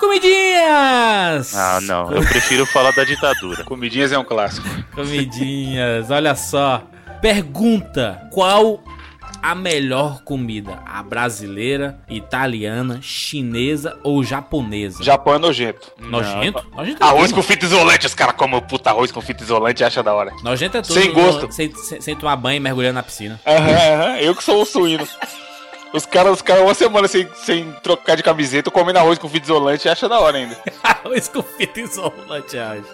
Comidinhas! Ah, não. Eu prefiro falar da ditadura. Comidinhas é um clássico. Comidinhas, olha só. Pergunta: qual a melhor comida? A brasileira, italiana, chinesa ou japonesa? Japão é nojento. Nojento? Nojento é Arroz com fita isolante, os caras comem o puta arroz com fita isolante e acham da hora. Nojento é tudo. Sem gosto. Sem, sem- sem tomar banho e mergulhando na piscina. Aham, aham, eu que sou o suíno. Os caras, os caras uma semana sem, sem trocar de camiseta, comendo arroz com fita isolante e acham da hora ainda. Arroz com fita isolante, acho.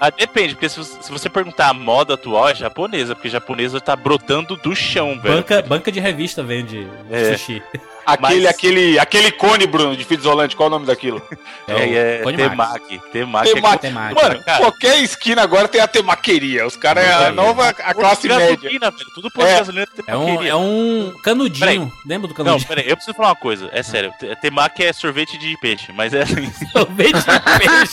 Ah, depende, porque se você, se você perguntar a moda atual, é japonesa, porque japonesa tá brotando do chão, velho. Banca, banca de revista vende É. sushi. Aquele, Mas- aquele, aquele cone, Bruno, de fita isolante, qual é o nome daquilo? É, é Cone temaki. Temaki. Temaki. é Temaki. Mano, Cara. qualquer esquina agora tem a temaqueria. Os caras é a nova, a classe média. gasolina, velho. Tudo posto É. gasolina tem É um, é um canudinho. Peraí. Lembra do Não, canudinho? peraí, eu preciso falar uma coisa, é sério. te- Temaki é sorvete de peixe, mas é assim. Sorvete de peixe.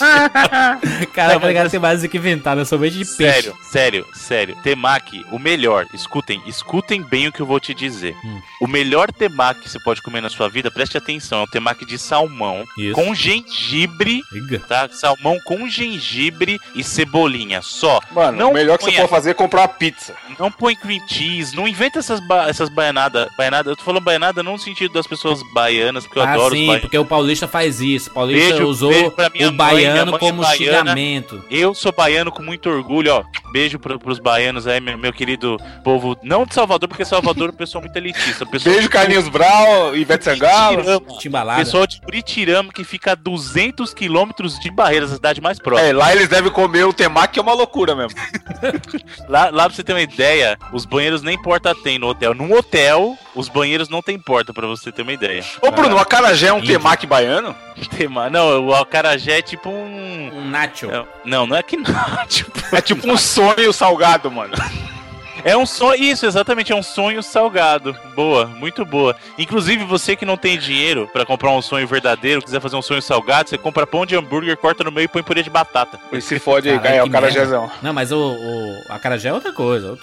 Caraca, Não, mas- o cara tem mais do que inventar, né? Sorvete de peixe. Sério, sério, sério. Temaki, o melhor, escutem, escutem bem o que eu vou te dizer. Hum. O melhor temaki que você pode comer na sua vida, preste atenção, é o temaki de salmão Isso. com gengibre, Liga. tá? Salmão com gengibre e cebolinha, só. Mano, Não o melhor que você ponha- pode fazer é comprar uma pizza. Não põe cream cheese, não inventa essas, ba essas baianadas. Baianada, eu tô falando baianada não no sentido das pessoas baianas, porque eu ah, adoro sim, porque o paulista faz isso. O paulista Beijo- usou beijo pra minha o baiano mãe é como baiana. xingamento. Eu sou baiano com muito orgulho, ó. Beijo pro, pros baianos aí, meu, meu querido povo. Não de Salvador, porque Salvador é um pessoal muito elitista. Pessoal Beijo, Carlinhos Brau, Ivete Sangalo. Timbalada. Pessoal de Buritirama que fica a 200 quilômetros de Barreiras, a cidade mais próxima. É, lá eles devem comer o temaki, que é uma loucura mesmo. Lá, lá pra você ter uma ideia, os banheiros nem porta tem no hotel. Num hotel, os banheiros não tem porta, pra você ter uma ideia. Ô, Bruno, o acarajé é um Índio. temaki baiano? Tema- Não, o acarajé é tipo um... Um nacho. é- Não, não é que não. tipo, É tipo um sonho salgado, mano. É um sonho, isso, exatamente, é um sonho salgado. Boa, muito boa. Inclusive, você que não tem dinheiro pra comprar um sonho verdadeiro, quiser fazer um sonho salgado, você compra pão de hambúrguer, corta no meio e põe purê de batata. E se fode aí, é que o carajézão. Não, mas o, o acarajé é outra coisa.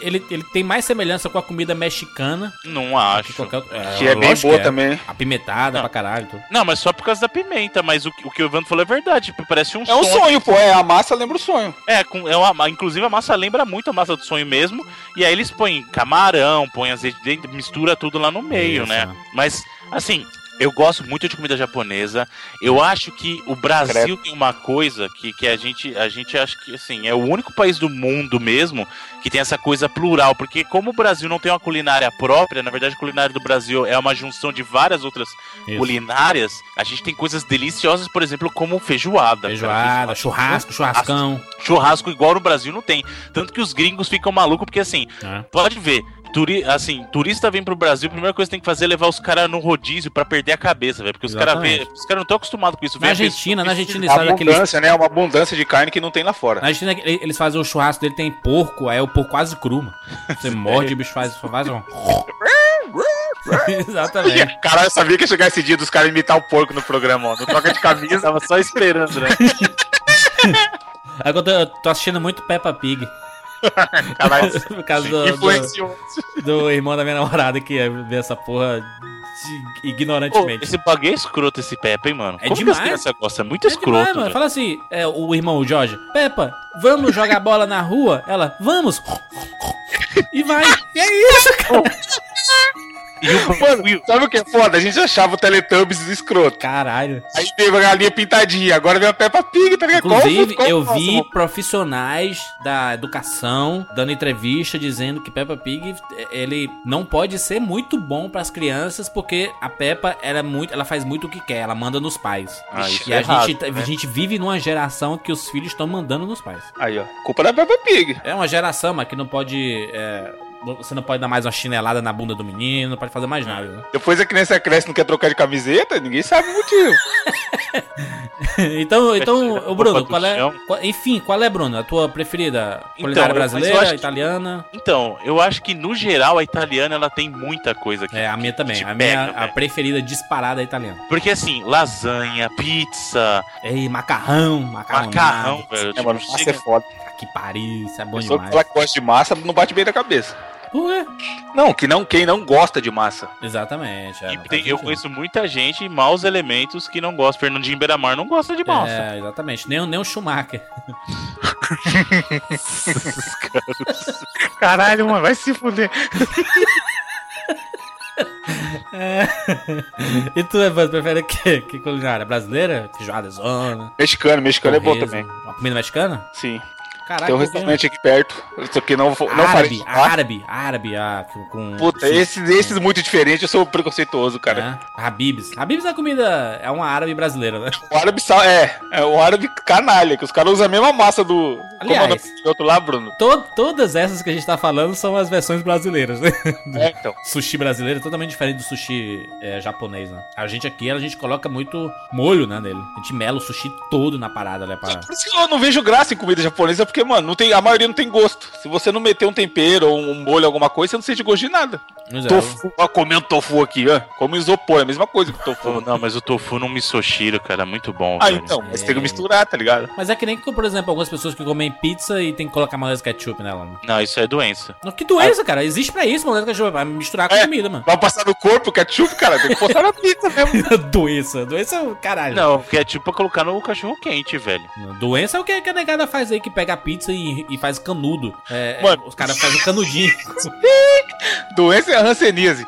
Ele, ele, tem mais semelhança com a comida mexicana Não que acho. qualquer outra. Que é bem lógico boa que também. Apimentada Não. pra caralho. Tudo. Não, mas só por causa da pimenta, mas o, que- o que o Evandro falou é verdade, tipo, parece um É um sonho, pô. É, a massa lembra o sonho. É, com, é uma, inclusive a massa lembra muito a massa do sonho mesmo. E aí eles põem camarão, põem azeite dentro, mistura tudo lá no meio, Isso. né? Mas, assim, eu gosto muito de comida japonesa. Eu acho que o Brasil tem uma coisa que, que a gente a gente acha que assim é o único país do mundo mesmo que tem essa coisa plural, porque como o Brasil não tem uma culinária própria, na verdade a culinária do Brasil é uma junção de várias outras Isso. culinárias, a gente tem coisas deliciosas, por exemplo, como feijoada. cara. Feijoada, churrasco, churrascão. Churrasco igual no Brasil não tem. Tanto que os gringos ficam malucos, porque assim, né? pode ver. Turi assim, turista vem pro Brasil, a primeira coisa que tem que fazer é levar os caras no rodízio pra perder a cabeça, velho. Porque os caras os caras não estão acostumados com isso. Na Argentina, na Argentina, eles fazem aqueles. Abundância, né? Uma abundância de carne que não tem lá fora. Na Argentina, ele- eles fazem o churrasco dele, tem porco, aí é o porco quase cru, mano. Você morde, o bicho faz, faz um. Exatamente. Caralho, eu sabia que ia chegar esse dia dos caras imitar o porco no programa, ó. No troca de camisa. Tava só esperando, né? Agora eu tô, eu tô assistindo muito Peppa Pig. Caralho, Por causa do, do, irmão da minha namorada que vê essa porra de- ignorantemente. esse bagulho é escroto, esse Pepe, hein, mano? É Como demais. que as crianças gostam? É muito É escroto, demais, mano. Fala assim, é, o irmão, o Jorge. Peppa, vamos jogar bola na rua? Ela, vamos. E vai. E é isso, cara. E o Mano, sabe o que é foda? A gente achava o Teletubbies escroto. Caralho. Aí teve a galinha pintadinha, agora veio a Peppa Pig, tá ligado? Inclusive, qual eu vi nosso- profissionais da educação dando entrevista dizendo que Peppa Pig ele não pode ser muito bom pras crianças porque a Peppa ela é muito, ela faz muito o que quer, ela manda nos pais. Ah, e é a, errado, gente, né? a gente vive numa geração que os filhos estão mandando nos pais. Aí, ó. Culpa da Peppa Pig. É uma geração, mas que não pode. é, você não pode dar mais uma chinelada na bunda do menino, não pode fazer mais nada. né? Depois a criança cresce e não quer trocar de camiseta, ninguém sabe o motivo. então, então, a o Bruno, qual é. qual- enfim, qual é, Bruno? A tua preferida? Então, Culinária eu brasileira, que- italiana? Então, eu acho que no geral a italiana ela tem muita coisa aqui. É, a minha também. A pega, minha a velho. preferida disparada é italiana. Porque assim, lasanha, pizza, Ei, macarrão, macarrão. macarrão, velho. É, tipo, mano, massa chega- é foda. Que pariu, isso é bom A pessoa que demais. fala que gosta de massa não bate bem da cabeça. Não, que não, quem não gosta de massa. Exatamente. é, E tem- eu conheço muita gente, maus elementos, que não gostam. Fernandinho Beiramar não gosta de massa. É, exatamente. Nem, o- nem o Schumacher. Caralho, mano, vai se fuder. e tu, Evandro, prefere o quê? Que culinária? Brasileira? Feijoada, zona? Mexicano, mexicano é bom também. Uma comida mexicana? Sim. Caraca, Tem um restaurante aqui perto. Isso aqui não, vou- não árabe, árabe, árabe, ah, com... Puta, esses, esses muito diferentes, eu sou preconceituoso, cara. é. Habibs. Habibs é comida... É uma árabe brasileira, né? O árabe sal, é, é o árabe canalha, que os caras usam a mesma massa do. Aliás. Do outro lá, Bruno? To- todas essas que a gente tá falando são as versões brasileiras, né? É, então. sushi brasileiro é totalmente diferente do sushi é, japonês, né? A gente aqui, a gente coloca muito molho, né, nele. A gente mela o sushi todo na parada, né? Pra... Por isso que eu não vejo graça em comida japonesa, porque, mano, não tem, a maioria não tem gosto. Se você não meter um tempero ou um molho, alguma coisa, você não sente gosto de nada. Mas é, Tofu, ó, comer um tofu aqui, ó. Come isopor, é a mesma coisa que tofu. não, mas o tofu no misoshiro, cara, é muito bom. Ah, velho. então, mas tem que misturar, tá ligado? Mas é que nem, por exemplo, algumas pessoas que comem pizza e tem que colocar maionese ketchup nela. Né? Não, isso é doença. Não, Que doença, cara. Existe pra isso, maionese ketchup. Pra misturar com É. comida, mano. Vai passar no corpo, ketchup, cara, tem que botar na pizza mesmo. doença. Doença é o caralho. Não, é tipo pra colocar no cachorro quente, velho. Doença é o que que a negada faz aí, que pega a pizza e, e faz canudo. É, Mano. Os caras fazem canudinho. Doença é a hanseníase.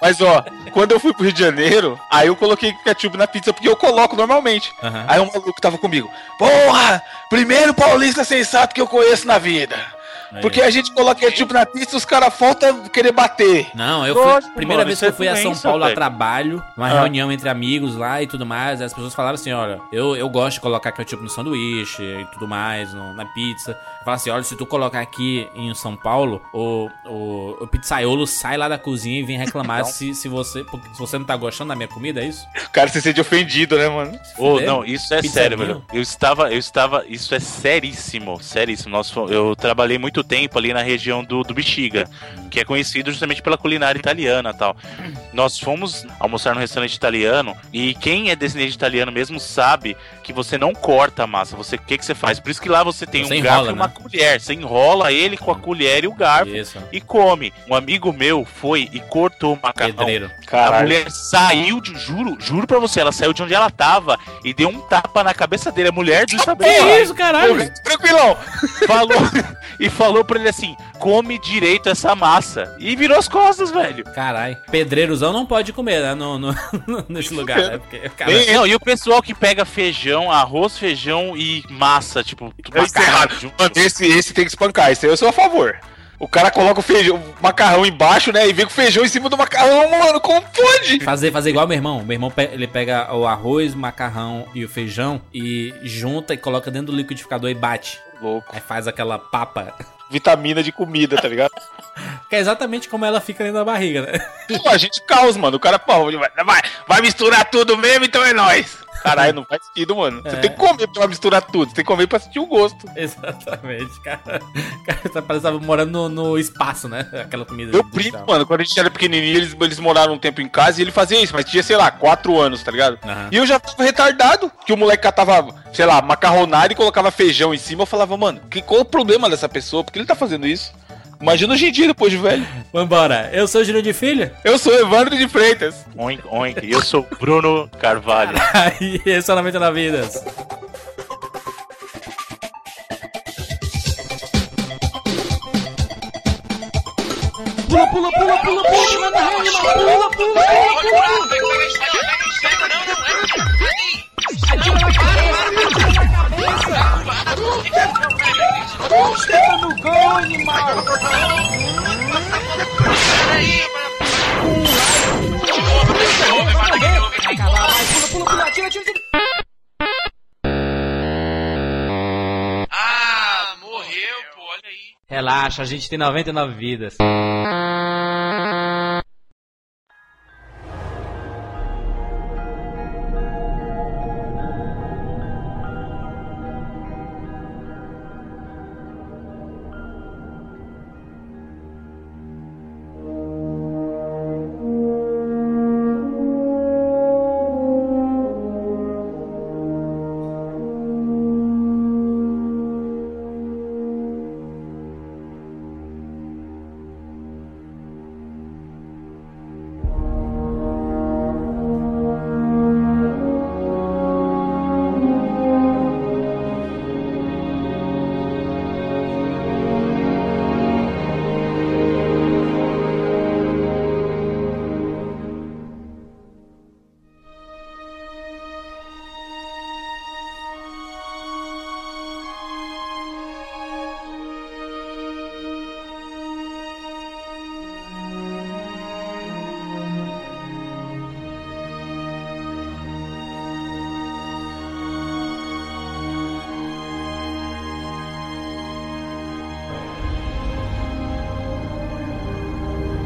Mas, ó, quando eu fui pro Rio de Janeiro, aí eu coloquei ketchup na pizza, porque eu coloco normalmente. Aham. Aí um maluco tava comigo. Porra! Primeiro paulista sensato que eu conheço na vida. Aí. Porque a gente coloca ketchup na pizza e os caras faltam querer bater. Não, eu fui. Lógico, primeira mano, vez que eu é fui a São Paulo a trabalho, uma Ah. reunião entre amigos lá e tudo mais, as pessoas falaram assim: olha, eu, eu gosto de colocar ketchup no sanduíche e tudo mais, no- na pizza. Fala assim: olha, se tu colocar aqui em São Paulo, o, o, o pizzaiolo sai lá da cozinha e vem reclamar se, se, você, se você não tá gostando da minha comida, é isso? O cara se sente ofendido, né, mano? Ô, fuder. não, isso é Pizza sério, velho. Eu estava, eu estava, isso é seríssimo, seríssimo. Nós, eu trabalhei muito tempo ali na região do, do Bexiga, que é conhecido justamente pela culinária italiana e tal. Nós fomos almoçar no restaurante italiano e quem é descendente de italiano mesmo sabe que você não corta a massa. Você, o que que você faz? Por isso que lá você tem Você um enrola, garfo e uma né? colher. Você enrola ele com a colher e o garfo Isso. e come. Um amigo meu foi e cortou o macarrão. Pedreiro. A mulher saiu de, juro, juro pra você, ela saiu de onde ela tava e deu um tapa na cabeça dele. A mulher do Que estabelecimento isso, caralho? Tranquilão. falou e falou pra ele assim: come direito essa massa. E virou as costas, velho. Caralho. Pedreirozão não pode comer, né? No, no, nesse lugar, né? Porque, cara, Não, e o pessoal que pega feijão, arroz, feijão e massa, tipo, é macarrão errado. junto. Mano, esse, esse tem que espancar. Esse aí eu sou a favor. O cara coloca o feijão, o macarrão embaixo, né? E vem com o feijão em cima do macarrão, mano. Como pode? Fazer, fazer igual meu irmão. Meu irmão ele pega o arroz, o macarrão e o feijão e junta e coloca dentro do liquidificador e bate. Louco. Aí faz aquela papa. Vitamina de comida, tá ligado? Que é exatamente como ela fica dentro da barriga, né? Pô, a gente caos, mano. O cara, pô, vai, vai, vai misturar tudo mesmo, então é nóis. Caralho, não faz sentido, mano. Você É. tem que comer pra misturar tudo. Você tem que comer pra sentir o gosto. Exatamente, cara. Cara, tá parecendo morando no, no espaço, né? Aquela comida. Meu primo, mano, quando a gente era pequenininho, eles, eles moraram um tempo em casa e ele fazia isso, mas tinha, sei lá, quatro anos, tá ligado? Aham. E eu já tava retardado, que o moleque catava, sei lá, macarronada e colocava feijão em cima. Eu falava, mano, que, qual o problema dessa pessoa? Por que ele tá fazendo isso? Imagina hoje em dia, depois de velho. Vambora. Eu sou o Júlio de Filho. Eu sou Evandro de Freitas. Oink, oink. E eu sou Bruno Carvalho. Aí, esse é o 99 Vidas. Pula, pula, pula, pula, pula, manda rede, pula, pula, pula, pula. Ah, morreu, pô, olha aí. Relaxa, a gente tem 99 vidas.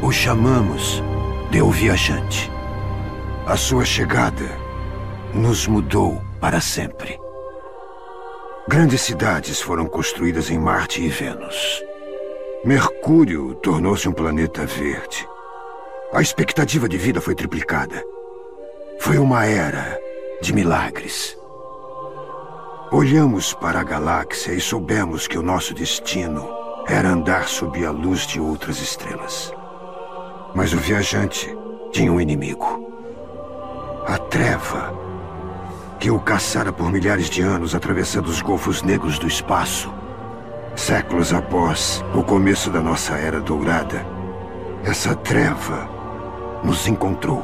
O chamamos de O Viajante. A sua chegada nos mudou para sempre. Grandes cidades foram construídas em Marte e Vênus. Mercúrio tornou-se um planeta verde. A expectativa de vida foi triplicada. Foi uma era de milagres. Olhamos para a galáxia e soubemos que o nosso destino era andar sob a luz de outras estrelas. Mas o viajante tinha um inimigo. A treva, que o caçara por milhares de anos atravessando os golfos negros do espaço. Séculos após o começo da nossa era dourada, essa treva nos encontrou.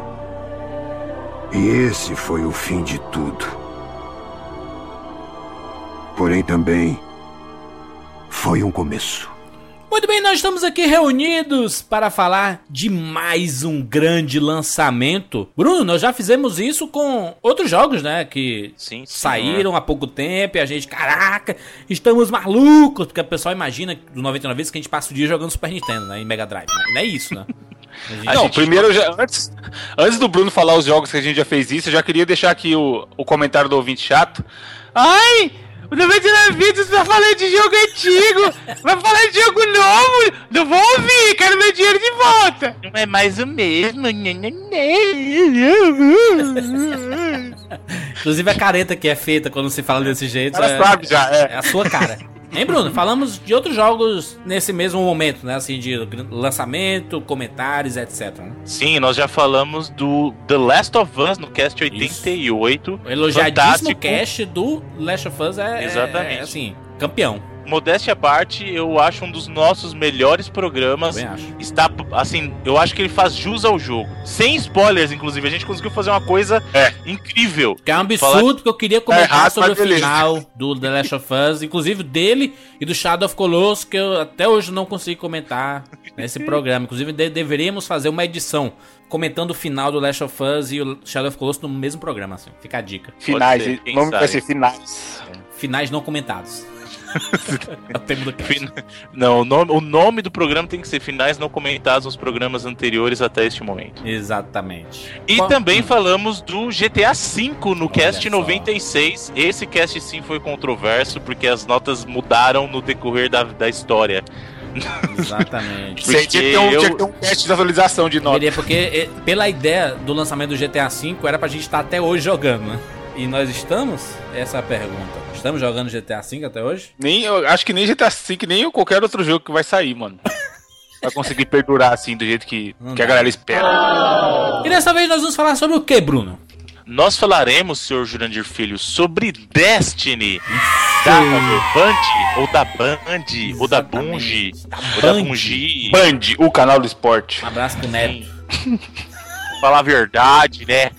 E esse foi o fim de tudo. Porém, também foi um começo. Muito bem, nós estamos aqui reunidos para falar de mais um grande lançamento. Bruno, nós já fizemos isso com outros jogos, né? Que Sim, sim, saíram há pouco tempo e a gente, caraca, estamos malucos. Porque o pessoal imagina do 99 vezes que a gente passa o dia jogando Super Nintendo, né? Em Mega Drive. Né? Não é isso, né? A gente- Não, primeiro, já- antes, antes do Bruno falar os jogos que a gente já fez isso, eu já queria deixar aqui o, o comentário do ouvinte chato. Ai! O 99 vídeos vai falar de jogo antigo! Vai falar de jogo novo! Não vou ouvir! Quero meu dinheiro de volta! Não é mais o mesmo. Inclusive a careta que é feita quando se fala desse jeito. Ela é, sabe já, é. é a sua cara. Hein, Bruno? Falamos de outros jogos nesse mesmo momento, né? Assim, de lançamento, comentários, etc. né? Sim, nós já falamos do The Last of Us no cast 88. O elogiadíssimo Fantástico. cast do Last of Us é, Exatamente. é, assim, campeão. Modéstia à parte, eu acho um dos nossos melhores programas. Também acho. Está, assim, eu acho que ele faz jus ao jogo. Sem spoilers, inclusive. A gente conseguiu fazer uma coisa É. incrível. Que é um absurdo, porque eu queria comentar errado, sobre o mas beleza. final do The Last of Us, inclusive dele e do Shadow of Colossus, que eu até hoje não consigo comentar nesse programa. Inclusive, de- deveríamos fazer uma edição comentando o final do Last of Us e o Shadow of Colossus no mesmo programa, assim. Fica a dica. Finais, o sabe. ser finais. Finais não comentados. É o tema do cast. Fin- Não, o nome, o nome do programa tem que ser Finais Não Comentados nos programas anteriores até este momento. Exatamente. E Bom, também hum, falamos do GTA V no cast só. 96. Esse cast sim foi controverso, porque as notas mudaram no decorrer da, da história. Exatamente. Aí tinha que ter um, eu- tinha que ter um teste de atualização de nota. Deveria, porque eh, pela ideia do lançamento do GTA V era pra gente estar até hoje jogando, né? E nós estamos? Essa é a pergunta. Estamos jogando GTA V até hoje? Nem, eu acho que nem GTA V, nem qualquer outro jogo que vai sair, mano. Vai conseguir perdurar assim, do jeito que, Não que a galera espera. E dessa vez nós vamos falar sobre o que, Bruno? Nós falaremos, senhor Jurandir Filho, sobre Destiny. Da Band, ou da Band, ou da Bungie, ou da. Bungie. Band, o canal do esporte. Um abraço pro Neto. Falar a verdade, né?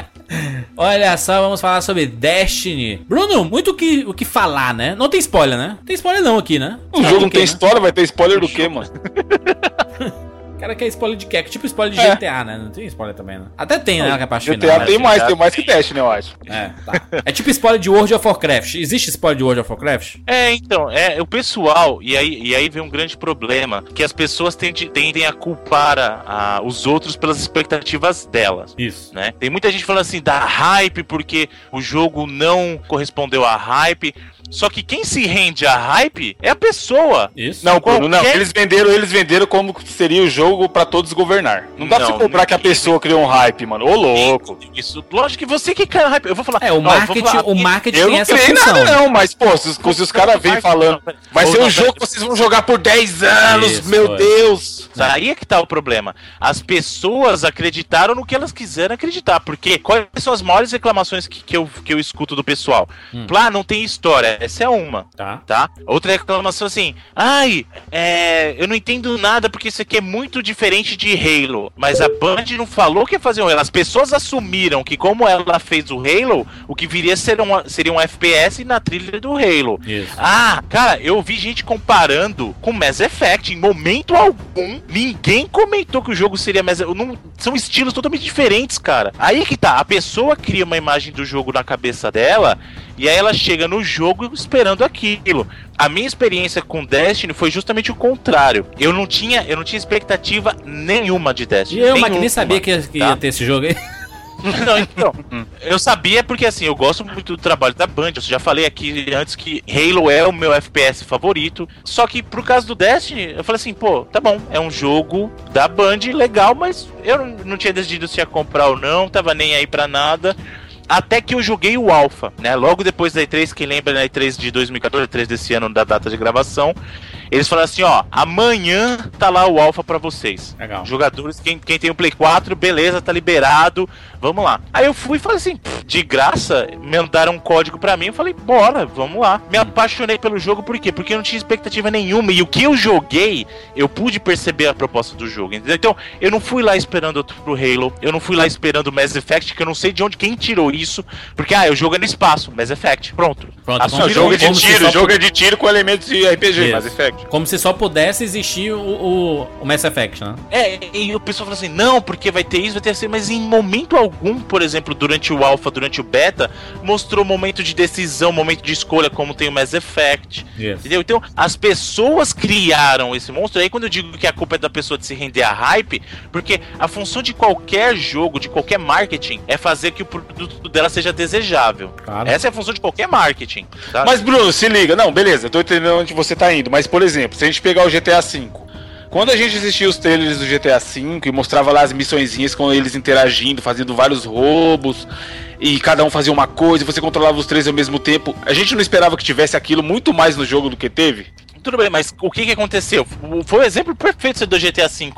Olha só, vamos falar sobre Destiny. Bruno, muito o que, o que falar, né? Não tem spoiler, né? Não tem spoiler não aqui, né? O jogo não tem né? história, vai ter spoiler do quê, mano? O cara quer spoiler de quê? Que tipo spoiler de É. GTA, né? Não tem spoiler também, né? Até tem, né? Que é a parte GTA final. né? tem mais, tem mais que teste, né, eu acho. É, tá. É tipo spoiler de World of Warcraft. Existe spoiler de World of Warcraft? É, então, é, o pessoal, e aí, e aí vem um grande problema, que as pessoas tendem, tendem a culpar a, a- os outros pelas expectativas delas. Isso. Né? Tem muita gente falando assim da hype porque o jogo não correspondeu à hype. Só que quem se rende à hype é a pessoa. Isso. Não, Bruno, não. Eles venderam, eles venderam como seria o jogo pra todos governar. Não dá pra Não, você comprar que a pessoa criou um hype, mano. Ô, louco. Isso, lógico que você que cai na hype. Eu vou falar. É, o marketing, falar- o marketing Eu tem não essa criei função. nada, não, mas, pô, se, os- se os caras vêm falando, vai ser um jogo que vocês vão jogar por 10 anos, Isso, meu foi. Deus. Aí é que tá o problema. As pessoas acreditaram no que elas quiseram acreditar. Porque quais são as maiores reclamações que, que, eu, que eu escuto do pessoal? Hum. Lá não tem história. Essa é uma. Tá. Tá? Outra reclamação assim, ai, é, eu não entendo nada porque isso aqui é muito diferente de Halo. Mas a Band não falou que ia fazer um Halo. As pessoas assumiram que como ela fez o Halo, o que viria ser um, seria um FPS na trilha do Halo. Isso. Ah, cara, eu vi gente comparando com Mass Effect. Em momento algum, ninguém comentou que o jogo seria Mass Effect. Não são estilos totalmente diferentes, cara. Aí que tá, a pessoa cria uma imagem do jogo na cabeça dela e aí ela chega no jogo esperando aquilo. A minha experiência com Destiny foi justamente o contrário. Eu não tinha, eu não tinha expectativa nenhuma de E Destiny. eu, mas que nem nenhuma, sabia que, ia- que tá? ia ter esse jogo aí. Não, então, eu sabia porque assim, eu gosto muito do trabalho da Band. Eu já falei aqui antes que Halo é o meu FPS favorito. Só que pro caso do Destiny, eu falei assim, pô, tá bom, é um jogo da Band legal, mas eu não, tinha decidido se ia comprar ou não, tava nem aí pra nada. Até que eu joguei o Alpha, né? Logo depois da E3, quem lembra da E3 de 2014, E3 desse ano, da data de gravação, eles falaram assim: ó, amanhã tá lá o Alpha pra vocês. Legal. Jogadores, quem, quem tem o Play 4, beleza, tá liberado, vamos lá. Aí eu fui e falei assim, "Pff, de graça, mandaram um código pra mim, eu falei, bora, vamos lá. Me apaixonei pelo jogo, por quê? Porque eu não tinha expectativa nenhuma, e o que eu joguei, eu pude perceber a proposta do jogo, entendeu? Então, eu não fui lá esperando outro pro Halo, eu não fui lá esperando o Mass Effect, que eu não sei de onde quem tirou isso, porque, ah, eu jogo é no espaço, Mass Effect, pronto. Pronto, Virou jogo é de como tiro, jogo é de tiro com elementos de RPG. Mass Effect. Como se só pudesse existir o, o, o Mass Effect, né? É, e o pessoal fala assim, não, porque vai ter isso, vai ter assim, mas em momento algum, por exemplo, durante o Alpha, durante o Beta, mostrou momento de decisão, momento de escolha, como tem o Mass Effect. Isso. Entendeu? Então, as pessoas criaram esse monstro. Aí, quando eu digo que a culpa é da pessoa de se render a hype, porque a função de qualquer jogo, de qualquer marketing, é fazer que o produto dela seja desejável. Claro. Essa é a função de qualquer marketing. tá? Mas, Bruno, se liga. Não, beleza, eu tô entendendo onde você tá indo. Mas, por exemplo, se a gente pegar o GTA V. Quando a gente assistia os trailers do GTA V e mostrava lá as missõezinhas com eles interagindo, fazendo vários roubos, e cada um fazia uma coisa, e você controlava os três ao mesmo tempo, a gente não esperava que tivesse aquilo muito mais no jogo do que teve? Tudo bem, mas o que que aconteceu? Foi o exemplo perfeito do GTA V.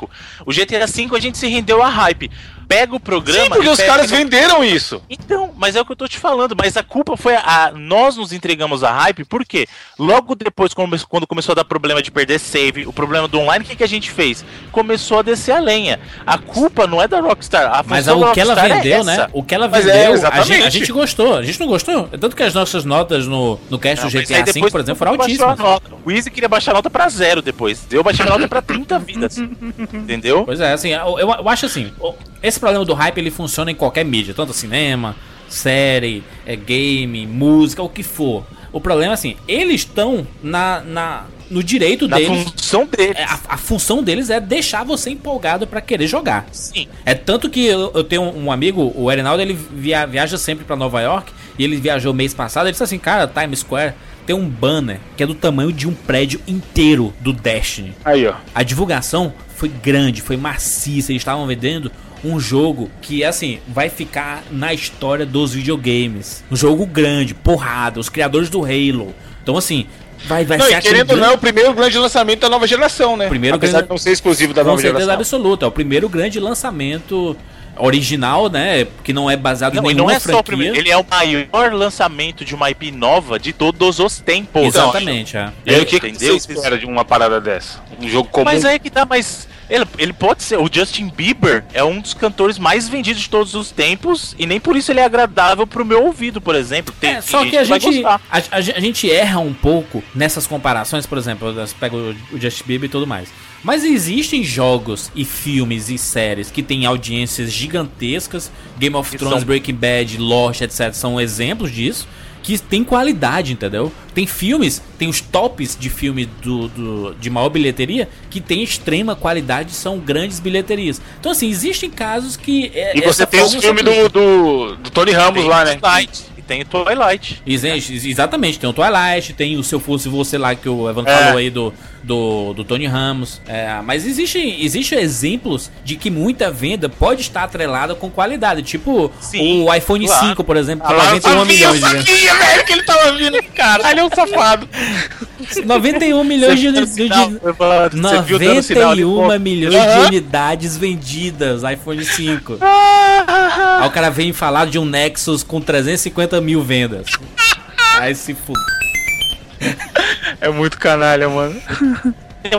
O GTA V a gente se rendeu a hype. Pega o programa. Sim, porque os pega caras venderam isso. Então, mas é o que eu tô te falando. Mas a culpa foi a. a- nós nos entregamos a hype, por quê? Logo depois, quando, começou a dar problema de perder save, o problema do online, o que, que a gente fez? Começou a descer a lenha. A culpa não é da Rockstar. A Mas o que ela é vendeu, né? essa. O que ela Mas vendeu, é, a, gente, a gente gostou. A gente não gostou. Tanto que as nossas notas no, no cast Não, do GTA V, depois por exemplo, foram altíssimas. nota. O Easy queria baixar a nota pra zero depois. Eu baixei a nota pra 30 vidas. Entendeu? Pois é, assim, eu, eu- acho assim, o- esse problema do hype ele funciona em qualquer mídia, tanto cinema, série, é, game, música, o que for. O problema é assim, eles estão na, na, no direito Na deles. função dele. é, A, a função deles é deixar você empolgado pra querer jogar. Sim. É tanto que eu, eu tenho um amigo, o Erinaldo, ele via- viaja sempre pra Nova York e ele viajou mês passado. Ele disse assim: Cara, Times Square tem um banner que é do tamanho de um prédio inteiro do Destiny. Aí, ó. A divulgação foi grande, foi maciça. Eles estavam vendendo um jogo que, assim, vai ficar na história dos videogames. Um jogo grande, porrada, os criadores do Halo. Então, assim, vai, vai Não, ser querendo ou não, é grande- o primeiro grande lançamento da nova geração, né? Primeiro Apesar grande- de não ser exclusivo da Com nova geração. absoluta. É o primeiro grande lançamento original, né? Que não é baseado Não, em nenhuma não é só o franquia. primeiro. Ele é o maior lançamento de uma IP nova de todos os tempos. Exatamente, é. E aí, o que, que Entendeu? você espera de uma parada dessa? Um jogo comum? Mas aí que tá, mas ele, ele pode ser. O Justin Bieber é um dos cantores mais vendidos de todos os tempos e nem por isso ele é agradável pro meu ouvido, por exemplo. Tem, É, só que a vai gente, gostar. a, a a gente erra um pouco nessas comparações, por exemplo, eu pego o, o Justin Bieber e tudo mais. Mas existem jogos e filmes e séries que têm audiências gigantescas. Game of Thrones, são- Breaking Bad, Lost, etc. São exemplos disso. Que tem qualidade, entendeu? Tem filmes, tem os tops de filme do, do- de maior bilheteria que tem extrema qualidade e são grandes bilheterias. Então, assim, existem casos que. é- E você tem filmes se aplica. do, do, do Tony Ramos Tem lá, né? Twilight, e tem o Twilight. Ex- Exatamente, tem o Twilight, tem o Se Eu Fosse Você lá que o Evan É. falou aí do, do, do Tony Ramos. É, mas existem existe exemplos de que muita venda pode estar atrelada com qualidade. Tipo Sim, o iPhone claro. 5, por exemplo, Ah, por lá, 91 eu milhões de sabia, vendas. Eu sabia, velho, que ele tava vindo. Caralho, é um safado. 91 milhões de, de, de, de 91 milhões de unidades vendidas iPhone 5. Ah, Aí o cara vem falar de um Nexus com 350 mil vendas. Aí se fuder. É muito canalha, mano.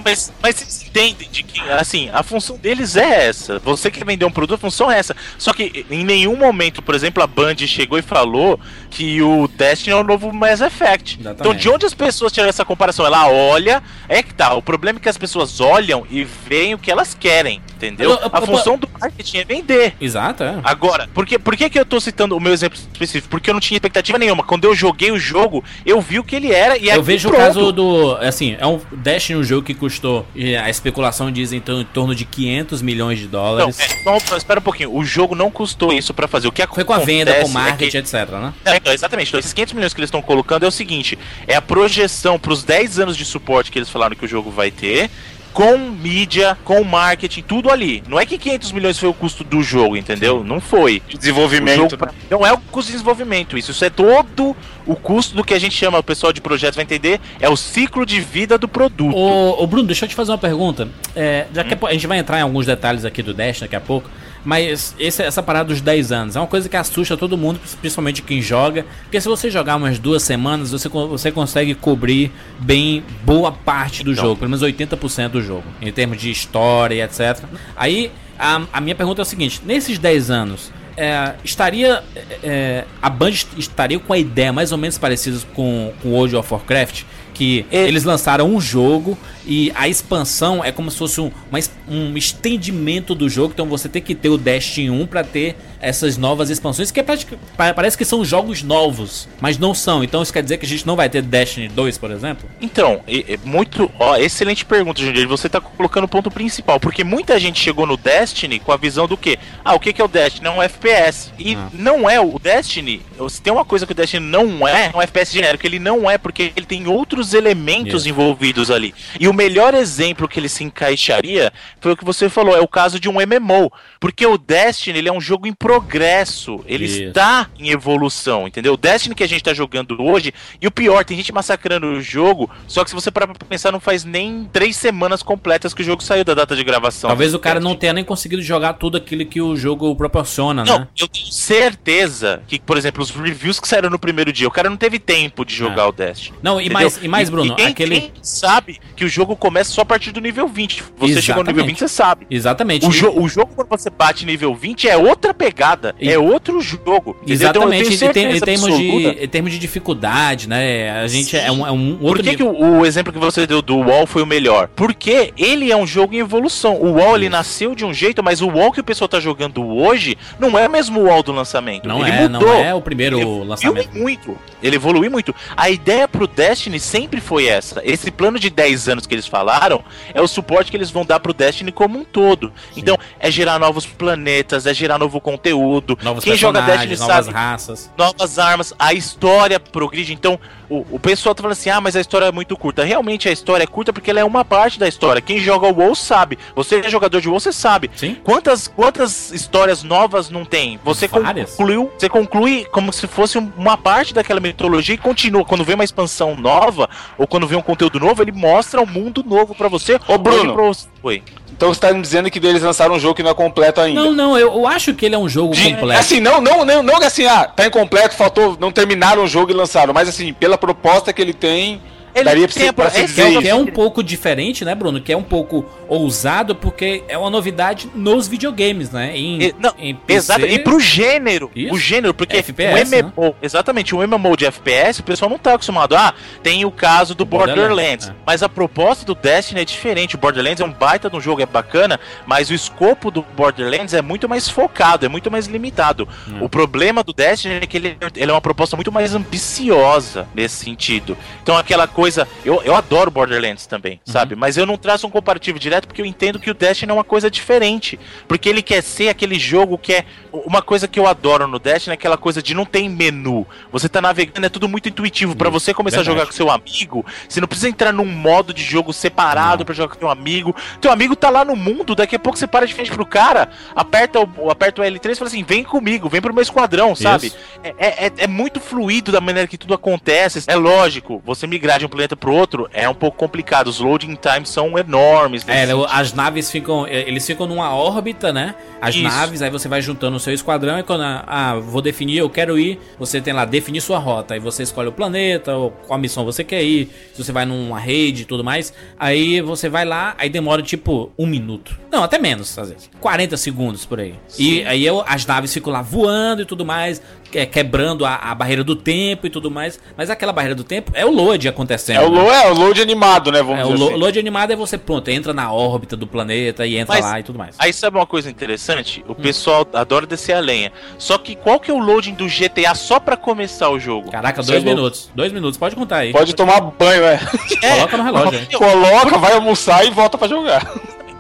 Mas, mas entendem de que, assim, a função deles é essa. Você quer vender um produto, a função é essa. Só que em nenhum momento, por exemplo, a Band chegou e falou que o Destiny é o novo Mass Effect. Exatamente. Então, de onde as pessoas tiram essa comparação? Ela olha, é que tá. O problema é que as pessoas olham e veem o que elas querem, entendeu? Eu- eu- a eu- função do marketing é vender. Exato, é. Agora, por que, por que, que eu tô citando o meu exemplo específico? Porque eu não tinha expectativa nenhuma. Quando eu joguei o jogo, eu vi o que ele era e Eu vejo pronto. o caso do. Assim, é um Destiny, um jogo que custou. A especulação diz em torno, em torno de 500 milhões de Não, dólares. é, então, espera um pouquinho. O jogo não custou isso pra fazer. O que Foi com a venda, com o acontece marketing, é que- etc, né? É, então, exatamente. Então, esses 500 milhões que eles estão colocando é o seguinte: é a projeção pros 10 anos de suporte que eles falaram que o jogo vai ter. Com mídia, com marketing, tudo ali. Não é que 500 milhões foi o custo do jogo, entendeu? Não foi. Desenvolvimento. pra mim, não é o custo de desenvolvimento, isso. Isso é todo o custo do que a gente chama, o pessoal de projetos vai entender, é o ciclo de vida do produto. Ô, ô, Bruno, deixa eu te fazer uma pergunta. É, daqui a, pouco- a gente vai entrar em alguns detalhes aqui do Dash daqui a pouco. Mas esse- essa parada dos 10 anos é uma coisa que assusta todo mundo, principalmente quem joga. Porque se você jogar umas duas semanas, você, você consegue cobrir bem boa parte do Então. jogo, pelo menos 80% do jogo, em termos de história e etc. Aí a, a minha pergunta é o seguinte: nesses 10 anos, é, estaria. é, a Band est- estaria com a ideia mais ou menos parecida com, com World of Warcraft? Que É. eles lançaram um jogo e a expansão é como se fosse um, um estendimento do jogo. Então você tem que ter o Destiny 1 pra ter essas novas expansões, que é parece que são jogos novos, mas não são. Então isso quer dizer que a gente não vai ter Destiny 2, por exemplo? Então, e- e muito. Ó, excelente pergunta, Jundiaí. Você tá colocando o ponto principal. Porque muita gente chegou no Destiny com a visão do quê? Ah, o que, que é o Destiny? É um FPS. E Ah. não é o Destiny. Se tem uma coisa que o Destiny não é, é um FPS genérico. Ele não é, porque ele tem outros elementos Isso. envolvidos ali. E o melhor exemplo que ele se encaixaria foi o que você falou: é o caso de um MMO. Porque o Destiny ele é um jogo em progresso. Ele Isso. está em evolução, entendeu? O Destiny que a gente tá jogando hoje, e o pior, tem gente massacrando o jogo, só que se você parar pra pensar, não faz nem três semanas completas que o jogo saiu da data de gravação. Talvez o cara não tenha nem conseguido jogar tudo aquilo que o jogo proporciona, Não, né? eu tenho certeza que, por exemplo, os reviews que saíram no primeiro dia, o cara não teve tempo de jogar É. o Destiny. Não, e mais, e mais Bruno, quem, aquele. quem sabe que o jogo começa só a partir do nível 20. Você chegou no nível Exatamente. 20, você sabe. Exatamente. O, E- jo o jogo, quando você bate nível 20, é outra pegada. E- É outro jogo. Então, Exatamente, tenho em, termos de, em termos de dificuldade, né? A gente é um, é um Por outro que, que nível. o, o exemplo que você deu do WoW foi o melhor? Porque ele é um jogo em evolução. O WoW ele nasceu de um jeito, mas o WoW que o pessoal tá jogando hoje não é o mesmo WoW do lançamento. Não ele é, mudou. não é o primeiro Ele evoluiu lançamento. muito. Ele evoluiu muito. A ideia pro Destiny sempre foi essa. Esse plano de 10 anos que eles falaram é o suporte que eles vão dar pro Destiny como um todo. Então, é gerar novos planetas, é gerar novo conteúdo. Novos Quem joga Destiny novas sabe raças. novas armas, a história progride. Então, o, o pessoal tá falando assim: ah, mas a história é muito curta. Realmente a história é curta porque ela é uma parte da história. Quem joga o WoW sabe. Você é jogador de WoW, você sabe. Sim. Quantas, quantas histórias novas não tem? Você Várias. concluiu, você conclui como se fosse um- uma parte daquela mitologia e continua. Quando vem uma expansão nova ou quando vem um conteúdo novo, ele mostra um mundo novo pra você. Ô, Bruno. Pra Oi. Então você tá me dizendo que eles lançaram um jogo que não é completo ainda. Não, não, eu, eu acho que ele é um jogo De- completo. Assim, não, não, não, não assim, ah, tá incompleto, faltou, não terminaram o jogo e lançaram, mas assim, pela proposta que ele tem, Ele daria pra, tem se- a- pra se é- dizer Que é, que é um pouco diferente, né, Bruno? Que é um pouco ousado, porque é uma novidade nos videogames, né? Em, E- não, em PC, Exato, e pro gênero. Isso. O gênero, porque FPS, o MMO, exatamente, o MMO de FPS, o pessoal não tá acostumado. Ah, tem o caso do Borderlands. Borderlands, é. Mas a proposta do Destiny é diferente. O Borderlands é um baita de um jogo, é bacana, mas o escopo do Borderlands é muito mais focado, é muito mais limitado. Hum. O problema do Destiny é que ele, ele é uma proposta muito mais ambiciosa nesse sentido. Então aquela coisa. Eu, eu adoro Borderlands também, Uhum. sabe? Mas eu não traço um comparativo direto porque eu entendo que o Destiny é uma coisa diferente. Porque ele quer ser aquele jogo que é. Uma coisa que eu adoro no Destiny é aquela coisa de não tem menu. Você tá navegando, é tudo muito intuitivo. Pra você começar verdade. a jogar com seu amigo, você não precisa entrar num modo de jogo separado pra jogar com teu amigo. Teu amigo tá lá no mundo, daqui a pouco você para de frente pro cara, aperta o, aperta o L3 e fala assim: vem comigo, vem pro meu esquadrão, sabe? Isso. É, é, é muito fluido da maneira que tudo acontece. É lógico, você migrar de um planeta pro outro é um pouco complicado. Os loading times são enormes. É, sentido. as naves ficam. Eles ficam numa órbita, né? As Isso. naves, aí você vai juntando o seu esquadrão e quando. ah, vou definir, eu quero ir. Você tem lá, definir sua rota. Aí você escolhe o planeta, ou qual missão você quer ir. Se você vai numa rede e tudo mais. Aí você vai lá, aí demora tipo um minuto. Não, até menos, às vezes. 40 segundos por aí. E aí eu- as naves ficam lá voando e tudo mais. Que- Quebrando a, a barreira do tempo e tudo mais. Mas aquela barreira do tempo é o load acontecendo. É o, né? lo, é o load animado, né? Vamos É, o dizer lo- assim. load animado é você, pronto, entra na órbita do planeta e entra Mas- lá e tudo mais. Aí sabe uma coisa interessante? Hum. O pessoal adora descer a lenha. Só que qual que é o loading do GTA só pra começar o jogo? Caraca, dois é louco. minutos. Dois minutos, pode contar aí. Pode tomar banho, é. Coloca no relógio. Coloca, vai almoçar e volta pra jogar.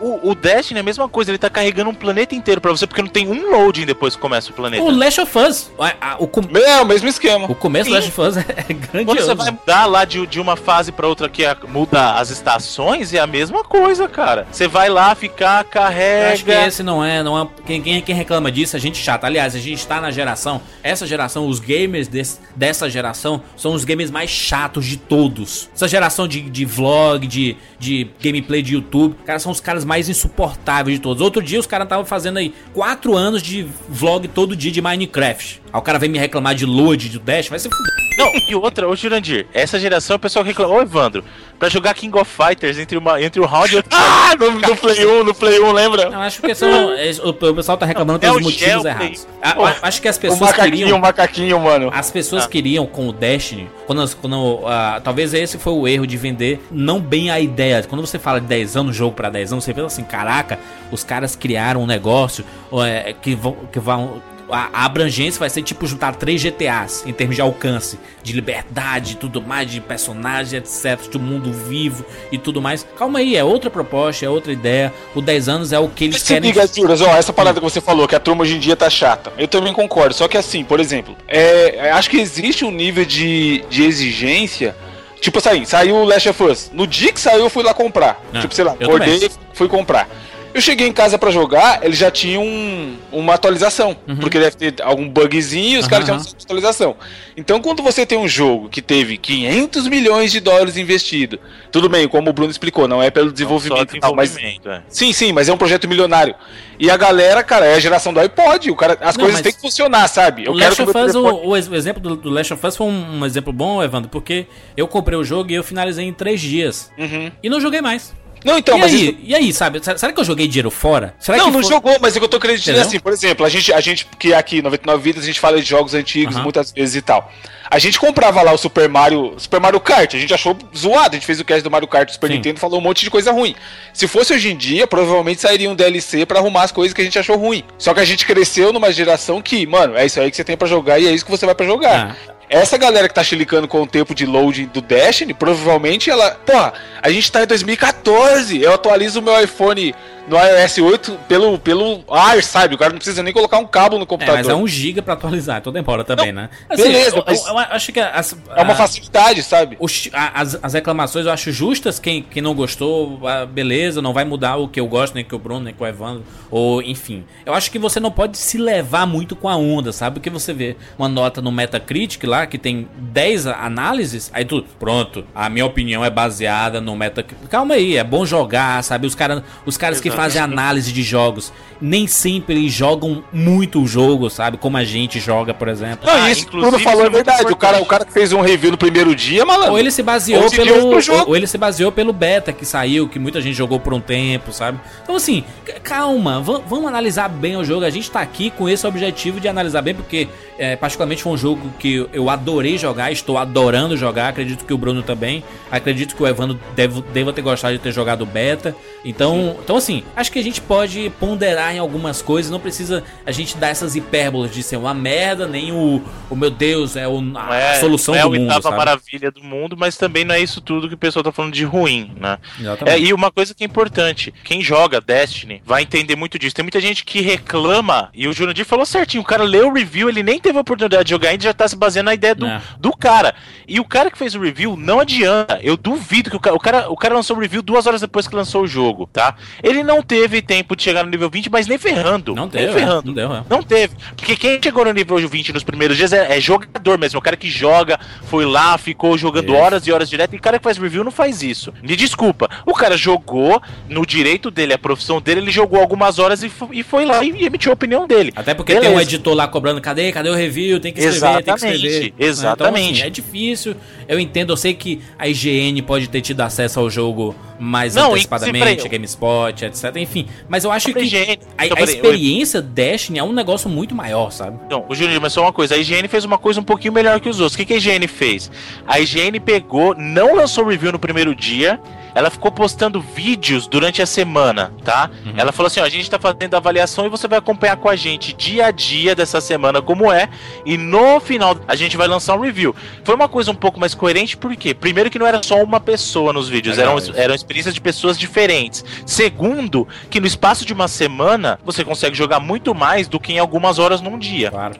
O, o Destiny é a mesma coisa, ele tá carregando um planeta inteiro pra você, porque não tem um loading depois que começa o planeta. O Last of Us, a- a- o, com- É, o mesmo esquema. o começo do Sim. Last of Us é Quando grandioso. você vai mudar lá de, de uma fase pra outra que é- muda as estações, é a mesma coisa, cara. Você vai lá ficar, Eu acho que carrega. esse não é, não é quem, quem, quem reclama disso é gente chata. Aliás, a gente tá na geração, essa geração, os gamers desse- dessa geração são os gamers mais chatos de todos. Essa geração de, de vlog, de, de gameplay de YouTube, cara, são os caras mais insuportáveis de todos. Outro dia os caras estavam fazendo aí quatro anos de vlog todo dia de Minecraft. Aí o cara vem me reclamar de load, de dash, vai se fuder. Não, e outra, ô Jurandir, essa geração o pessoal reclama. Ô Evandro, pra jogar King of Fighters entre, uma, entre o round e outro. Ah, no, no Play 1, no Play 1, lembra? Eu acho que são, é, o, o pessoal tá reclamando É pelos o motivos gel, errados. A- a- acho que as O pessoas macaquinho, queriam o macaquinho, mano. As pessoas Ah. queriam com o Destiny, quando, quando ah, talvez esse foi o erro de vender não bem a ideia. Quando você fala de 10 anos, jogo pra 10 anos, você pensa assim, caraca, os caras criaram um negócio é, que vão, que vão a a abrangência vai ser tipo juntar três GTAs em termos de alcance, de liberdade e tudo mais, de personagem, etc, de um mundo vivo e tudo mais. Calma aí, é outra proposta, é outra ideia. O 10 anos é o que eles querem. liga, Juras, ó, essa parada que você falou, que a turma hoje em dia tá chata. Eu também concordo. Só que assim, por exemplo, é, acho que existe um nível de, de exigência. Tipo assim, saiu o Last of Us. No dia que saiu, eu fui lá comprar. Ah, tipo, sei lá, acordei, fui comprar. Eu cheguei em casa pra jogar, ele já tinha um, uma atualização. Porque deve ter algum bugzinho e os Uhum, caras uhum. tinham uma atualização. Então, quando você tem um jogo que teve 500 milhões de dólares investido, tudo bem, como o Bruno explicou, não é pelo desenvolvimento, e tal, mas é. Sim, sim, mas é um projeto milionário. E a galera, cara, é a geração do iPod. O cara, as Não, coisas têm que funcionar, sabe? O Eu quero Last que of meu Us, o, o o exemplo do, do Last of Us foi um, um exemplo bom, Evandro, porque eu comprei o jogo e eu finalizei em três dias. Uhum. E não joguei mais. Não, então, e, mas aí, isso... e aí, sabe? Será que eu joguei dinheiro fora? Será Não, não jogou, mas o que eu tô querendo dizer é assim, por exemplo, a gente, a gente que aqui, 99 Vidas, a gente fala de jogos antigos muitas vezes e tal. A gente comprava lá o Super Mario, Super Mario Kart, a gente achou zoado, a gente fez o cast do Mario Kart do Super Sim. Nintendo, falou um monte de coisa ruim. Se fosse hoje em dia, provavelmente sairia um DLC pra arrumar as coisas que a gente achou ruim. Só que a gente cresceu numa geração que, mano, é isso aí que você tem pra jogar e é isso que você vai pra jogar. Ah, Essa galera que tá chilicando com o tempo de loading do Destiny, provavelmente ela. Porra, a gente tá em 2014. Eu atualizo o meu iPhone no iOS 8 pelo, pelo ar, sabe? O cara não precisa nem colocar um cabo no é, computador. mas é um giga pra atualizar, então demora também, né? beleza, eu, eu- eu acho que as, É uma facilidade, sabe? os- as, as reclamações eu acho justas. Quem, quem não gostou, ah, beleza, não vai mudar o que eu gosto, nem que o Bruno, nem que o Evandro, ou enfim. Eu acho que você não pode se levar muito com a onda, sabe? Porque você vê uma nota no Metacritic lá que tem 10 análises, aí tu, pronto, a minha opinião é baseada no Metacritic. Calma aí, é bom jogar, sabe? Os, cara, os caras que fazem análise de jogos, nem sempre eles jogam muito o jogo, sabe? Como a gente joga, por exemplo. Não, Ah, isso que Bruno falou é verdade. O cara, o cara que fez um review no primeiro dia, malandro. Ou ele se baseou Ou pelo. jogo. Ou ele se baseou pelo beta que saiu, que muita gente jogou por um tempo, sabe? Então, assim, calma, va- vamos analisar bem o jogo. A gente tá aqui com esse objetivo de analisar bem, porque, é, particularmente, foi um jogo que eu adorei jogar, estou adorando jogar. Acredito que o Bruno também. Acredito que o Evandro deve, deva ter gostado de ter jogado o beta. Então, então, assim, acho que a gente pode ponderar em algumas coisas. Não precisa a gente dar essas hipérbolas de ser uma merda, nem o, o meu Deus, é o, a, a é, solução é do a mundo. oitava Sabe? maravilha do mundo, mas também não é isso tudo que o pessoal tá falando de ruim, né? É, e uma coisa que é importante, quem joga Destiny vai entender muito disso. Tem muita gente que reclama, e o Jurandir falou certinho, o cara leu o review, ele nem teve a oportunidade de jogar ainda, já tá se baseando na ideia do, É. do cara. E o cara que fez o review não adianta. Eu duvido que o cara, o cara, o cara lançou o review duas horas depois que lançou o jogo, tá? Ele não não teve tempo de chegar no nível 20, mas nem ferrando. Não teve, ferrando. não deu, é. Não teve. Porque quem chegou no nível 20 nos primeiros dias é, é jogador mesmo. O cara que joga, foi lá, ficou jogando Isso. horas e horas direto. E o cara que faz review não faz isso. Me desculpa. O cara jogou no direito dele, a profissão dele, ele jogou algumas horas e, e foi lá e emitiu a opinião dele. Até porque tem um Beleza. editor lá cobrando, cadê? Cadê o review? Tem que escrever, tem que Exatamente, escrever. exatamente. Então, assim, é difícil. Eu entendo, eu sei que a IGN pode ter tido acesso ao jogo mais Não, antecipadamente, GameSpot, etc. Enfim, mas eu acho Sobre que a IGN. a, Então, a experiência Destiny é um negócio muito maior, sabe? Então, o Júnior, mas só uma coisa, a IGN fez uma coisa um pouquinho melhor que os outros. O que, que a IGN fez? A IGN pegou, não lançou review no primeiro dia, ela ficou postando vídeos durante a semana, tá? Ela falou assim: ó, a gente tá fazendo a avaliação e você vai acompanhar com a gente dia a dia dessa semana como é, e no final a gente vai lançar um review. Foi uma coisa um pouco mais coerente, por quê? Primeiro, que não era só uma pessoa nos vídeos, Legal eram, isso. eram experiências de pessoas diferentes. Segundo, que no espaço de uma semana você consegue jogar muito mais do que em algumas horas num dia. Claro.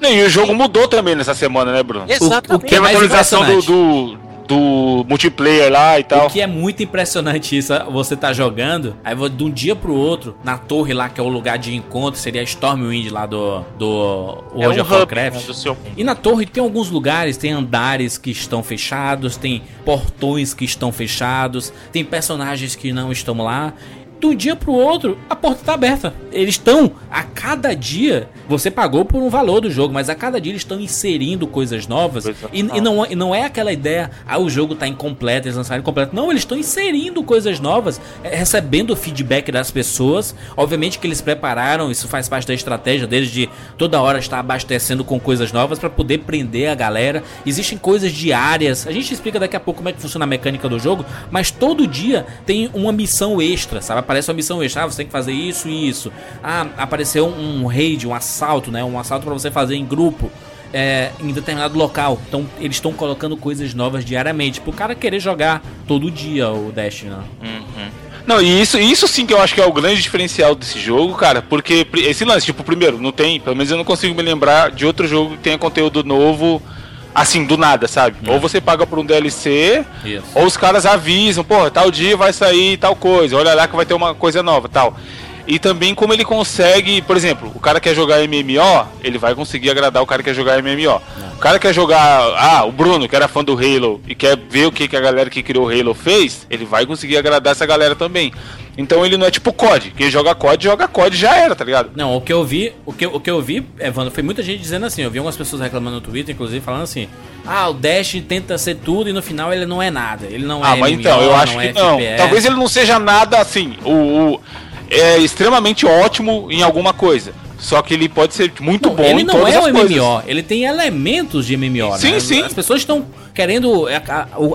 Não, e o jogo mudou também nessa semana, né, Bruno? o que Teve é a mais atualização do, impressionante? do, do multiplayer lá e tal. O que é muito impressionante isso, você tá jogando, aí de um dia pro outro, na torre lá, que é o lugar de encontro, seria a Stormwind lá do, do É World um of hub Warcraft. né, do seu E na torre tem alguns lugares, tem andares que estão fechados, tem portões que estão fechados, tem personagens que não estão lá. De um dia pro outro, a porta tá aberta. Eles estão, a cada dia, você pagou por um valor do jogo, mas a cada dia eles estão inserindo coisas novas. Coisa E, nova. e não, e não é aquela ideia, ah, o jogo tá incompleto, eles lançaram incompleto. Não, eles estão inserindo coisas novas, eh, recebendo o feedback das pessoas. Obviamente que eles prepararam, isso faz parte da estratégia deles de toda hora estar abastecendo com coisas novas para poder prender a galera. Existem coisas diárias, a gente explica daqui a pouco como é que funciona a mecânica do jogo, mas todo dia tem uma missão extra, sabe? Aparece uma missão extra, ah, você tem que fazer isso e isso. Ah, apareceu um raid, um assalto, né? Um assalto para você fazer em grupo é, em determinado local. Então eles estão colocando coisas novas diariamente. Pro cara querer jogar todo dia o Destiny. Né? Uhum. Não, e isso, isso sim que eu acho que é o grande diferencial desse jogo, cara, porque esse lance, tipo, primeiro, não tem, pelo menos eu não consigo me lembrar de outro jogo que tenha conteúdo novo, assim, do nada, sabe? É. Ou você paga por um DLC, Isso. ou os caras avisam, pô, tal dia vai sair tal coisa, olha lá que vai ter uma coisa nova, tal. E também como ele consegue, por exemplo, o cara quer jogar MMO, ele vai conseguir agradar o cara que quer jogar MMO. O cara quer jogar, ah, o Bruno, que era fã do Halo e quer ver o que, que a galera que criou o Halo fez, ele vai conseguir agradar essa galera também. Então ele não é tipo COD, quem joga COD, joga COD já era, tá ligado? Não, o que eu vi, o que, o que eu vi, Evandro, foi muita gente dizendo assim. Eu vi algumas pessoas reclamando no Twitter, inclusive, falando assim: Ah, o Dash tenta ser tudo e no final ele não é nada. Ele não Ah, é mas MMO, então, eu acho não que é não. FPS. Talvez ele não seja nada assim, o, o- é extremamente ótimo em alguma coisa. Só que ele pode ser muito Não, bom ele em não todas é as um coisas. MMO, ele tem elementos de MMO, Sim, né? sim. As pessoas estão querendo. é,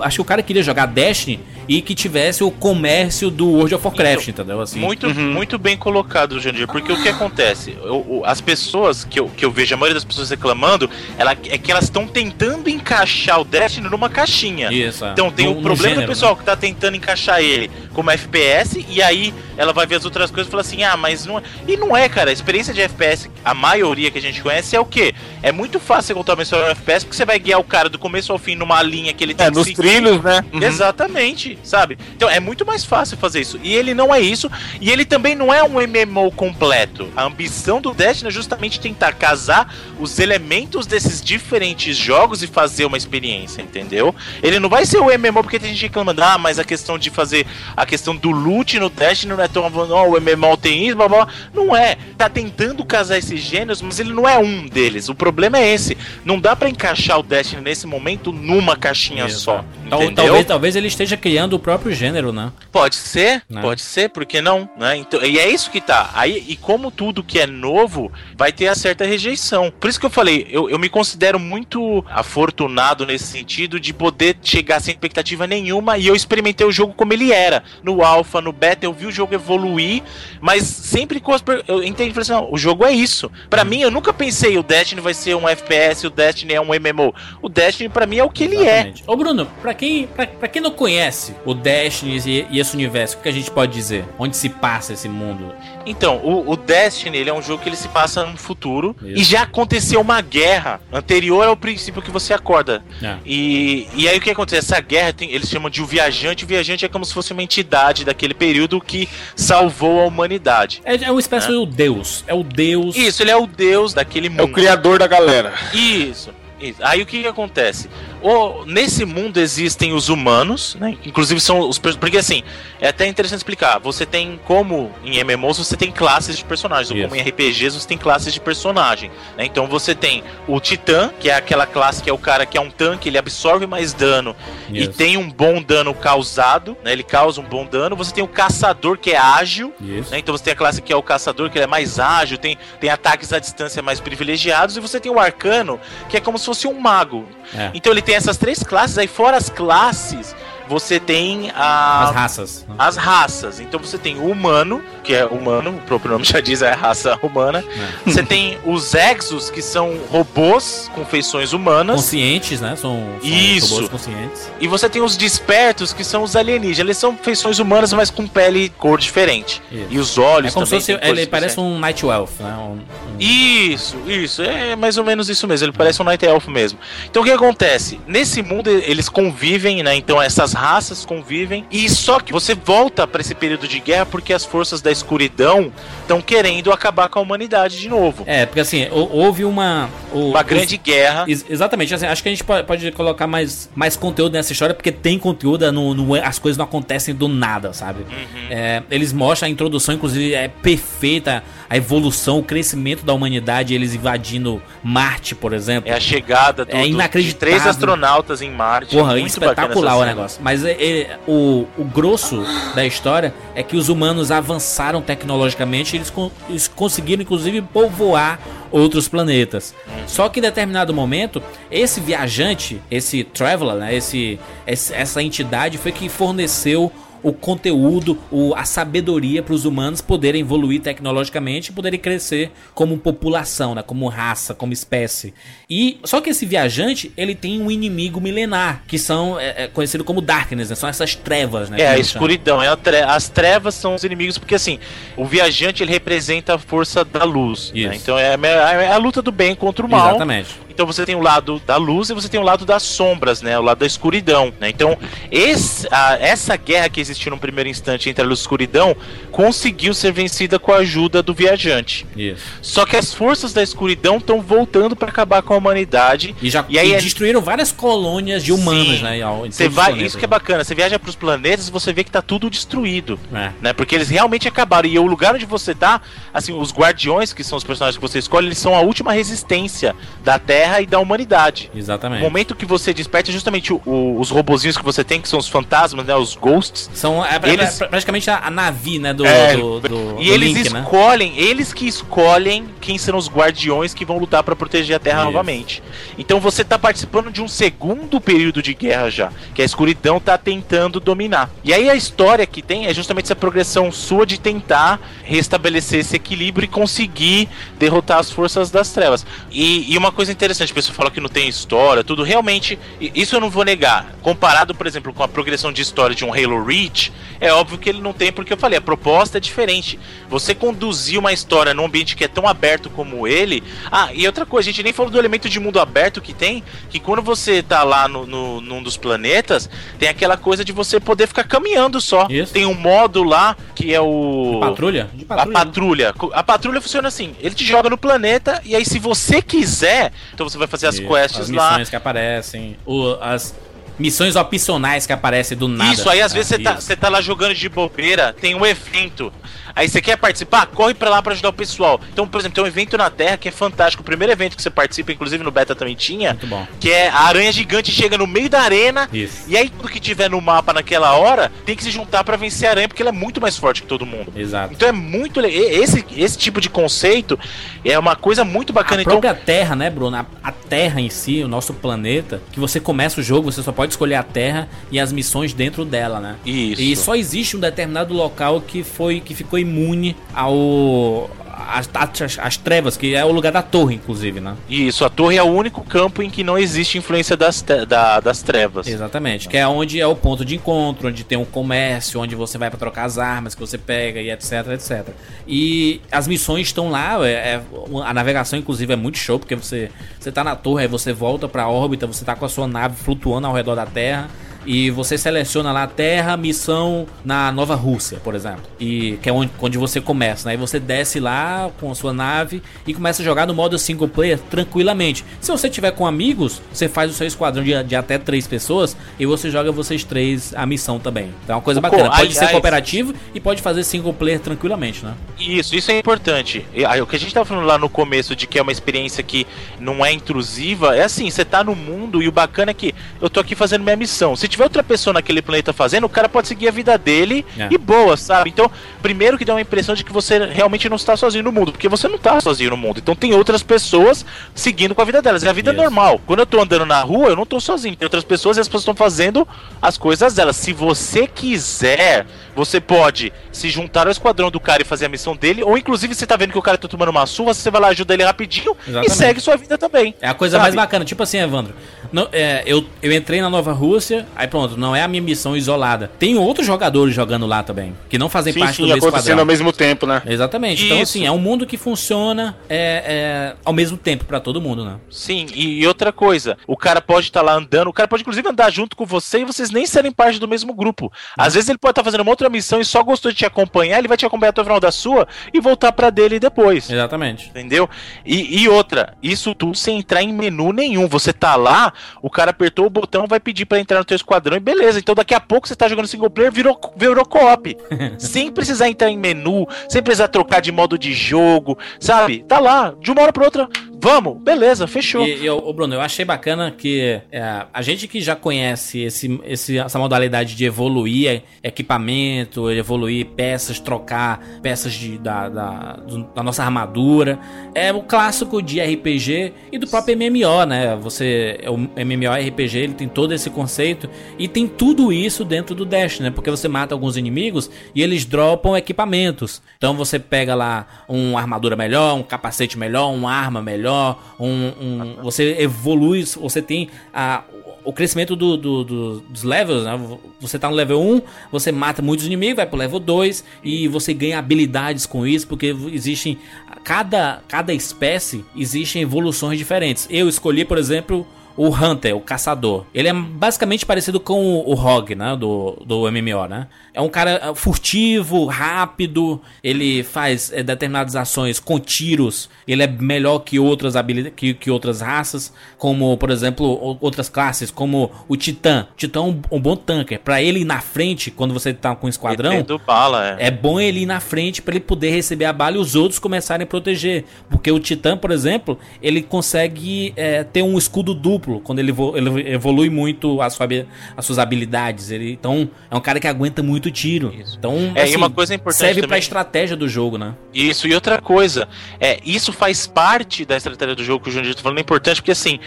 Acho que o cara queria jogar Destiny e que tivesse o comércio do World of Warcraft, entendeu? Assim. Muito, Uhum. muito bem colocado, Jandir, porque o que acontece? Eu- as pessoas que eu, que eu vejo, a maioria das pessoas reclamando, ela, é que elas estão tentando encaixar o Destiny numa caixinha. Isso, é. Então tem No- o problema gênero, do pessoal que tá tentando encaixar ele como FPS e aí ela vai ver as outras coisas e fala assim: "Ah, mas não é". E não é, cara. A experiência de FPS, a maioria que a gente conhece é o quê? É muito fácil você contar uma história no FPS porque você vai guiar o cara do começo ao fim numa linha que ele tem É, que nos seguir. trilhos, né? Uhum. Exatamente, sabe? Então é muito mais fácil fazer isso. E ele não é isso. E ele também não é um MMO completo. A ambição do Destiny é justamente tentar casar os elementos desses diferentes jogos e fazer uma experiência, entendeu? Ele não vai ser o MMO porque tem gente reclamando, ah, mas a questão de fazer a questão do loot no Destiny não é tão oh, o MMO tem isso, blá blá. blá. Não é. Tá tentando casar esses gêneros, mas ele não é um deles. O problema é esse. Não dá pra encaixar o Destiny nesse momento numa caixinha Isso, só. Tal- entendeu? talvez, talvez ele esteja criando o próprio gênero, né? Pode ser, Né? pode ser, por que não? Né? Então, e é isso que tá. Aí, e como tudo que é novo vai ter a certa rejeição. Por isso que eu falei, eu, eu me considero muito afortunado nesse sentido de poder chegar sem expectativa nenhuma e eu experimentei o jogo como ele era. No alpha, no beta, eu vi o jogo evoluir, mas sempre com as. Eu entendi, falei assim, não, o jogo é isso. Pra mim, eu nunca pensei o Destiny vai ser um FPS, o Destiny é um MMO. O Destiny, pra mim, é o que ele é. Exatamente. Ô Bruno, pra quem, pra, pra quem não conhece? O Destiny e, e esse universo, o que a gente pode dizer? Onde se passa esse mundo? Então, o, o Destiny ele é um jogo que ele se passa no futuro Isso. e já aconteceu uma guerra anterior ao princípio que você acorda. É. E, e aí o que acontece? Essa guerra tem- eles chamam de o viajante. O viajante é como se fosse uma entidade daquele período que salvou a humanidade. É, é uma espécie do deus. É o deus. Isso, ele é o deus daquele É o mundo. criador da galera. Isso. Isso. Aí o que, que acontece? O, nesse mundo existem os humanos, né? Inclusive são os. Porque assim, é até interessante explicar. Você tem, como em MMOs, você tem classes de personagens, ou como em RPGs, você tem classes de personagem. né? Então você tem o Titã, que é aquela classe que é o cara que é um tanque, ele absorve mais dano e Isso. tem um bom dano causado, né? Ele causa um bom dano. Você tem o Caçador, que é ágil, né? Então você tem a classe que é o caçador, que ele é mais ágil, tem, tem ataques à distância mais privilegiados, e você tem o arcano, que é como se fosse um mago. É. Então ele tem essas três classes, aí fora as classes, você tem a, As raças. as raças. Então você tem o humano, que é humano, o próprio nome já diz, é a raça humana. É. Você tem os exos, que são robôs com feições humanas. Conscientes, né? São, são Isso. robôs conscientes. E você tem os despertos, que são os alienígenas. Eles são feições humanas, mas com pele e cor diferente. Isso. E os olhos É como se também fosse. têm cores Ele parece um Night Elf, né? Um, um- Isso, isso, é mais ou menos isso mesmo. Ele parece um Night Elf mesmo. Então o que acontece? Nesse mundo eles convivem, né? Então essas raças convivem. E só que você volta pra esse período de guerra porque as forças da escuridão estão querendo acabar com a humanidade de novo. É, porque assim, hou- houve uma. o- Uma os- grande guerra. Ex- Exatamente, assim, acho que a gente pode, pode colocar mais, mais conteúdo nessa história, porque tem conteúdo, não, não é- as coisas não acontecem do nada, sabe? Uhum. É, eles mostram a introdução, inclusive é perfeita a evolução, o crescimento da humanidade, eles invadindo Marte, por exemplo. É a chegada do, É inacreditável. três astronautas em Marte. Porra, bacana espetacular o negócio. Mas é- é- o, o grosso da história é que os humanos avançaram tecnologicamente eles, con- eles conseguiram, inclusive, povoar outros planetas. Só que em determinado momento, esse viajante, esse traveler, né, esse- essa entidade foi que forneceu o conteúdo, o, a sabedoria para os humanos poderem evoluir tecnologicamente e poderem crescer como população, né, como raça, como espécie. E só que esse viajante ele tem um inimigo milenar que são é, é, conhecido como darkness, né, são essas trevas, né? É, a escuridão. É a tre- As trevas são os inimigos, porque assim, o viajante ele representa a força da luz. né? Então é, a- é a luta do bem contra o mal. Exatamente. Então você tem o lado da luz e você tem o lado das sombras, né? O lado da escuridão, né? Então, esse, a- essa guerra que existiu no primeiro instante entre a luz e a escuridão conseguiu ser vencida com a ajuda do viajante. Isso. Só que as forças da escuridão estão voltando para acabar com a humanidade. E já E aí e é- destruíram várias colônias de humanos, Sim. né? Você vai, planetas, isso que é né? bacana, você viaja para os planetas e você vê que tá tudo destruído. É. né? Porque eles realmente acabaram. E o lugar onde você tá, assim, os guardiões, que são os personagens que você escolhe, eles são a última resistência da Terra e da humanidade. Exatamente. momento que você desperta, é justamente o- o- os robozinhos que você tem, que são os fantasmas, né? Os ghosts. São é, Eles- pra- praticamente a, a Navi, né? Do, É, do, do- E do eles Link, né? escolhem, eles que escolhem quem serão os guardiões que vão lutar pra proteger a Terra Isso. novamente. Então você tá participando de um segundo período de guerra já, que a escuridão tá tentando dominar. E aí a história que tem é justamente essa progressão sua de tentar restabelecer esse equilíbrio e conseguir derrotar as forças das trevas. E, e uma coisa interessante, a pessoa fala que não tem história, tudo realmente, isso eu não vou negar. Comparado, por exemplo, com a progressão de história de um Halo Reach, é óbvio que ele não tem, porque eu falei, a proposta é diferente. Você conduzir uma história num ambiente que é tão aberto como ele. Ah, e outra coisa, a gente nem falou do elemento de mundo aberto que tem, que quando você tá lá no, no- num dos planetas, tem aquela coisa de você poder ficar caminhando só. Isso. Tem um modo lá que é o. Patrulha? De A patrulha. A patrulha funciona assim: ele te joga no planeta, e aí, se você quiser, então você vai fazer as quests as lá. missões que aparecem, o- as missões opcionais que aparecem do nada. Isso, aí às É, vezes você tá, você tá lá jogando de bobeira, tem um evento. Aí você quer participar? Corre pra lá pra ajudar o pessoal. Então, por exemplo, tem um evento na Terra que é fantástico. O primeiro evento que você participa, inclusive no beta também tinha, Muito bom. que é a aranha gigante chega no meio da arena. Isso. E aí, tudo que tiver no mapa naquela hora tem que se juntar pra vencer a aranha, porque ela é muito mais forte que todo mundo. Exato. Então é muito esse esse tipo de conceito é uma coisa muito bacana. A Então, própria Terra, né, Bruno? A, a Terra em si, o nosso planeta, que você começa o jogo, você só pode escolher a Terra e as missões dentro dela, né? Isso. E só existe um determinado local que foi que ficou imune ao as, as, as trevas, que é o lugar da torre, inclusive, né? Isso, a torre é o único campo em que não existe influência das, da- das trevas. Exatamente, que é onde é o ponto de encontro, onde tem um comércio, onde você vai pra trocar as armas que você pega e etc, etc. E as missões estão lá, é, é- a navegação inclusive é muito show, porque você, você tá na torre, aí você volta pra órbita, você tá com a sua nave flutuando ao redor da Terra. E você seleciona lá Terra, missão na Nova Rússia, por exemplo. E que é onde, onde você começa, né? E você desce lá com a sua nave e começa a jogar no modo single player tranquilamente. Se você tiver com amigos, você faz o seu esquadrão de, de até três pessoas e você joga vocês três a missão também. Então é uma coisa Pô, bacana. Pode aliás- ser cooperativo e pode fazer single player tranquilamente, né? Isso, isso é importante. O que a gente tava falando lá no começo de que é uma experiência que não é intrusiva, é assim, você tá no mundo e o bacana é que eu tô aqui fazendo minha missão. Se tiver outra pessoa naquele planeta fazendo, o cara pode seguir a vida dele É. e boa, sabe? Então, primeiro que dá uma impressão de que você realmente não está sozinho no mundo, porque você não tá sozinho no mundo. Então tem outras pessoas seguindo com a vida delas. É a vida Isso. normal. Quando eu tô andando na rua, eu não tô sozinho. Tem outras pessoas e as pessoas estão fazendo as coisas delas. Se você quiser, você pode se juntar ao esquadrão do cara e fazer a missão dele, ou inclusive você tá vendo que o cara tá tomando uma surra, você vai lá ajuda ele rapidinho Exatamente. e segue sua vida também. É a coisa Sabe? mais bacana. Tipo assim, Evandro. Não- é, eu, eu entrei na Nova Rússia, aí pronto, não é a minha missão isolada. Tem outros jogadores jogando lá também, que não fazem Sim, parte sim, do mesmo acontecendo esquadrão. ao mesmo tempo, né? Exatamente. Então, Isso. assim, é um mundo que funciona é, é, ao mesmo tempo pra todo mundo, né? Sim, e, e outra coisa, o cara pode estar lá andando, o cara pode inclusive andar junto com você e vocês nem serem parte do mesmo grupo. Às vezes ele pode estar fazendo uma outra missão e só gostou de te acompanhar, ele vai te acompanhar até o final da sua e voltar pra dele depois. Exatamente. Entendeu? E, e outra, isso tudo sem entrar em menu nenhum. Você tá lá, o cara apertou o botão, vai pedir pra entrar no teu esquadrão e beleza. Então daqui a pouco você tá jogando single player, virou, virou co-op. sem precisar entrar em menu, sem precisar trocar de modo de jogo, sabe? Tá lá, de uma hora pra outra, vamos, beleza, fechou. E, e, Bruno, eu achei bacana que é, a gente que já conhece esse, esse- essa modalidade de evoluir equipamento, evoluir peças, trocar peças de, da, da, da nossa armadura, é o clássico de RPG e do próprio MMO, né? Você, o MMORPG, ele tem todo esse conceito e tem tudo isso dentro do Dash, né? Porque você mata alguns inimigos e eles dropam equipamentos. Então você pega lá uma armadura melhor, um capacete melhor, uma arma melhor, um, um- você evolui, você tem a, o crescimento do- do- do- dos levels, né? Você tá no level 1, você mata muitos inimigos, vai pro level 2 e você ganha habilidades com isso, porque existem. Cada, cada espécie existem evoluções diferentes. Eu escolhi, por exemplo, o Hunter, o caçador. Ele é basicamente parecido com o, o Rogue, né? Do, do MMO, né? É um cara eh, furtivo, rápido. Ele faz eh, determinadas ações com tiros. Ele é melhor que outras habilidades, que, que outras raças, como por exemplo outras classes, como o Titã. O Titã é um, um bom tanker. Pra ele ir na frente, quando você tá com um esquadrão, bala, é. é bom ele ir na frente para ele poder receber a bala e os outros começarem a proteger. Porque o Titã, por exemplo, ele consegue é, ter um escudo duplo quando ele, ele evolui muito a sua habi- as suas habilidades. Ele, então, é um cara que aguenta muito tiro. Então, É, e uma coisa importante serve também- estratégia do jogo, né? Isso, e outra coisa, é, isso faz parte da estratégia do jogo que o Júnior tá falando, é importante, porque assim,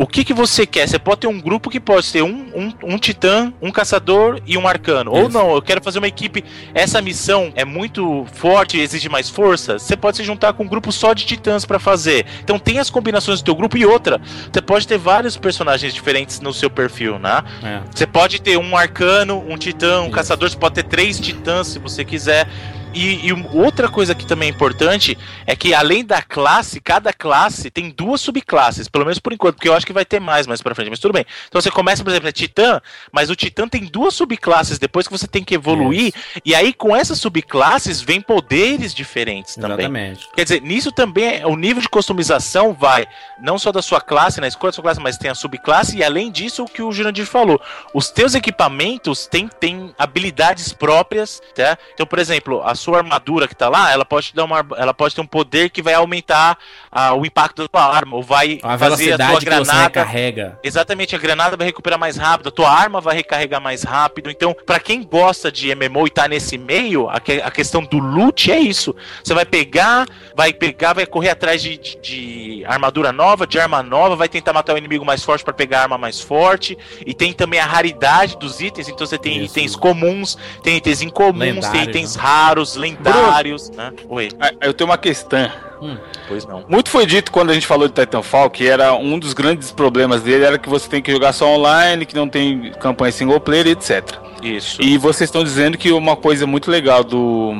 o que, que você quer? Você pode ter um grupo que pode ter um, um, um titã, um caçador e um arcano. Ou Isso. não, eu quero fazer uma equipe. Essa missão é muito forte, exige mais força. Você pode se juntar com um grupo só de titãs pra fazer. Então tem as combinações do teu grupo e outra. Você pode ter vários personagens diferentes no seu perfil, né? É. Você pode ter um arcano, um titã, um Isso. caçador, você pode ter três titãs se você quiser. E, e outra coisa que também é importante é que além da classe, cada classe tem duas subclasses, pelo menos por enquanto, porque eu acho que vai ter mais mais pra frente, mas tudo bem. Então você começa, por exemplo, é Titã, mas o Titã tem duas subclasses depois que você tem que evoluir, e aí com essas subclasses vem poderes diferentes também. Exatamente. Quer dizer, nisso também é- o nível de customização vai não só da sua classe, na escolha da sua classe, mas tem a subclasse, e além disso, o que o Jurandir falou, os teus equipamentos têm, têm habilidades próprias, tá? Então, por exemplo, a sua armadura que tá lá, ela pode te dar uma, ela pode ter um poder que vai aumentar ah, o impacto da tua arma, ou vai A fazer a tua granada recarrega. Exatamente, a granada vai recuperar mais rápido, a tua arma vai recarregar mais rápido. Então, pra quem gosta de MMO e tá nesse meio, a, que- a questão do loot é isso. Você vai pegar, vai pegar, vai correr atrás de, de- de armadura nova, de arma nova, vai tentar matar o inimigo mais forte pra pegar a arma mais forte. E tem também a raridade dos itens, então você tem Isso. itens comuns, tem itens incomuns, tem Lendários, itens né? raros, os lendários, né? Oi, Ah, Eu tenho uma questão. pois não. Muito foi dito quando a gente falou de Titanfall que era um dos grandes problemas dele era que você tem que jogar só online, que não tem campanha single player, etc. Isso. E vocês estão dizendo que uma coisa muito legal do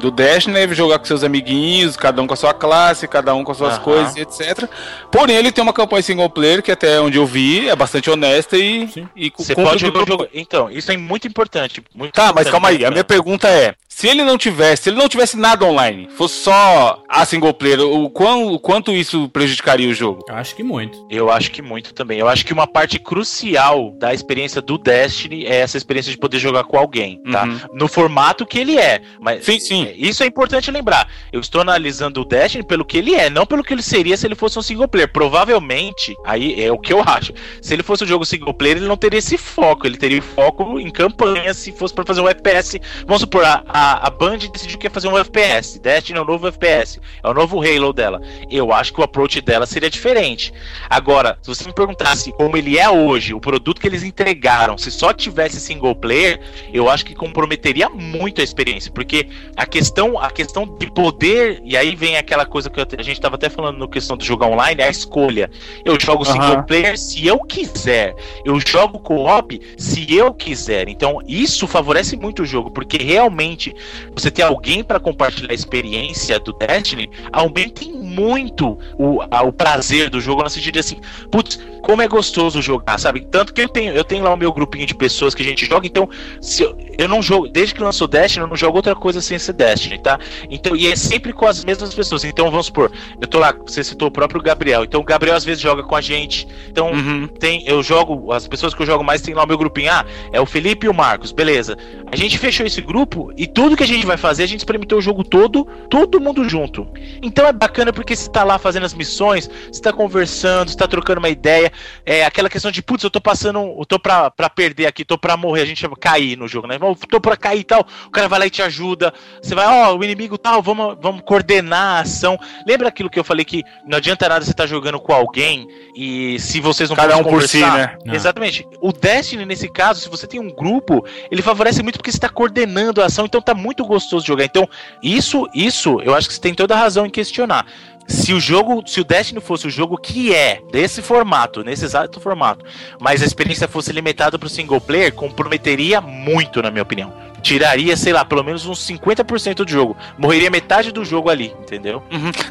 do Destiny é jogar com seus amiguinhos, cada um com a sua classe, cada um com as suas Aham. coisas, etc. Porém, ele tem uma campanha single player que até onde eu vi é bastante honesta e, e Você pode jogar jogo. Então, isso é muito importante. Muito Tá, mas importante, calma aí. A né? minha pergunta é: se ele não tivesse, se ele não tivesse nada online, fosse só a single player, o, quão, o quanto isso prejudicaria o jogo? Eu acho que muito. Eu acho que muito também. Eu acho que uma parte crucial da experiência do Destiny é essa experiência de poder jogar com alguém, tá? Uhum. No formato que ele é. Mas Sim, sim. Isso é importante lembrar. Eu estou analisando o Destiny pelo que ele é, não pelo que ele seria se ele fosse um single player. Provavelmente, aí é o que eu acho. Se ele fosse um jogo single player, ele não teria esse foco. Ele teria foco em campanha se fosse para fazer um FPS. Vamos supor, a, a, a Band decidiu que ia fazer um FPS. Destiny é o novo FPS. É o novo Halo dela. Eu acho que o approach dela seria diferente. Agora, se você me perguntasse como ele é hoje, o produto que eles entregaram, se só tivesse single player, eu acho que comprometeria muito a experiência, porque a questão, a questão de poder, e aí vem aquela coisa que eu- a gente estava até falando no questão do jogar online, a escolha. Eu jogo Aham. single player se eu quiser, eu jogo co-op se eu quiser. Então, isso favorece muito o jogo, porque realmente você ter alguém para compartilhar a experiência do Destiny aumenta muito o, a- o prazer do jogo, no sentido de assim, putz, como é gostoso jogar, sabe? Tanto que eu tenho, eu tenho lá o meu grupinho de pessoas que a gente joga, então se eu, eu não jogo, desde que lançou Destiny, eu não jogo outra coisa sem ser Destiny, tá? Então, e é sempre com as mesmas pessoas. Então, vamos supor, eu tô lá, você citou o próprio Gabriel. Então, o Gabriel às vezes joga com a gente. Então, Uhum. tem, eu jogo, as pessoas que eu jogo mais tem lá o meu grupinho. Ah, é o Felipe e o Marcos, beleza. A gente fechou esse grupo e tudo que a gente vai fazer, a gente experimentou o jogo todo, todo mundo junto. Então é bacana porque você tá lá fazendo as missões, você tá conversando, você tá trocando uma ideia. É aquela questão de, putz, eu tô passando, eu tô pra, pra perder aqui, tô pra morrer, a gente chama cair no jogo, né? Eu tô pra cair e tal, o cara vai lá e te ajuda. Você vai, ó, o inimigo tal, vamos, vamos coordenar a ação. Lembra aquilo que eu falei que não adianta nada você tá jogando com alguém e se vocês não Cada podem um por si, né? Exatamente. O Destiny, nesse caso, se você tem um grupo, ele favorece muito porque você tá coordenando a ação, então tá muito gostoso de jogar. Então, isso, isso, eu acho que você tem toda a razão em questionar. Se o jogo, se o Destiny fosse o jogo que é, desse formato, nesse exato formato, mas a experiência fosse limitada pro single player, comprometeria muito, na minha opinião. Tiraria, sei lá, pelo menos uns 50% do jogo. Morreria metade do jogo ali, entendeu?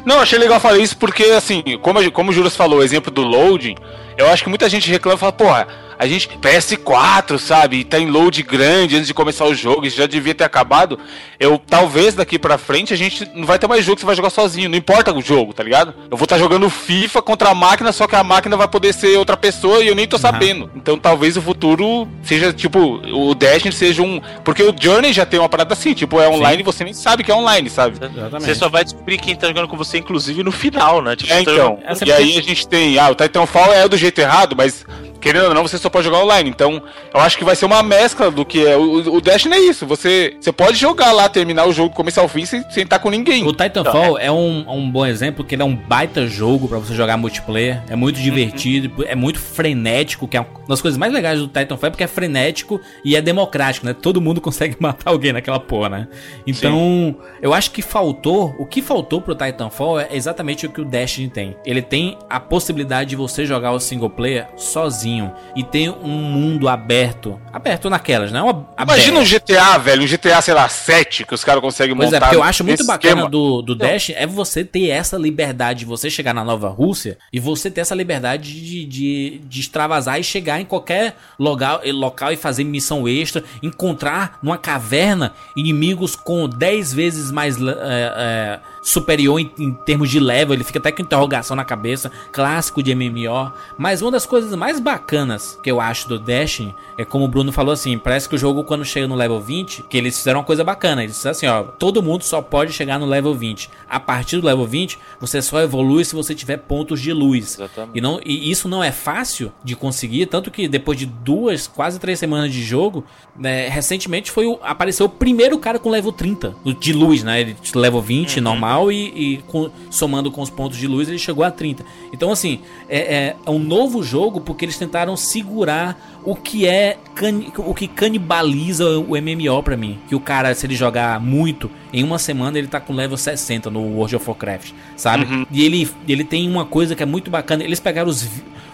Não, achei legal falar isso porque, assim, como, como o Juras falou, o exemplo do loading, eu acho que muita gente reclama e fala, porra, a gente PS4, sabe, e tá em load grande antes de começar o jogo, isso já devia ter acabado. Eu, talvez daqui pra frente a gente não vai ter mais jogo que você vai jogar sozinho, não importa o jogo, tá ligado? Eu vou estar jogando FIFA contra a máquina, só que a máquina vai poder ser outra pessoa e eu nem tô sabendo. Então talvez o futuro seja, tipo, o Destiny seja um. Porque o Journey já tem uma parada assim, tipo, é online e você nem sabe que é online, sabe? Exatamente. Você só vai descobrir quem tá jogando com você, inclusive, no final, né? Tipo, É, tá então. jogando- Essa E aí a gente tem. Ah, o Titanfall é do jeito errado, mas querendo ou não, você só pode jogar online. Então, eu acho que vai ser uma mescla do que é. O, o Destiny é isso. Você, você pode jogar lá, terminar o jogo do começo ao fim sem, sem estar com ninguém. O Titanfall é um, um bom exemplo, que ele é um baita jogo pra você jogar multiplayer. É muito divertido, é muito frenético, que é uma das coisas mais legais do Titanfall, é porque é frenético e é democrático, né? Todo mundo consegue matar alguém naquela porra, né? Então, eu acho que faltou, o que faltou pro Titanfall é exatamente o que o Destiny tem. Ele tem a possibilidade de você jogar o single player sozinho e tem um mundo aberto, aberto naquelas, né? Uma, Imagina um GTA, velho, um GTA, sei lá, 7, que os caras conseguem Pois é, montar. porque eu acho muito bacana esquema. do, do Dash é você ter essa liberdade de você chegar na Nova Rússia e você ter essa liberdade de, de, de extravasar e chegar em qualquer local, local e fazer missão extra, encontrar numa caverna inimigos com 10 vezes mais é, é, superior em, em termos de level, ele fica até com interrogação na cabeça, clássico de MMO. Mas uma das coisas mais bacanas que eu acho do Destiny é como o Bruno falou assim: parece que o jogo, quando chega no level 20, que eles fizeram uma coisa bacana. Eles disseram assim: ó, todo mundo só pode chegar no level 20. A partir do level 20, você só evolui se você tiver pontos de luz. Exatamente. E, não, e isso não é fácil de conseguir, tanto que depois de duas, quase três semanas de jogo, né, recentemente foi o, apareceu o primeiro cara com level 30 o de luz, né? Ele level 20, normal normal e, e com- somando com os pontos de luz ele chegou a 30. Então, assim, é, é um novo jogo porque eles tentaram segurar o que é cani- o que canibaliza o MMO pra mim. Que o cara, se ele jogar muito, em uma semana ele tá com level 60 no World of Warcraft, sabe? E ele, ele tem uma coisa que é muito bacana. Eles pegaram os.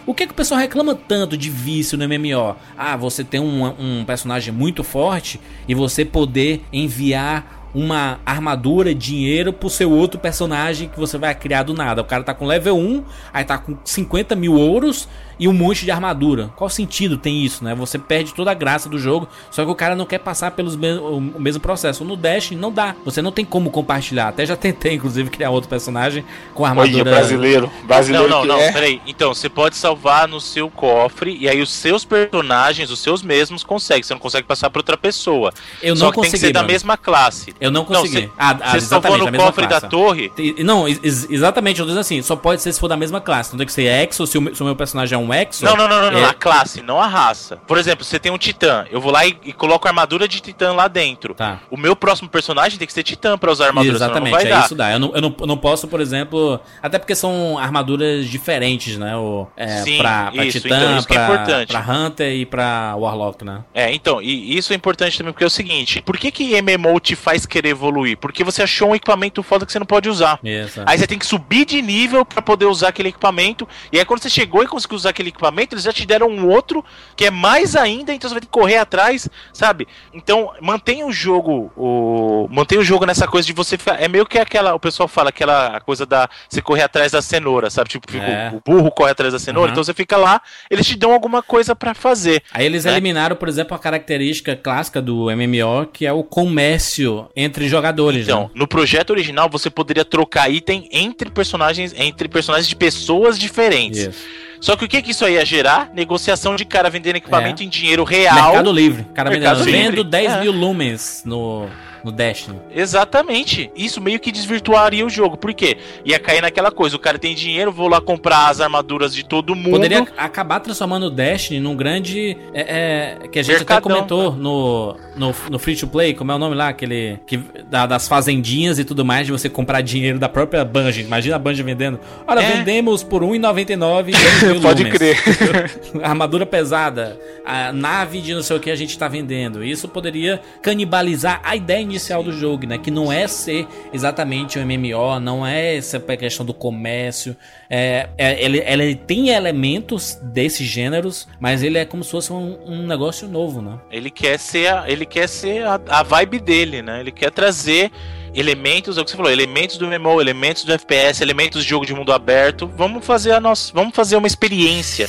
O que, que o pessoal reclama tanto de vício no MMO? Ah, você tem um, um personagem muito forte e você poder enviar uma armadura, dinheiro pro seu outro personagem que você vai criar do nada. O cara tá com level 1, aí tá com 50 mil ouros e um monte de armadura. Qual sentido tem isso, né? Você perde toda a graça do jogo, só que o cara não quer passar pelos me o mesmo processo. No Dash não dá. Você não tem como compartilhar. Até já tentei, inclusive, criar outro personagem com Olha, armadura. brasileiro. Brasileiro Não, não, que não, é. peraí. Então, você pode salvar no seu cofre e aí os seus personagens, os seus mesmos, conseguem. Você não consegue passar pra outra pessoa. Eu Só não que tem que consegui. ser da mesma classe. Eu não consegui. Não, Ah, ah, você salvou no cofre classe. da torre. Não, ex- exatamente, eu tô dizendo assim, só pode ser se for da mesma classe. Não tem que ser Exo, se o, meu- se o meu personagem é um Exo. Não, não, não, não, não, é- a classe, não a raça. Por exemplo, você tem um titã. Eu vou lá e, e coloco a armadura de titã lá dentro. Tá. O meu próximo personagem tem que ser titã pra usar a armadura, Exatamente, não vai é dar. isso dá. Eu não, eu, não, eu não posso, por exemplo. Até porque são armaduras diferentes, né? O, é, Sim, pra, pra isso, Titã, então, isso que é pra, importante. pra Hunter e pra Warlock, né? É, então, e isso é importante também porque é o seguinte: por que, que MMO te faz querer evoluir? Porque você achou um equipamento foda que você não pode usar. Isso. Aí você tem que subir de nível pra poder usar aquele equipamento. E aí quando você chegou e conseguiu usar aquele equipamento, eles já te deram um outro que é mais ainda, então você vai ter que correr atrás, sabe? Então, mantenha o jogo, o mantenha o jogo nessa coisa de você ficar, é meio que aquela, o pessoal fala aquela coisa da você correr atrás da cenoura, sabe? Tipo, fica É. o, o burro corre atrás da cenoura, Aham. então você fica lá, eles te dão alguma coisa pra fazer. Aí eles né? eliminaram, por exemplo, a característica clássica do MMO, que é o comércio entre jogadores. Então, né? no projeto original você poderia trocar item entre personagens, entre personagens de pessoas diferentes. Isso. Só que o que, que isso aí ia gerar? Negociação de cara vendendo equipamento É. em dinheiro real. Mercado Livre. Cara Mercado vendendo, Livre. vendo 10 É. mil lumens no, no Destiny. Exatamente. Isso meio que desvirtuaria o jogo. Por quê? Ia cair naquela coisa. O cara tem dinheiro, vou lá comprar as armaduras de todo mundo. Poderia acabar transformando o Destiny num grande. é, é, que a gente até Mercadão. comentou no, no, no Free to Play, como é o nome lá? Aquele. Que, da- das fazendinhas e tudo mais, de você comprar dinheiro da própria Bungie. Imagina a Bungie vendendo. Olha, É. vendemos por R$1,99 e 10 mil Pode lumens. crer. Armadura pesada, a nave de não sei o que a gente tá vendendo. Isso poderia canibalizar a ideia inicial do jogo, né? Que não é ser exatamente um MMO, não é essa questão do comércio. É, é- ele, ele tem elementos desses gêneros, mas ele é como se fosse um, um negócio novo, né? Ele quer ser, a, ele quer ser a, a vibe dele, né? Ele quer trazer elementos, é o que você falou, elementos do MMO, elementos do FPS, elementos de jogo de mundo aberto. Vamos fazer a nossa, vamos fazer uma experiência.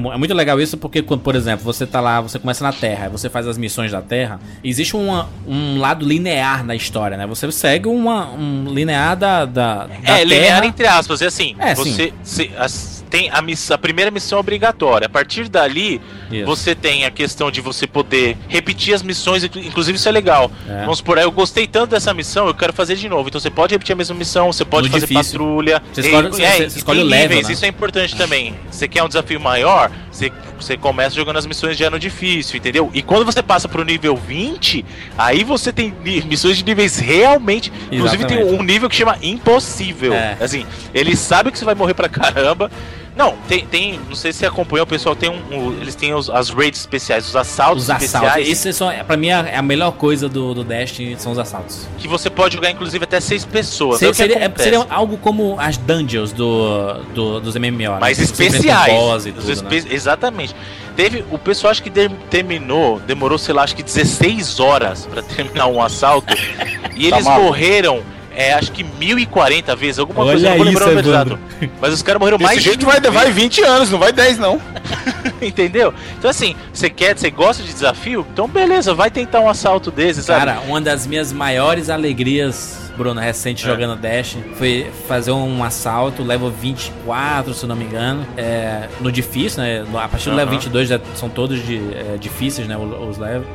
É, é mu- é muito legal isso porque, quando, por exemplo, você tá lá, você começa na Terra, você faz as missões da Terra, existe uma- um lado linear na história, né? Você segue uma, um linear da, da, da é, linear Terra. entre aspas, é assim. É, você se- as- tem a, miss- a primeira missão obrigatória. A partir dali, Isso. você tem a questão de você poder repetir as missões, inclu- inclusive isso é legal. É. Vamos supor, ah, eu gostei tanto dessa missão, eu quero fazer de novo. Então você pode repetir a mesma missão, você pode No fazer difícil. patrulha. Você escolhe- E- você- é, você escolhe tem o level, níveis, né? Isso é importante também. Você quer um desafio maior, você, você começa jogando as missões já no difícil, entendeu? E quando você passa pro nível 20, aí você tem missões de níveis realmente. Inclusive tem Exatamente. um nível que chama impossível. É. Assim, ele sabe que você vai morrer pra caramba. Não, tem, tem não sei se você acompanhou, o pessoal tem um, um- eles têm os, as raids especiais, os assaltos Os assaltos. especiais, Isso são, pra mim, é a melhor coisa do, do Destiny são os assaltos. que você pode jogar inclusive até seis pessoas. Seria, é seria, é- seria algo como as dungeons do, do, dos MMO. né? você enfrenta especiais. e tudo, espe- né? Exatamente. Teve, o pessoal acho que de- terminou, demorou, sei lá, acho que 16 horas pra terminar um assalto. e Tá eles maluco. morreram é, acho que 1040 vezes, alguma coisa, Olha eu não vou lembrar o número exato. Mas os caras morreram Desse mais jeito vai, vai 20 anos, não vai 10 não. Entendeu? Então assim, você quer, você gosta de desafio? Então beleza, vai tentar um assalto desses, sabe? Cara, uma das minhas maiores alegrias, Bruno, recente jogando Dash, foi fazer um assalto, level 24, se não me engano. É, no difícil, né? A partir do level Aham. 22 já são todos de, é, difíceis, né? Os, level,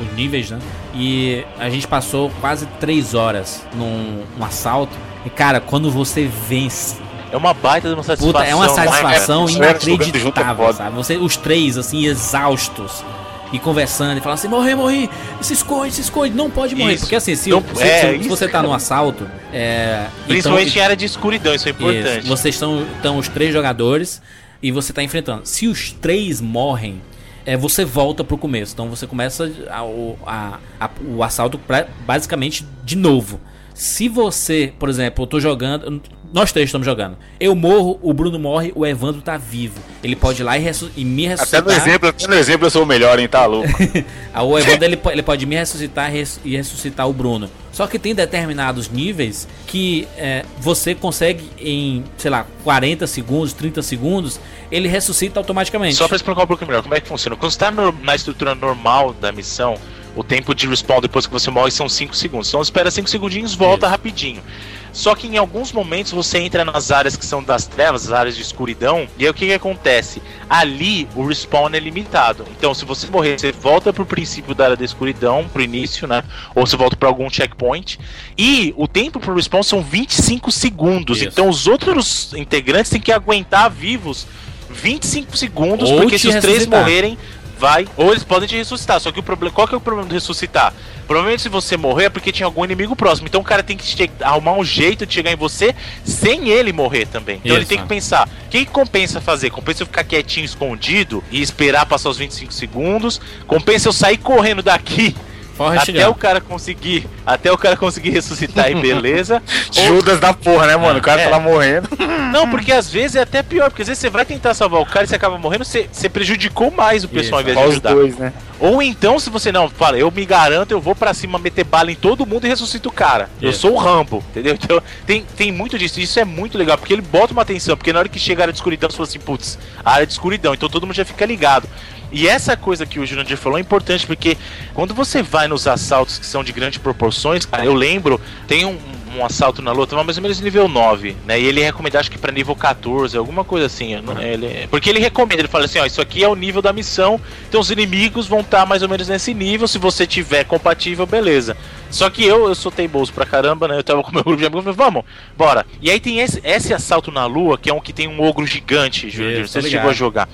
os níveis, né? E a gente passou quase 3 horas num, num assalto. E, cara, quando você vence É uma baita de uma satisfação. Puta, é uma né, satisfação junto é inacreditável, foda. sabe? Você, os três, assim, exaustos. E conversando e falando assim, morrer, morri, se esconde, se esconde, não pode morrer. Isso. Porque assim, se, Não- se- é, se- se você tá no assalto, é. Principalmente então, em área de escuridão, isso é importante. isso, vocês estão, estão os três jogadores e você tá enfrentando. Se os três morrem, é, você volta pro começo. Então você começa a- o, a- a- o assalto pra- basicamente de novo. Se você, por exemplo, eu tô jogando. Nós três estamos jogando. Eu morro, o Bruno morre, o Evandro tá vivo. Ele pode ir lá e, ressu- e me Até ressuscitar. no exemplo, até no exemplo eu sou o melhor, hein, tá louco. Ah, O Evandro ele, ele pode me ressuscitar res- e ressuscitar o Bruno. Só que tem determinados níveis que é, você consegue em, sei lá, 40 segundos, 30 segundos, ele ressuscita automaticamente. Só pra explicar um pouco melhor, como é que funciona? Quando você tá no- na estrutura normal da missão, o tempo de respawn depois que você morre são 5 segundos. Então espera 5 segundinhos, volta Isso. rapidinho. Só que em alguns momentos você entra nas áreas que são das trevas, as áreas de escuridão, e aí o que, que acontece? Ali o respawn é limitado. Então se você morrer, você volta pro princípio da área da escuridão, pro início, né? Ou você volta pra algum checkpoint. E o tempo pro respawn são 25 segundos. Isso. Então os outros integrantes têm que aguentar vivos 25 segundos, Ou porque se os três morrerem, vai. Ou eles podem te ressuscitar. Só que o problema. Qual que é o problema de ressuscitar? Provavelmente se você morrer é porque tinha algum inimigo próximo. Então o cara tem que arrumar um jeito de chegar em você sem ele morrer também. Então ele Isso. tem que pensar: o que, que compensa fazer? Compensa eu ficar quietinho, escondido e esperar passar os 25 segundos? Compensa eu sair correndo daqui Forrest até o Gump. cara conseguir. Até o cara conseguir ressuscitar e beleza. Ou- Judas da porra, né, mano? O cara É. tá lá morrendo. Não, porque às vezes é até pior, porque às vezes você vai tentar salvar o cara e você acaba morrendo, você, você prejudicou mais o pessoal Isso. ao invés de ajudar. dois, né? Ou então, se você não, fala, eu me garanto, eu vou pra cima meter bala em todo mundo e ressuscito o cara. Eu Isso. sou o Rambo, entendeu? Então tem, tem muito disso. Isso é muito legal, porque ele bota uma atenção, porque na hora que chega a área de escuridão, você fala assim, putz, a área de escuridão, então todo mundo já fica ligado. E essa coisa que o Jurandir falou é importante, porque quando você vai nos assaltos que são de grandes proporções, cara, eu lembro, tem um, um assalto na luta, mais ou menos nível 9, né? E ele recomenda, acho que pra nível 14, alguma coisa assim. não- ele- porque ele recomenda, ele fala assim, ó, isso aqui é o nível da missão, então os inimigos vão estar mais ou menos nesse nível, se você tiver compatível, beleza. Só que eu, eu sou teimoso pra caramba, né? Eu tava com meu grupo de amigos, falei, vamos, bora. E aí tem esse, esse assalto na lua, que é um que tem um ogro gigante, Jurandir, Isso, você chegou ligado. a jogar.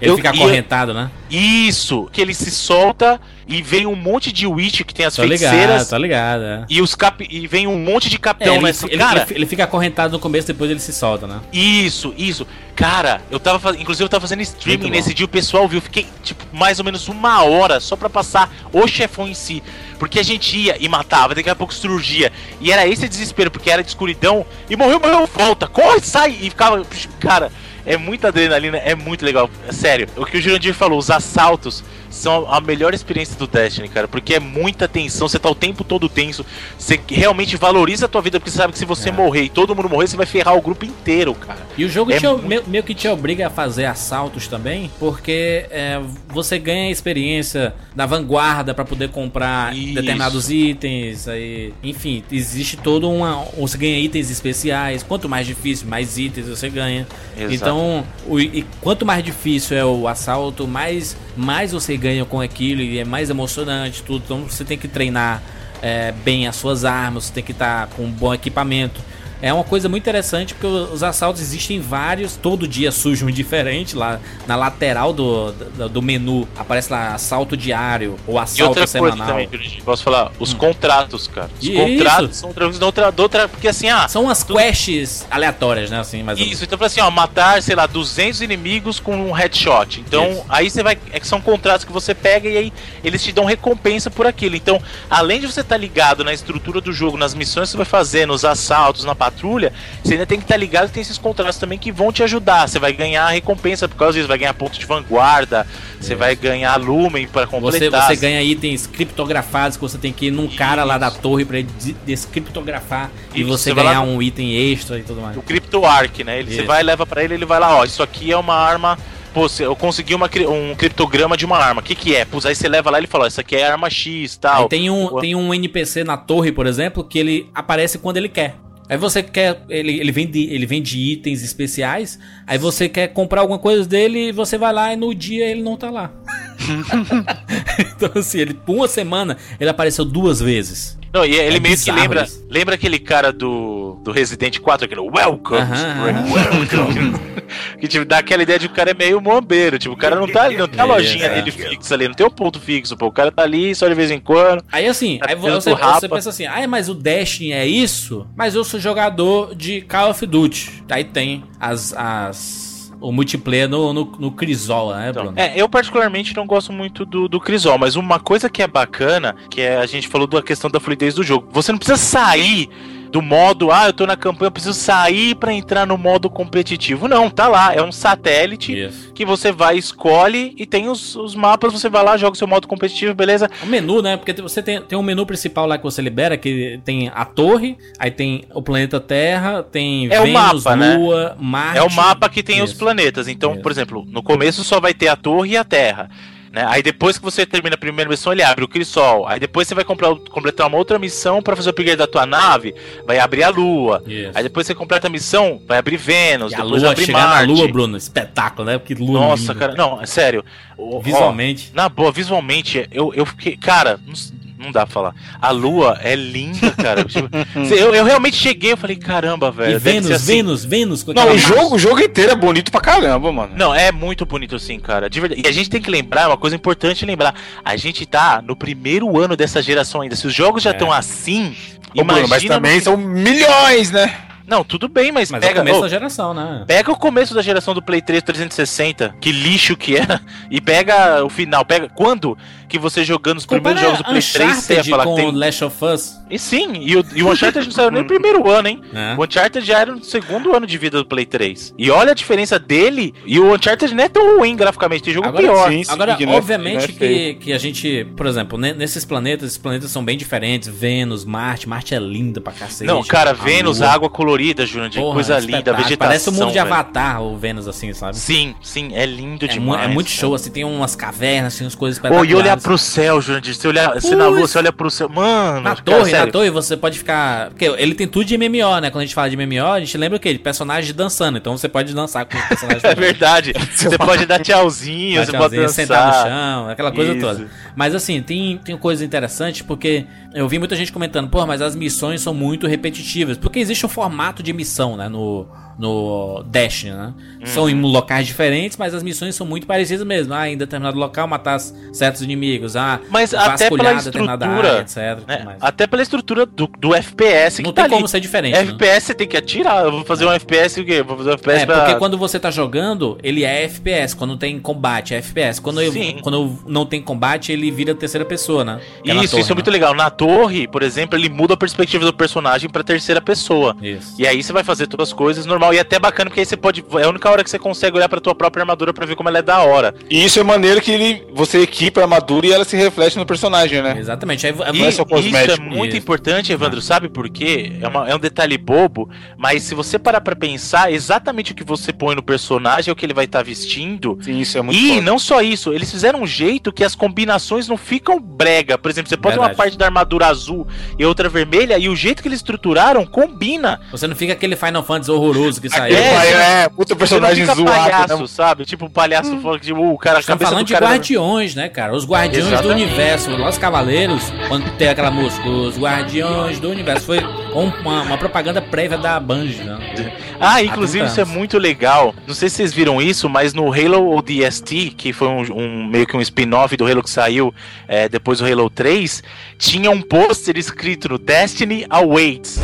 Ele Eu- fica e eu- acorrentado, né? Isso, que ele se solta e vem um monte de witch que tem as Tô ligado, feiticeiras tô ligado. É. e os cap e vem um monte de É, capitão ele, nessa ele- cara. ele- ele fica acorrentado no começo, depois ele se solta, né? Isso, isso. Cara, eu tava fazendo. Inclusive, eu tava fazendo streaming nesse dia, o pessoal viu. Fiquei, tipo, mais ou menos uma hora só pra passar o chefão em si. Porque a gente ia e matava, daqui a pouco surgia. E era esse desespero, porque era de escuridão. E morreu, morreu, volta, corre, sai! E ficava. Cara, é muita adrenalina, é muito legal. Sério, o que o Jurandir falou, os assaltos são a melhor experiência do Destiny, cara. Porque é muita tensão, você tá o tempo todo tenso. Você realmente valoriza a tua vida, porque você sabe que se você É. morrer e todo mundo morrer, você vai ferrar o grupo inteiro, cara. E o jogo É te- muito- meio, meio que te obriga a fazer assaltos também, porque é, você ganha experiência na vanguarda pra poder comprar Isso. determinados itens, aí, enfim, existe todo uma, você ganha itens especiais. Quanto mais difícil, mais itens você ganha. Exato. Então, o- e quanto mais difícil é o assalto, mais mais você ganha com aquilo e é mais emocionante tudo. Então você tem que treinar é, bem as suas armas, você tem que estar com um bom equipamento. É uma coisa muito interessante porque os assaltos existem vários, todo dia surge um diferente lá na lateral do, do, do menu. Aparece lá assalto diário ou E assalto outra coisa semanal. também, que eu posso falar, os contratos, cara. Os Isso. contratos são outra coisa da outra, outra. Porque assim, ah. São as quests aleatórias, né? Assim, mais menos. Isso, então assim, ó, matar, sei lá, 200 inimigos com um headshot. Então, Isso. aí você vai. É que são contratos que você pega e aí eles te dão recompensa por aquilo. Então, além de você estar ligado na estrutura do jogo, nas missões que você vai fazer, nos assaltos, na patrulha, você ainda tem que estar ligado que tem esses contratos também que vão te ajudar. Você vai ganhar recompensa por causa disso, vai ganhar ponto de vanguarda, você vai ganhar lumen para Você, completar. você ganha itens criptografados que você tem que ir num cara lá da torre ele de- descriptografar e Isso, você você vai ganhar lá- um item extra e tudo mais. O Crypto Arc, né? Ele, você Isso. vai, leva pra ele, ele vai lá, ó, isso aqui é uma arma. Pô, você- eu consegui uma, um criptograma de uma arma. O que que é? Pô, aí você leva lá e ele fala, isso aqui é arma X tal. Aí tem um, tem um NPC na torre, por exemplo, que ele aparece quando ele quer. Aí você quer. Ele, ele, vende, ele vende itens especiais. Aí você quer comprar alguma coisa dele e você vai lá e no dia ele não tá lá. então, assim, ele, por uma semana, ele apareceu duas vezes. Não, e ele É meio que lembra. isso. Lembra aquele cara do, do Resident 4, aquele Welcome, Aham, Spring, Welcome. que tipo, dá aquela ideia de que o cara é meio mombeiro. Tipo, o cara não tá ali, não tem a É, lojinha é. dele fixa ali, não tem um ponto fixo, pô. O cara tá ali só de vez em quando. Aí assim, Tá aí você, você pensa assim, ah, mas o Destiny é isso? Mas eu sou jogador de Call of Duty. Aí tem as. as o multiplayer no, no, no Crisol, né, Então, Bruno? é, eu particularmente não gosto muito do, do Crisol, mas uma coisa que é bacana, que é, a gente falou da questão da fluidez do jogo. Você não precisa sair do modo, ah, eu tô na campanha, eu preciso sair pra entrar no modo competitivo. Não, tá lá, é um satélite Isso. que você vai, escolhe e tem os, os mapas, você vai lá, joga o seu modo competitivo, beleza? O menu, né? Porque você tem, tem um menu principal lá que você libera, que tem a torre, aí tem o planeta Terra, tem É o Vênus, mapa, né? Lua, Marte. É o mapa que tem os Isso. planetas. Então, Isso. por exemplo, no começo só vai ter a torre e a Terra. Né? Aí depois que você termina a primeira missão, ele abre o Crisol. Aí depois você vai comprar, completar uma outra missão pra fazer o upgrade da tua nave, vai abrir a Lua. Aí depois você completa a missão, vai abrir Vênus, E a Lua, abre chegar Marte. na Lua, Bruno, espetáculo, né? Porque Lua Nossa, linda. cara, não, é sério. Ó, Visualmente. na boa, visualmente, eu, eu fiquei. Cara, não, s- não dá pra falar. A lua é linda, cara. Eu, eu realmente cheguei, eu falei, caramba, velho. e Vênus, assim. Vênus, Vênus. Não, o jogo, o jogo inteiro é bonito pra caramba, mano. Não, é muito bonito assim, cara. De verdade. E a gente tem que lembrar, é uma coisa importante lembrar. A gente tá no primeiro ano dessa geração ainda. Se os jogos já É. estão assim, Ô, Bruno, mas imagina. também no- são milhões, né? Não, tudo bem, mas, Mas é o pega. começo ô, da geração, né? Pega o começo da geração do Play 3 360, que lixo que era, e pega o final. Pega quando que você jogando os primeiros jogos do Play 3, você ia falar com que tem. Last of Us. E sim, e o, e o Uncharted não saiu nem no primeiro ano, hein? né? O Uncharted já era no segundo ano de vida do Play 3. E olha a diferença dele. E o Uncharted não é tão ruim graficamente, tem jogo Agora pior. sim, sim, Agora, que é- obviamente é que, que a gente, por exemplo, ne- nesses planetas, esses planetas são bem diferentes. Vênus, Marte, Marte é linda pra cacete. Não, cara, A Vênus, Lua. água colorida, Júnior, de Porra, coisa é linda, vegetação. Parece o mundo de velho. Avatar, o Vênus, assim, sabe? Sim, sim, é lindo É, mu- demais. é muito show, assim, tem umas cavernas, tem umas coisas Pô, espetaculares. e olhar pro céu, Júnior, você olhar, você na lua, você olha pro céu. Mano, Na cara, torre, na sério. torre você pode ficar. Porque ele tem tudo de MMO, né? Quando a gente fala de MMO, a gente lembra o quê? De personagens dançando. Então você pode dançar com os personagens É verdade. Você pode dar tchauzinho, Dá você pode tchauzinho, sentar no dançar. chão, aquela coisa Isso. toda. Mas assim, tem, tem coisa interessante porque eu vi muita gente comentando, pô, mas as missões são muito repetitivas. Porque existe um formato de missão, né? No, no Destiny, né? São Uhum. em locais diferentes, mas as missões são muito parecidas mesmo. Ah, em determinado local matar certos inimigos. Ah, Mas até pela determinada estrutura, área, etc. né? Até pela estrutura do, do FPS Não tá tem ali. como ser diferente. né? FPS você tem que atirar. Eu vou fazer um FPS o quê? Vou fazer um FPS É, pra... porque quando você tá jogando, ele é FPS. Quando tem combate, é FPS. Quando, eu- quando não tem combate, ele vira terceira pessoa, né? É Isso, torre, isso é né? muito legal. Na torre, por exemplo, ele muda a perspectiva do personagem pra terceira pessoa. Isso. E aí você vai fazer todas as coisas normal. E é até bacana, porque aí você pode. É a única hora que você consegue olhar pra tua própria armadura pra ver como ela é da hora. E isso é maneiro que ele, você equipa a armadura e ela se reflete no personagem, né? Exatamente. Aí, E é só isso é muito Isso. importante, Evandro, sabe por quê? É, uma- é um detalhe bobo, mas se você parar pra pensar, exatamente o que você põe no personagem é o que ele vai estar vestindo. Sim, isso é muito E não só isso, eles fizeram um jeito que as combinações não ficam brega. Por exemplo, você pode ter uma parte da armadura azul e outra vermelha, e o jeito que eles estruturaram combina. Você não fica aquele Final Fantasy horroroso que saiu. É, é, puta personagem Você não fica zoado, palhaço, né? sabe? Tipo, um palhaço que, tipo, o cara, cabeça falando do de cara... guardiões, né, cara? Os guardiões do universo. Los Cavaleiros, quando tem aquela música, os guardiões do universo. Foi um- uma, uma propaganda prévia da Band, né? Ah, inclusive isso é 30 muito legal. Não sei se vocês viram isso, mas no Halo ODST, que foi um, um- meio que um spin-off do Halo que saiu é, depois do Halo 3, tinha um pôster escrito no Destiny Awaits.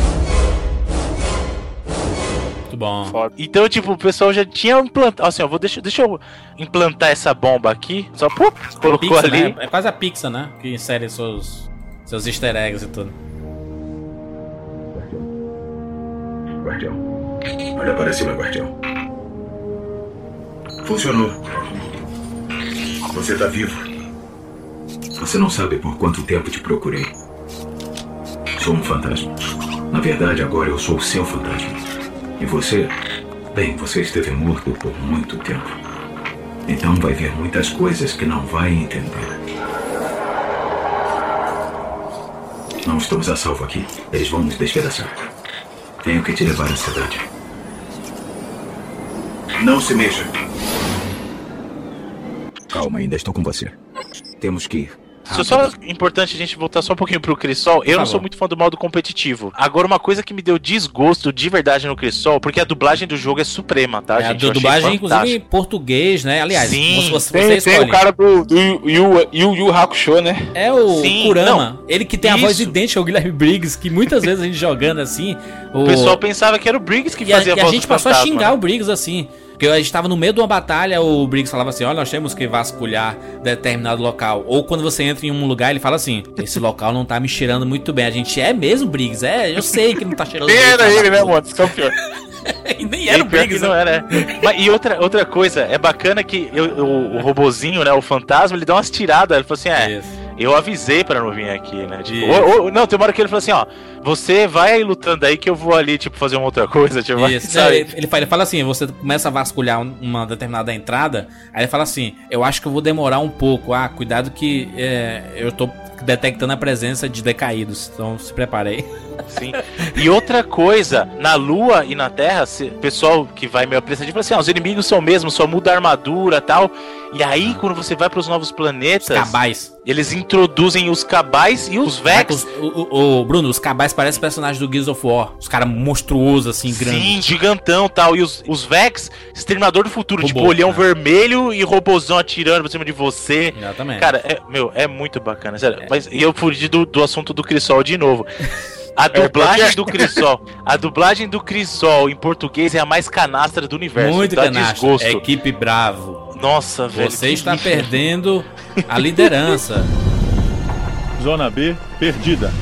Muito bom. Foda. Então, tipo, o pessoal já tinha implantado. Assim, ó, vou, deixa, deixa eu implantar essa bomba aqui. Só pô, colocou Pixar, ali. né? É quase a Pixar, né? Que insere seus, seus easter eggs e tudo. guardião. Olha para cima, guardião. Funcionou. Você está vivo. Você não sabe por quanto tempo te procurei. Sou um fantasma. Na verdade, agora eu sou o seu fantasma. E você? Bem, você esteve morto por muito tempo. Então vai ver muitas coisas que não vai entender. Não estamos a salvo aqui. Eles vão nos despedaçar. Tenho que te levar à cidade. Não se mexa. Calma, ainda estou com você. Temos que ir. Só, só importante a gente voltar só um pouquinho pro Crisol. Eu não sou muito fã do modo competitivo. Agora, uma coisa que me deu desgosto de verdade no Crisol, porque a dublagem do jogo é suprema, tá, É, a gente? Achei dublagem, inclusive, em português, né? Aliás, Sim, se você, Tem, você tem o cara do, do Yu, Yu, Yu Hakusho, né? É o Sim, Kurama. ele que tem a voz isso. idêntica ao Guilherme Briggs, que muitas vezes a gente jogando assim. O, O pessoal pensava que era o Briggs que e a, fazia e a voz gente do passou a fantasma, xingar né? o Briggs assim. Porque a gente tava no meio de uma batalha, o Briggs falava assim: olha, nós temos que vasculhar determinado local. Ou quando você entra em um lugar, ele fala assim: esse local não tá me cheirando muito bem. A gente é mesmo, Briggs? É, eu sei que não tá cheirando bem. era ele, né, bacana." mano? Isso é o pior. E nem era o E que Briggs, não né? era. é. Mas, e outra, outra coisa, é bacana que eu- o, o robozinho, né, o fantasma, ele dá umas tiradas. Ele falou assim: é, Isso. eu avisei pra não vir aqui, né? Tipo, ou- ou- não, tem uma hora que ele falou assim: ó, você vai aí lutando aí que eu vou ali, tipo, fazer uma outra coisa, tipo, Isso. sabe? Ele, fala, ele fala assim: você começa a vasculhar um- uma determinada entrada, aí ele fala assim: eu acho que eu vou demorar um pouco. Ah, cuidado que é, eu tô detectando a presença de decaídos. Então se prepare aí. Sim. E outra coisa, na Lua e na Terra, se- o pessoal que vai meio apressado fala assim: ah, os inimigos são mesmo, só muda a armadura tal. E aí, quando você vai pros novos planetas, Cabais. eles introduzem os cabais e os Vex. O, o- o- Bruno, os cabais parecem personagens do Gears of War. Os caras monstruosos, assim, grandes. Sim, gigantão tal. E os, os Vex, Exterminador do Futuro, Robô, tipo, olhão né? vermelho e robozão atirando por cima de você. Exatamente. Cara, é, meu, é muito bacana, sério. Mas e eu fugi do, do assunto do Crisol de novo. A dublagem porque- do Crisol, a dublagem do Crisol em português é a mais canastra do universo. Muito dá canastra. desgosto. Equipe Bravo. Nossa, velho. Você está lixo. perdendo a liderança. Zona B perdida.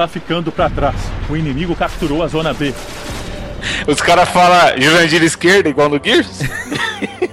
Está ficando para trás. O inimigo capturou a Zona B. Os caras falam Jurandir esquerda igual no Gears?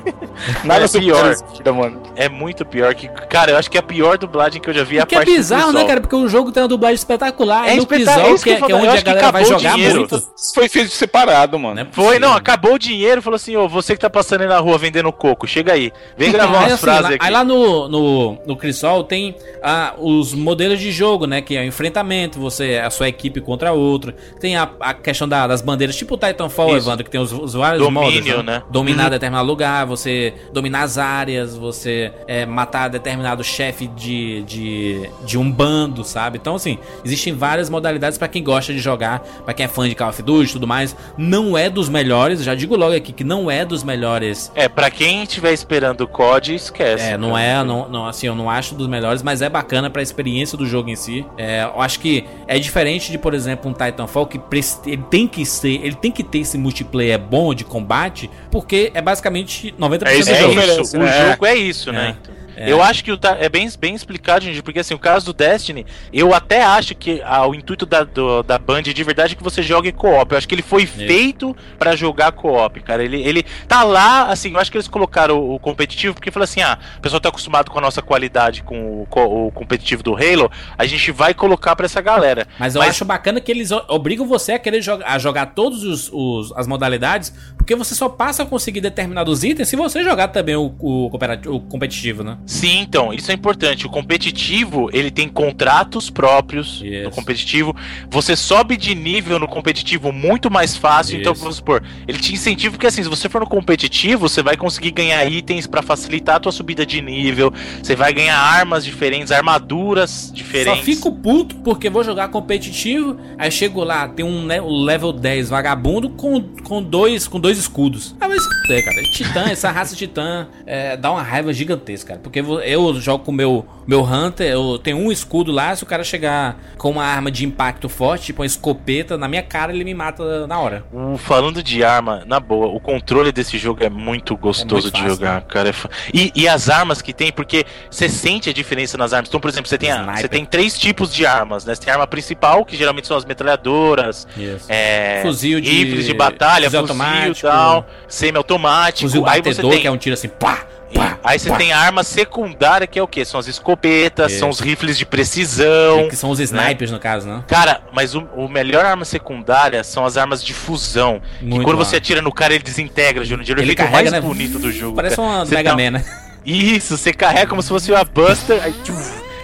Nada É pior. mano. É muito pior que. Cara, eu acho que é a pior dublagem que eu já vi é a que é parte do bizarro, né, cara? Porque o jogo tem uma dublagem espetacular. É e no é isso que, que é, eu que é onde a acho que galera vai jogar dinheiro. muito. Isso foi feito separado, mano. Né? Foi, não, acabou o dinheiro, falou assim, ô, você que tá passando aí na rua vendendo coco, chega aí. Vem gravar Aí, umas assim, frases lá, aqui. aí lá no, no, no Crisol tem ah, os modelos de jogo, né? Que é o enfrentamento, você, a sua equipe contra a outra. Tem a, a questão da- das bandeiras, tipo o Titanfall, Isso. Evandro, que tem os, os vários Domínio, modos. né? Dominar Uhum. determinado lugar, você dominar as áreas, você é, matar determinado chefe de, de, de um bando, sabe? Então, assim, existem várias modalidades pra quem gosta de jogar, pra quem é fã de Call of Duty e tudo mais. Não é dos melhores, já digo logo aqui que não é dos melhores É, pra quem estiver esperando o COD, esquece. é, não é, não, não, assim, eu não acho dos melhores, mas é bacana pra experiência do jogo em si. É, eu acho que é diferente de, por exemplo, um Titanfall que ele tem que ser, ele tem que ter esse multiplayer bom de combate, porque é basicamente 90% É isso do É jogo. diferença, isso, né? o jogo é isso, né? É. Então, É. Eu acho que o é bem, bem explicado, gente, porque assim, o caso do Destiny, eu até acho que ah, o intuito da, do- da Band de verdade é que você jogue co-op. Eu acho que ele foi feito pra jogar co-op, cara. Ele, ele tá lá, assim, eu acho que eles colocaram o, o competitivo porque falou assim: ah, o pessoal tá acostumado com a nossa qualidade com o, co- o competitivo do Halo, a gente vai colocar pra essa galera. Mas eu Mas- acho bacana que eles obrigam você a querer jogar, a jogar todas as modalidades, porque você só passa a conseguir determinados itens se você jogar também o, o, o competitivo, né? Sim, então, isso é importante. O competitivo, ele tem contratos próprios Isso. no competitivo. Você sobe de nível no competitivo muito mais fácil. Então, Isso. vamos supor, ele te incentiva porque assim, se você for no competitivo, você vai conseguir ganhar itens pra facilitar a tua subida de nível. Você vai ganhar armas diferentes, armaduras diferentes. Só fico puto porque vou jogar competitivo, aí chego lá, tem um level 10 vagabundo com, com, dois, com dois escudos. Ah, mas é, cara. Titã, essa raça titã é, dá uma raiva gigantesca, cara. Porque Porque eu jogo com o meu, meu Hunter, eu tenho um escudo lá, se o cara chegar com uma arma de impacto forte, tipo uma escopeta, na minha cara ele me mata na hora. O- falando de arma, na boa, o controle desse jogo é muito gostoso É muito de fácil, jogar, né? cara. é fa- E, e as armas que tem, porque você sente a diferença nas armas. Então, por exemplo, você tem, a- você tem três tipos de armas, né? Você tem a arma principal, que geralmente são as metralhadoras, Isso. é, Fuzil de- rifles de batalha, fuzil fuzil, automático. tal, semi-automático. Fuzil Aí você batedor, tem que é um tiro assim, pá, pá. Aí você pá. tem a arma secundária, que é o quê? São as escopetas, Isso. são os rifles de precisão. Que são os snipers, no caso, né? Cara, mas o, o melhor arma secundária são as armas de fusão. Muito e quando bom. você atira no cara, ele desintegra, Júnior. Ele, fica o mais né? bonito do jogo. Parece uma Mega dá- Man, né? Isso, você carrega como se fosse uma Buster. Aí, tchum,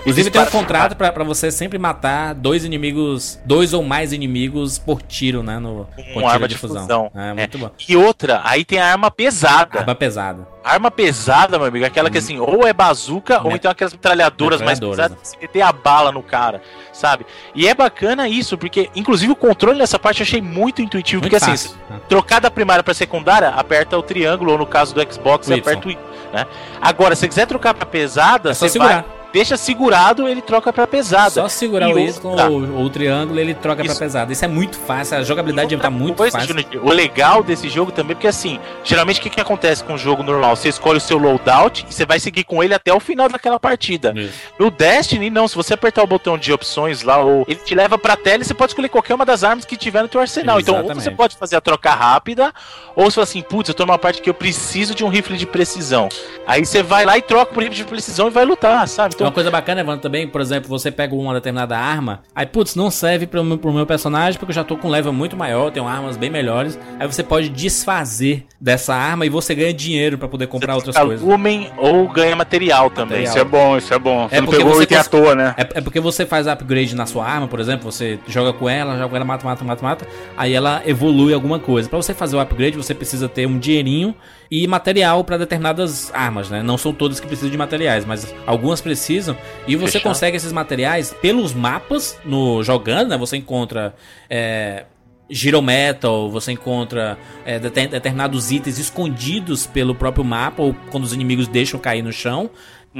Inclusive tem um contrato pra, pra você sempre matar dois inimigos, dois ou mais inimigos por tiro, né? No, Com arma de fusão. É, muito bom. E outra, aí tem a arma pesada. Arma pesada. Arma pesada, meu amigo, aquela que assim, ou é bazuca, ou então aquelas metralhadoras mais Metralhadoras, pesadas, que você meter a bala no cara, sabe? E é bacana isso, porque, inclusive, o controle nessa parte eu achei muito intuitivo, Muito porque fácil. assim, trocar da primária pra secundária, aperta o triângulo, ou no caso do Xbox, O aperta o Y, né? Agora, se você quiser trocar pra pesada, É você vai, deixa segurado, ele troca pra pesada. Só segurar E o Y ou o triângulo ele troca Isso. pra pesado. Isso é muito fácil. A jogabilidade tá muito Coisa, fácil. O legal desse jogo também, porque assim, geralmente o que, que acontece com o jogo normal? Você escolhe o seu loadout e você vai seguir com ele até o final daquela partida. Isso. No Destiny, não, se você apertar o botão de opções lá, ou ele te leva pra tela e você pode escolher qualquer uma das armas que tiver no teu arsenal. Então, ou Exatamente. você pode fazer a troca rápida, ou você fala assim, putz, eu tô numa parte que eu preciso de um rifle de precisão. Aí você vai lá e troca por rifle de precisão e vai lutar, sabe? Então, Uma coisa bacana, Evandro, também, por exemplo, você pega uma determinada arma, aí, putz, não serve pro meu, pro meu personagem porque eu já tô com um level muito maior, tenho armas bem melhores. Aí você pode desfazer dessa arma e você ganha dinheiro pra poder comprar outras coisas. lumen ou ganha material também. Isso é bom, isso é bom. Você É não porque pegou você item à cons- toa, né? É, é porque você faz upgrade na sua arma, por exemplo, você joga com ela, joga com ela, mata, mata, mata, mata, aí ela evolui alguma coisa. Pra você fazer o upgrade, você precisa ter um dinheirinho e material pra determinadas armas, né? Não são todas que precisam de materiais, mas algumas precisam. E você Fechado. consegue esses materiais pelos mapas no jogando, né? Você encontra é, Gyrometal, você encontra é, deter- determinados itens escondidos pelo próprio mapa ou quando os inimigos deixam cair no chão.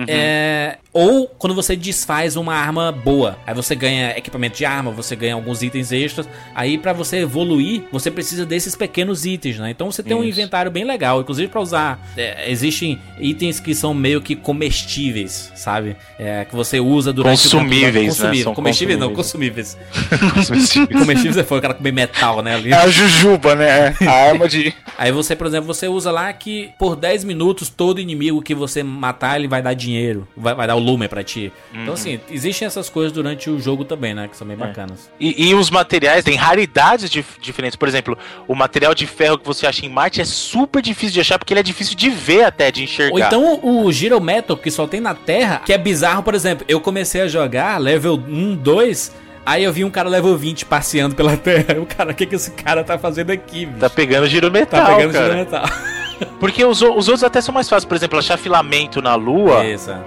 É, ou quando você desfaz uma arma boa, aí você ganha equipamento de arma, você ganha alguns itens extras. Aí pra você evoluir, você precisa desses pequenos itens, né? Então você tem um Isso. inventário bem legal, inclusive pra usar. é, existem itens que são meio que comestíveis, sabe? É, que você usa durante Consumíveis, o né? Consumíveis, São comestíveis não, consumíveis. comestíveis é foi o cara comer metal, né? Ali. É a Jujuba, né? A arma de. Aí você, por exemplo, você usa lá que por 10 minutos todo inimigo que você matar, ele vai dar dinheiro, vai, vai dar o lumen pra ti. Então assim, existem essas coisas durante o jogo também, né, que são bem bacanas. E, e os materiais têm raridades dif- diferentes. Por exemplo, o material de ferro que você acha em Marte é super difícil de achar porque ele é difícil de ver até, de enxergar. Ou então o Giro Metal, que só tem na Terra, que é bizarro, por exemplo, eu comecei a jogar level 1, 2, aí eu vi um cara level 20 passeando pela Terra. O cara, o que que esse cara tá fazendo aqui, bicho? Tá pegando giro metal, Tá pegando cara. Giro Metal. Porque os, os outros até são mais fáceis. Por exemplo, achar filamento na Lua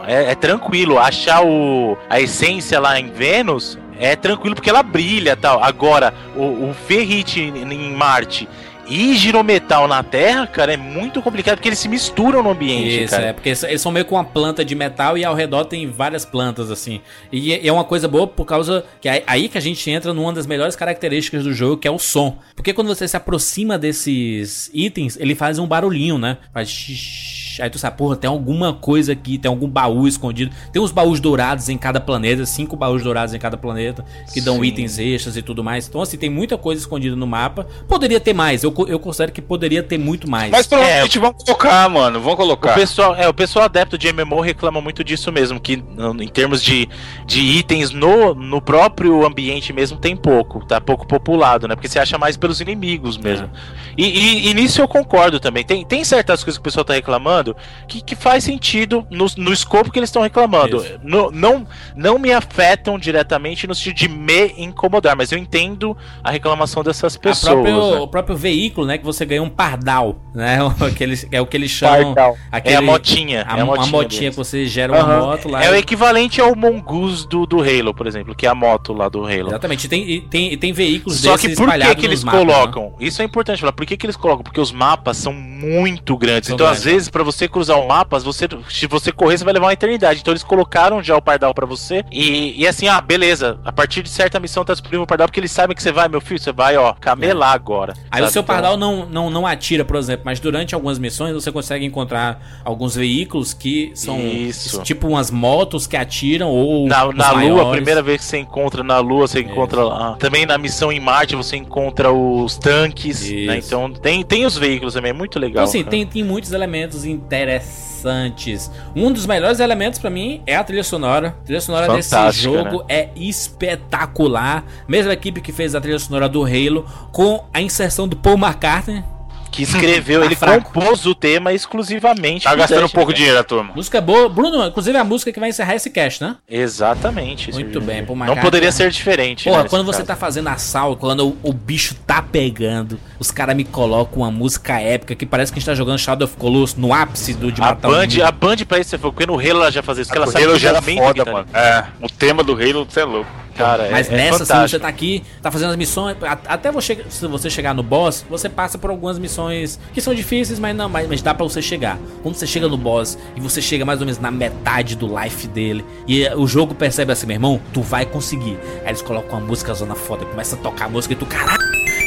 é, é tranquilo. Achar o, a essência lá em Vênus é tranquilo porque ela brilha e tal. Agora, o, o ferrite em Marte e girometal na Terra, cara, é muito complicado porque eles se misturam no ambiente, Isso, cara. é, porque eles são meio com uma planta de metal e ao redor tem várias plantas, assim. E é- é uma coisa boa por causa que é aí que a gente entra numa das melhores características do jogo, que é o som. Porque quando você se aproxima desses itens, ele faz um barulhinho, né? Faz xixi. Aí tu sabe, porra, tem alguma coisa aqui, tem algum baú escondido. Tem uns baús dourados em cada planeta, cinco baús dourados em cada planeta, que dão Sim. itens extras e tudo mais. Então, assim, tem muita coisa escondida no mapa. Poderia ter mais, eu, eu considero que poderia ter muito mais. Mas provavelmente vão colocar, mano. Vão O colocar. pessoal, é, o pessoal adepto de MMO reclama muito disso mesmo, que em termos de, de itens no, no próprio ambiente mesmo tem pouco, tá pouco populado, né? Porque você acha mais pelos inimigos mesmo. E, e- e nisso eu concordo também. Tem, tem certas coisas que o pessoal tá reclamando que, que faz sentido no, no escopo que eles estão reclamando. No- não, não me afetam diretamente no sentido de me incomodar, mas eu entendo a reclamação dessas A pessoas. próprio- né? O próprio veículo, né? Que você ganha um pardal, né? o que eles- é o que eles chamam. Pardal. Aquele, É a motinha. A, é a a motinha, motinha, deles. que você gera uma Aham. moto lá. É o equivalente ao Mongoose do, do Halo, por exemplo, que é a moto lá do Halo. Exatamente. E tem, e tem, e tem veículos Só que por que, que eles mapas, né? colocam? Isso é importante falar. Por que, que eles colocam? Porque os mapas são muito grandes. São então, grandes. às vezes, pra você cruzar o mapa, você, se você correr, você vai levar uma eternidade. Então eles colocaram já o pardal pra você. E, e assim, ah, beleza. A partir de certa missão tá disponível o pardal, porque eles sabem que você vai, meu filho, você vai, ó, camelar agora. Aí sabe? o seu Então- pardal não, não, não atira, por exemplo, mas durante algumas missões você consegue encontrar alguns veículos que são Isso. tipo umas motos que atiram ou Na, na Lua, a primeira vez que você encontra na Lua, você encontra lá. Também na missão em Marte, você encontra os tanques, né? Então tem, tem os veículos também, é muito legal. Então, assim, cara. tem, tem muitos elementos interessantes. Um dos melhores elementos pra mim é a trilha sonora. A trilha sonora desse Fantástica, jogo é espetacular. Mesma equipe que fez a trilha sonora do Halo, com a inserção do Paul McCartney. Que escreveu, Tá ele fraco. compôs o tema exclusivamente. Tá pro gastando um pouco de cara. dinheiro a turma. Música boa. Bruno, inclusive é a música que vai encerrar esse cast, né? Exatamente. Muito bem, Paul Não poderia ser diferente. Porra, né, quando você caso. tá fazendo assalto, quando o, o bicho tá pegando, os caras me colocam uma música épica que parece que a gente tá jogando Shadow of Colossus no ápice do de A matar Band, a Band pra isso, você falou, porque no Halo ela já fazia isso, porque ela o sabe Halo que já era momento foda, mano. ali. É, o tema do Halo, você é louco. Cara, Mas é, é nessa, fantástico. você tá aqui, tá fazendo as missões, até você, se você chegar no boss, você passa por algumas missões que são difíceis, mas não, mas, mas dá pra você chegar. Quando você chega no boss e você chega mais ou menos na metade do life dele, e o jogo percebe assim, meu irmão, tu vai conseguir. Aí eles colocam uma música zona foda, começa a tocar a música e tu, caralho,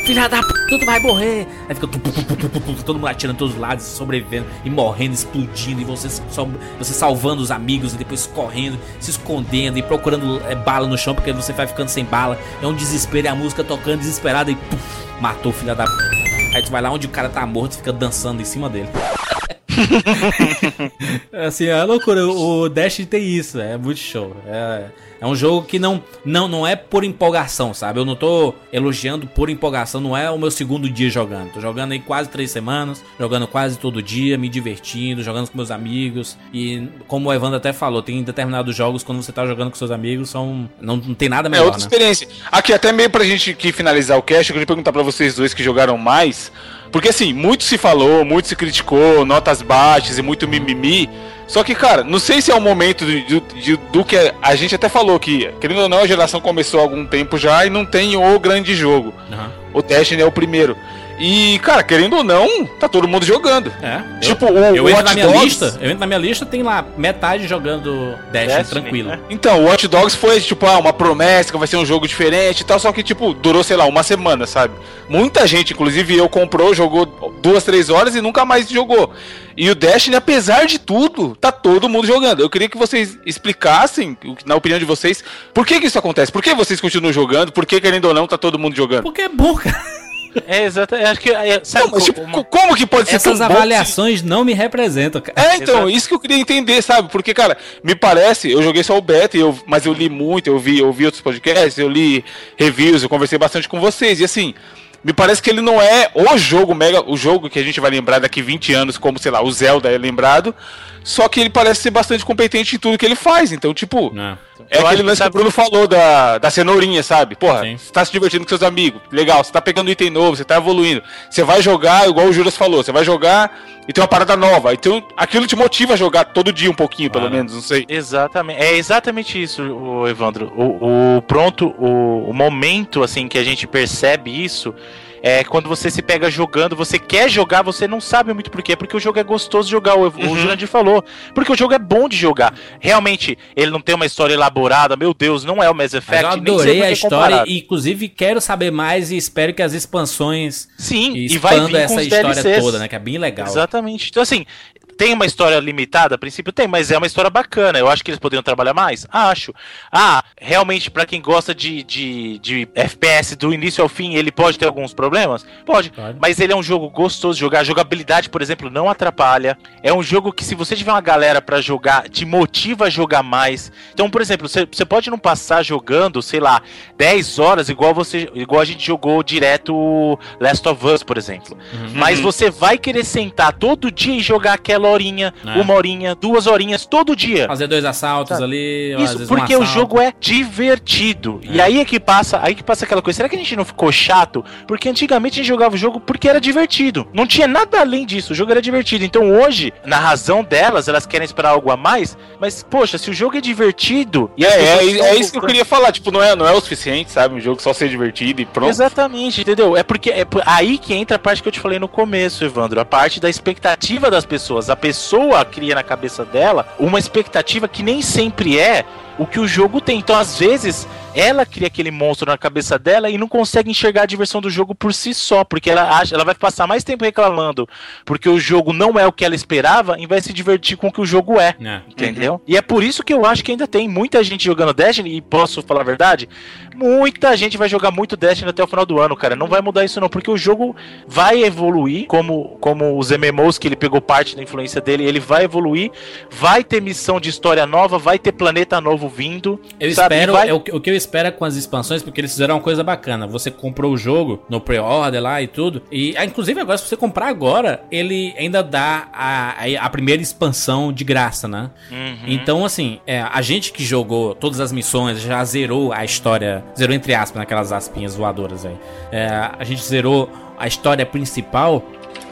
filha da puta, tu vai morrer. Aí fica tu, tu, tu, todo mundo atirando todos os lados, sobrevivendo e morrendo, explodindo, e você, você salvando os amigos e depois correndo, se escondendo e procurando eh, bala no chão, porque você vai ficando sem bala. É um desespero, e a música tocando desesperada e puf, matou o filho da p. Aí tu vai lá onde o cara tá morto e fica dançando em cima dele. É assim, é loucura. O Dash tem isso, é muito show. É, é um jogo que não, não, não é por empolgação, sabe? Eu não tô elogiando por empolgação, não é o meu segundo dia jogando. Tô jogando aí quase três semanas, jogando quase todo dia, me divertindo, jogando com meus amigos. E como o Evandro até falou, tem determinados jogos quando você tá jogando com seus amigos, são. Não, não tem nada É melhor, outra né? experiência. Aqui, até meio pra gente que finalizar o cast, eu queria perguntar pra vocês dois que jogaram mais. Porque assim, muito se falou, muito se criticou, notas baixas e muito mimimi. Só que, cara, não sei se é o momento de- de- de- do que a gente até falou que, querendo ou não, a geração começou há algum tempo já e não tem o grande jogo. Aham. O Destiny é o primeiro. E, cara, querendo ou não, tá todo mundo jogando. É. Tipo, o, Eu o entro na Watch minha Dogs- lista, eu entro na minha lista, tem lá metade jogando Dash Destiny, tranquilo. né? Então, o Watch Dogs foi, tipo, ah, uma promessa que vai ser um jogo diferente e tal, só que, tipo, durou, sei lá, uma semana, sabe? Muita gente, inclusive eu, comprou, jogou duas, três horas e nunca mais jogou. E o Destiny, apesar de tudo, tá todo mundo jogando. Eu queria que vocês explicassem, o que- na opinião de vocês, por que que isso acontece? Por que vocês continuam jogando? Por que, querendo ou não, tá todo mundo jogando? Porque é bom, cara. É, exatamente. Acho que. É, sabe, Não, mas, tipo, uma- como que pode ser Essas tão bom se- avaliações não me representam, cara. É, então, Exato. isso que eu queria entender, sabe? Porque, cara, me parece, eu joguei só o beta, eu, mas eu li muito, eu vi, eu vi outros podcasts, eu li reviews, eu conversei bastante com vocês, e assim, me parece que ele não é o jogo mega, o jogo que a gente vai lembrar daqui 20 anos, como, sei lá, o Zelda é lembrado, só que ele parece ser bastante competente em tudo que ele faz, então, tipo, é acho aquele que lance que sabe- o Bruno falou da, da cenourinha, sabe? Porra, Sim. você tá se divertindo com seus amigos, legal, você tá pegando item novo, você tá evoluindo. Você vai jogar, igual o Juras falou, você vai jogar e tem uma parada nova. Então aquilo te motiva a jogar todo dia um pouquinho, pelo menos, não sei. Exatamente. É exatamente isso, o Evandro. O, o pronto, o, o momento assim que a gente percebe isso é quando você se pega jogando, você quer jogar, você não sabe muito por quê, porque o jogo é gostoso de jogar, o, o Jurandir falou. Porque o jogo é bom de jogar. Realmente, ele não tem uma história elaborada, meu Deus, não é o Mass Mas Effect, eu adorei a história comparado. e, inclusive, quero saber mais e espero que as expansões Sim, e, vai vir essa história DLCs. toda, né? Que é bem legal. Exatamente. Então, assim, tem uma história limitada, a princípio tem, mas é uma história bacana. Eu acho que eles poderiam trabalhar mais? Acho. Ah, realmente, pra quem gosta de, de, de FPS do início ao fim, ele pode ter alguns problemas? Pode. Pode. Mas ele é um jogo gostoso de jogar. A jogabilidade, por exemplo, não atrapalha. É um jogo que, se você tiver uma galera pra jogar, te motiva a jogar mais. Então, por exemplo, você, pode não passar jogando, sei lá, 10 horas, igual você igual a gente jogou direto Last of Us, por exemplo. Uhum. Mas você vai querer sentar todo dia e jogar aquela horinha, É. uma horinha, duas horinhas, todo dia. Fazer dois assaltos Sabe? ali. às Isso, vezes um porque o jogo é divertido. E É. aí é que passa, aí que passa aquela coisa. Será que a gente não ficou chato? Porque antigamente a gente jogava o jogo porque era divertido. Não tinha nada além disso. O jogo era divertido. Então hoje, na razão delas, elas querem esperar algo a mais. Mas, poxa, se o jogo é divertido. E É, é, estão é isso que eu queria falar. Tipo, não é, não é o suficiente, sabe? Um jogo só ser divertido e pronto. Exatamente, entendeu? É porque é aí que entra a parte que eu te falei no começo, Evandro. A parte da expectativa das pessoas. A- pessoa cria na cabeça dela uma expectativa que nem sempre é o que o jogo tem. Então, às vezes, ela cria aquele monstro na cabeça dela e não consegue enxergar a diversão do jogo por si só, porque ela acha, ela vai passar mais tempo reclamando porque o jogo não é o que ela esperava, em vez de se divertir com o que o jogo é. É. Entendeu? E é por isso que eu acho que ainda tem muita gente jogando Destiny, e posso falar a verdade, muita gente vai jogar muito Destiny até o final do ano, cara. Não vai mudar isso não, porque o jogo vai evoluir, como, como os MMOs que ele pegou parte da influência dele, ele vai evoluir, vai ter missão de história nova, vai ter planeta novo vindo. Eu sabe? espero, Vai- é o, que- o que eu espero é com as expansões, porque eles fizeram uma coisa bacana. Você comprou o jogo no pre-order lá e tudo. E ah, inclusive agora, se você comprar agora, ele ainda dá a, a, a primeira expansão de graça, né? Uhum. Então, assim, é, a gente que jogou todas as missões, já zerou a história. Zerou entre aspas, naquelas aspinhas voadoras aí. É, a gente zerou a história principal.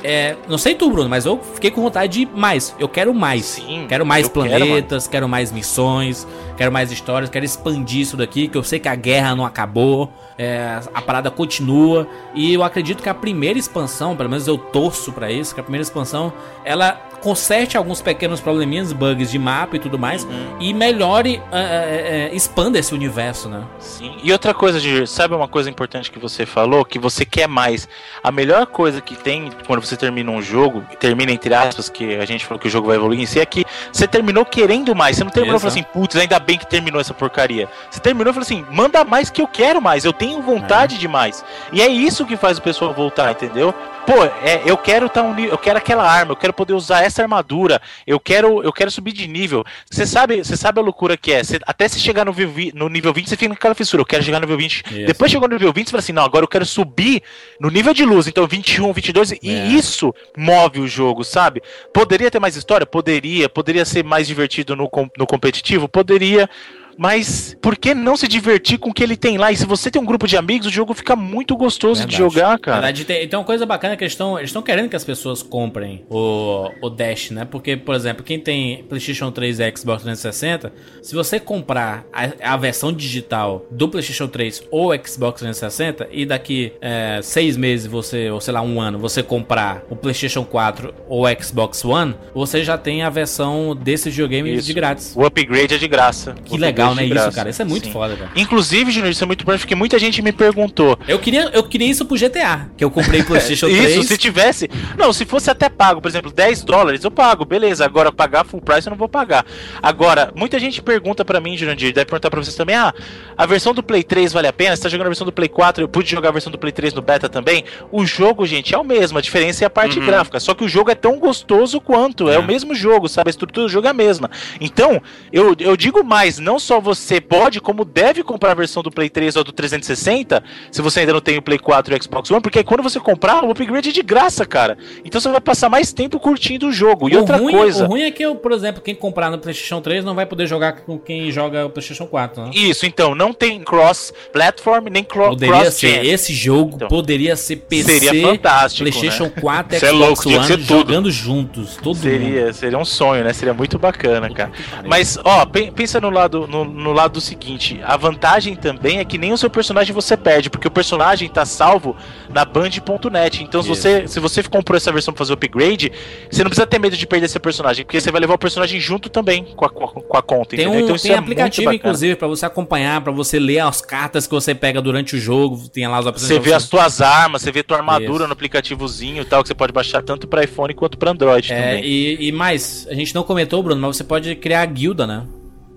É, não sei tu, Bruno, mas eu fiquei com vontade de mais. Eu quero mais. Sim, quero mais eu quero, planetas, quero, mais missões, quero mais histórias, quero expandir isso daqui, que eu sei que a guerra não acabou, é, a parada continua. E eu acredito que a primeira expansão, pelo menos eu torço pra isso, que a primeira expansão ela conserte alguns pequenos probleminhas, bugs de mapa e tudo mais, Uhum. e melhore, é, é, é, expanda esse universo, né? Sim. E outra coisa, Gigi, sabe uma coisa importante que você falou? Que você quer mais. A melhor coisa que tem quando você termina um jogo, termina entre aspas, que a gente falou que o jogo vai evoluir em si, é que você terminou querendo mais. Você não terminou e falou assim, putz, ainda bem que terminou essa porcaria. Você terminou e falou assim, manda mais que eu quero mais, eu tenho vontade de mais. E é isso que faz o pessoal voltar, entendeu? Pô, é, eu quero tá um, eu quero aquela arma, eu quero poder usar essa armadura, eu quero, eu quero subir de nível. Você sabe, você sabe a loucura que é? Você- até se chegar no, no nível 20, você fica naquela fissura, eu quero chegar no nível 20. Isso. Depois chegou no nível 20, você fala assim, não, agora eu quero subir no nível de luz, então 21, 22, e É. isso move o jogo, sabe? Poderia ter mais história? Poderia. Poderia ser mais divertido no, no competitivo? Poderia. Mas por que não se divertir com o que ele tem lá? E se você tem um grupo de amigos, o jogo fica muito gostoso de Verdade. jogar, cara. Verdade, tem, então, uma coisa bacana é que eles estão eles querendo que as pessoas comprem o, o Dash, né? Porque, por exemplo, quem tem PlayStation 3 e Xbox 360, se você comprar a, a versão digital do PlayStation 3 ou Xbox 360 e daqui é, seis meses você, ou sei lá, um ano, você comprar o PlayStation 4 ou Xbox One, você já tem a versão desse videogame Isso. de grátis. O upgrade é de graça. Que O legal, né? Isso, cara. Isso é muito Sim. foda, cara. Inclusive, Junior, isso é muito importante porque muita gente me perguntou. Eu queria, eu queria isso pro GTA, que eu comprei PlayStation 3. Isso, se tivesse. Não, se fosse até pago, por exemplo, 10 dólares, eu pago, beleza. Agora, pagar full price eu não vou pagar. Agora, muita gente pergunta pra mim, Jurandir, deve perguntar pra vocês também: ah, a versão do Play 3 vale a pena? Você tá jogando a versão do Play 4? Eu pude jogar a versão do Play 3 no beta também? O jogo, gente, é o mesmo. A diferença é a parte gráfica. Só que o jogo é tão gostoso quanto. É, É. o mesmo jogo, sabe? A estrutura do jogo é a mesma. Então, eu, eu digo mais: não só você pode, como deve comprar a versão do Play 3 ou do 360, se você ainda não tem o Play 4 e o Xbox One, porque aí quando você comprar, o upgrade é de graça, cara. Então você vai passar mais tempo curtindo o jogo. E o outra ruim, coisa. O ruim é que, eu, por exemplo, quem comprar no PlayStation 3 não vai poder jogar com quem joga o PlayStation 4, né? Isso, então, não tem cross-platform nem cro Poderia ser, cross-gen. esse jogo Então, poderia ser PC, seria fantástico, PlayStation né? 4 e Cê é Xbox louco, One ser tudo. jogando juntos, todo mundo. Seria, seria um sonho, né? Seria muito bacana, cara. Mas, ó, pe- pensa no lado, no, no lado do seguinte: a vantagem também é que nem o seu personagem você perde, porque o personagem tá salvo na band.net. Então, se Isso. você, se você comprou essa versão pra fazer o upgrade, você não precisa ter medo de perder seu personagem, porque você vai levar o personagem junto também com a, com a- conta, Tem, um, então, tem é aplicativo, inclusive, pra você acompanhar, pra você ler as cartas que você pega durante o jogo. Tem lá as opções Você vê as tuas armas, você vê tua armadura Isso. no aplicativozinho e tal, que você pode baixar tanto pra iPhone quanto pra Android É, também. e, e mais, a gente não comentou, Bruno, mas você pode criar a guilda, né?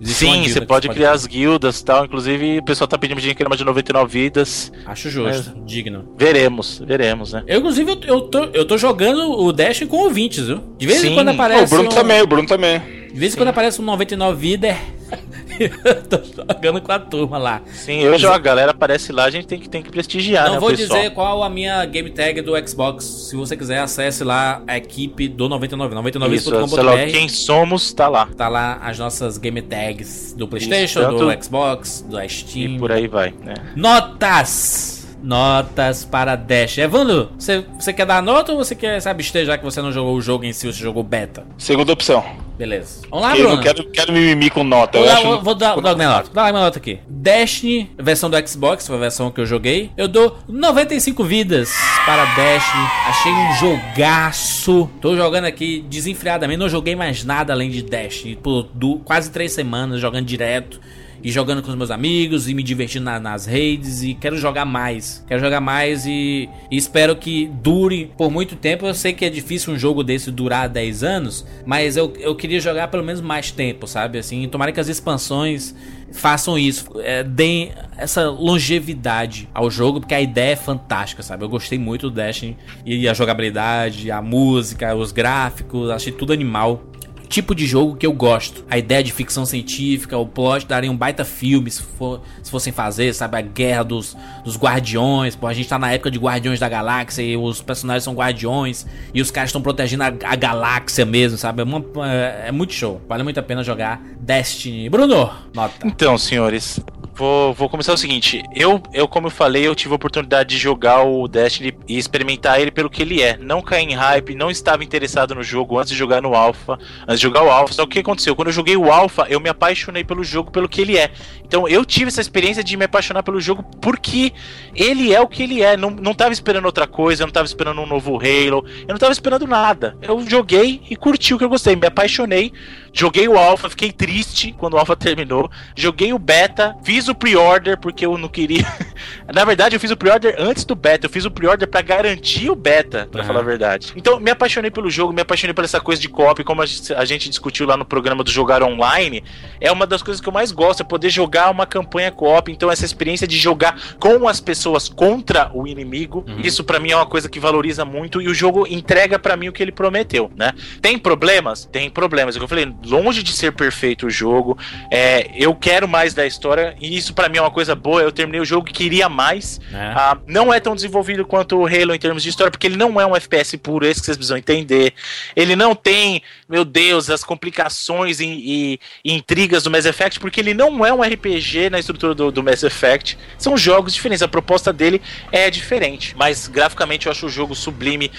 Existe Sim, você que pode criar as guildas e tal. Inclusive, o pessoal tá pedindo criar uma de 99 vidas. Acho justo, digno. Veremos, veremos, né? Eu, inclusive, eu, eu tô, eu tô jogando o Dash com ouvintes, viu? De vez em quando o aparece. Bruno um, também, o Bruno também. De vez em quando aparece um 99 vida. eu tô jogando com a turma lá. Sim, eu jogo, a galera aparece lá, a gente tem que, tem que prestigiar, Não né, vou pessoal. dizer qual a minha game tag do Xbox. Se você quiser, acesse lá a equipe do 99. Isso, sei lá, 99.com.br. quem somos, tá lá. Tá lá as nossas game tags do PlayStation, Isso, do tanto- Xbox, do Steam. E por aí vai, né? Notas! Notas para Dash. Evandro, você, você quer dar nota ou você quer se abster já que você não jogou o jogo em si, você jogou beta? Segunda opção. Beleza. Vamos lá, eu Bruno. não quero, quero me mimir com nota. Vou Eu dar, acho... vou, vou dar, vou dar minha nota. Dar minha nota aqui. Destiny, versão do Xbox, foi a versão que eu joguei. Eu dou 95 vidas para Destiny. Achei um jogaço. Tô jogando aqui desenfreadamente. Não joguei mais nada além de Destiny. Por quase três semanas jogando direto. E jogando com os meus amigos e me divertindo na- nas redes. E quero jogar mais. Quero jogar mais e, e espero que dure por muito tempo. Eu sei que é difícil um jogo desse durar 10 anos. Mas eu, eu queria jogar pelo menos mais tempo, sabe? Assim, tomara que as expansões façam isso, é, deem essa longevidade ao jogo, porque a ideia é fantástica, sabe? Eu gostei muito do Destiny e a jogabilidade, a música, os gráficos, achei tudo animal. Tipo de jogo que eu gosto. A ideia de ficção científica, o plot daria um baita filme se, for- se fossem fazer, sabe? A guerra dos, dos guardiões. Pô, a gente tá na época de Guardiões da Galáxia e os personagens são guardiões e os caras estão protegendo a, a galáxia mesmo, sabe? É, uma- é- é muito show. Vale muito a pena jogar Destiny. Bruno, nota. Então, senhores, vou, vou começar o seguinte. Eu, eu, como eu falei, eu tive a oportunidade de jogar o Destiny e experimentar ele pelo que ele é. Não cair em hype, não estava interessado no jogo antes de jogar no Alpha, antes de jogar o Alpha. Só que o que aconteceu? Quando eu joguei o Alpha, eu me apaixonei pelo jogo pelo que ele é. Então eu tive essa experiência de me apaixonar pelo jogo porque ele é o que ele é. Não, não tava esperando outra coisa, eu não tava esperando um novo Halo, eu não tava esperando nada. Eu joguei e curti o que eu gostei, me apaixonei. Joguei o Alpha, fiquei triste quando o Alpha terminou. Joguei o Beta, fiz o pre-order porque eu não queria. Na verdade, eu fiz o pre-order antes do Beta. Eu fiz o pre-order pra garantir o Beta, pra Aham. falar a verdade. Então, me apaixonei pelo jogo, me apaixonei por essa coisa de co-op, como a gente, discutiu lá no programa do Jogar Online. É uma das coisas que eu mais gosto, é poder jogar uma campanha co-op. Então, essa experiência de jogar com as pessoas contra o inimigo, Uhum. isso pra mim é uma coisa que valoriza muito e o jogo entrega pra mim o que ele prometeu, né? Tem problemas? Tem problemas. É eu falei, longe de ser perfeito o jogo. É, eu quero mais da história e isso pra mim é uma coisa boa. Eu terminei o jogo e queria mais. né? Ah, não é tão desenvolvido quanto o Halo em termos de história, porque ele não é um FPS puro, esse que vocês precisam entender. Ele não tem, meu Deus, as complicações e, e- e intrigas do Mass Effect, porque ele não é um RPG na estrutura do, do Mass Effect. São jogos diferentes, a proposta dele é diferente. Mas graficamente eu acho o jogo sublime.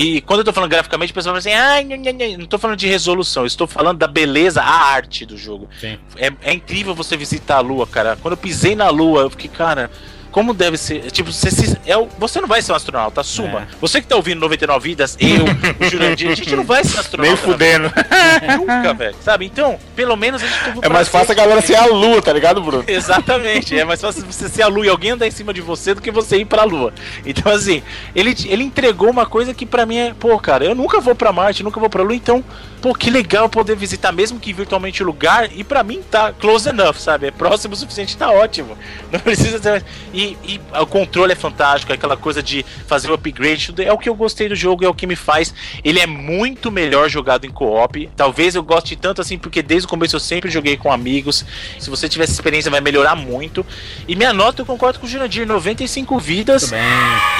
E quando eu tô falando graficamente, o pessoal fala assim: ah, nha, nha." não tô falando de resolução, estou falando da beleza, a arte do jogo. É, é incrível você visitar a lua, cara. Quando eu pisei na lua, eu fiquei, cara. Como deve ser? Tipo, você, se- é, você não vai ser um astronauta, assuma. É. Você que tá ouvindo 99 Vidas, eu, o Jurandir, a gente não vai ser Nem astronauta. na fudendo. vida. Nunca, velho. Sabe? Então, pelo menos a gente É mais fácil a galera ser a lua, tá ligado, Bruno? Exatamente, é mais fácil você ser a lua e alguém andar em cima de você do que você ir pra lua. Então, assim, ele, ele entregou uma coisa que pra mim é, pô, cara, eu nunca vou pra Marte, nunca vou pra lua, então, pô, que legal poder visitar, mesmo que virtualmente o lugar, e pra mim tá close enough, sabe? É próximo o suficiente, tá ótimo. Não precisa ter. E, e o controle é fantástico, aquela coisa de fazer o upgrade, é o que eu gostei do jogo, é o que me faz. Ele é muito melhor jogado em co-op. Talvez eu goste tanto assim, porque desde o começo eu sempre joguei com amigos. Se você tiver essa experiência, vai melhorar muito. E minha nota, eu concordo com o Jurandir, 95 vidas.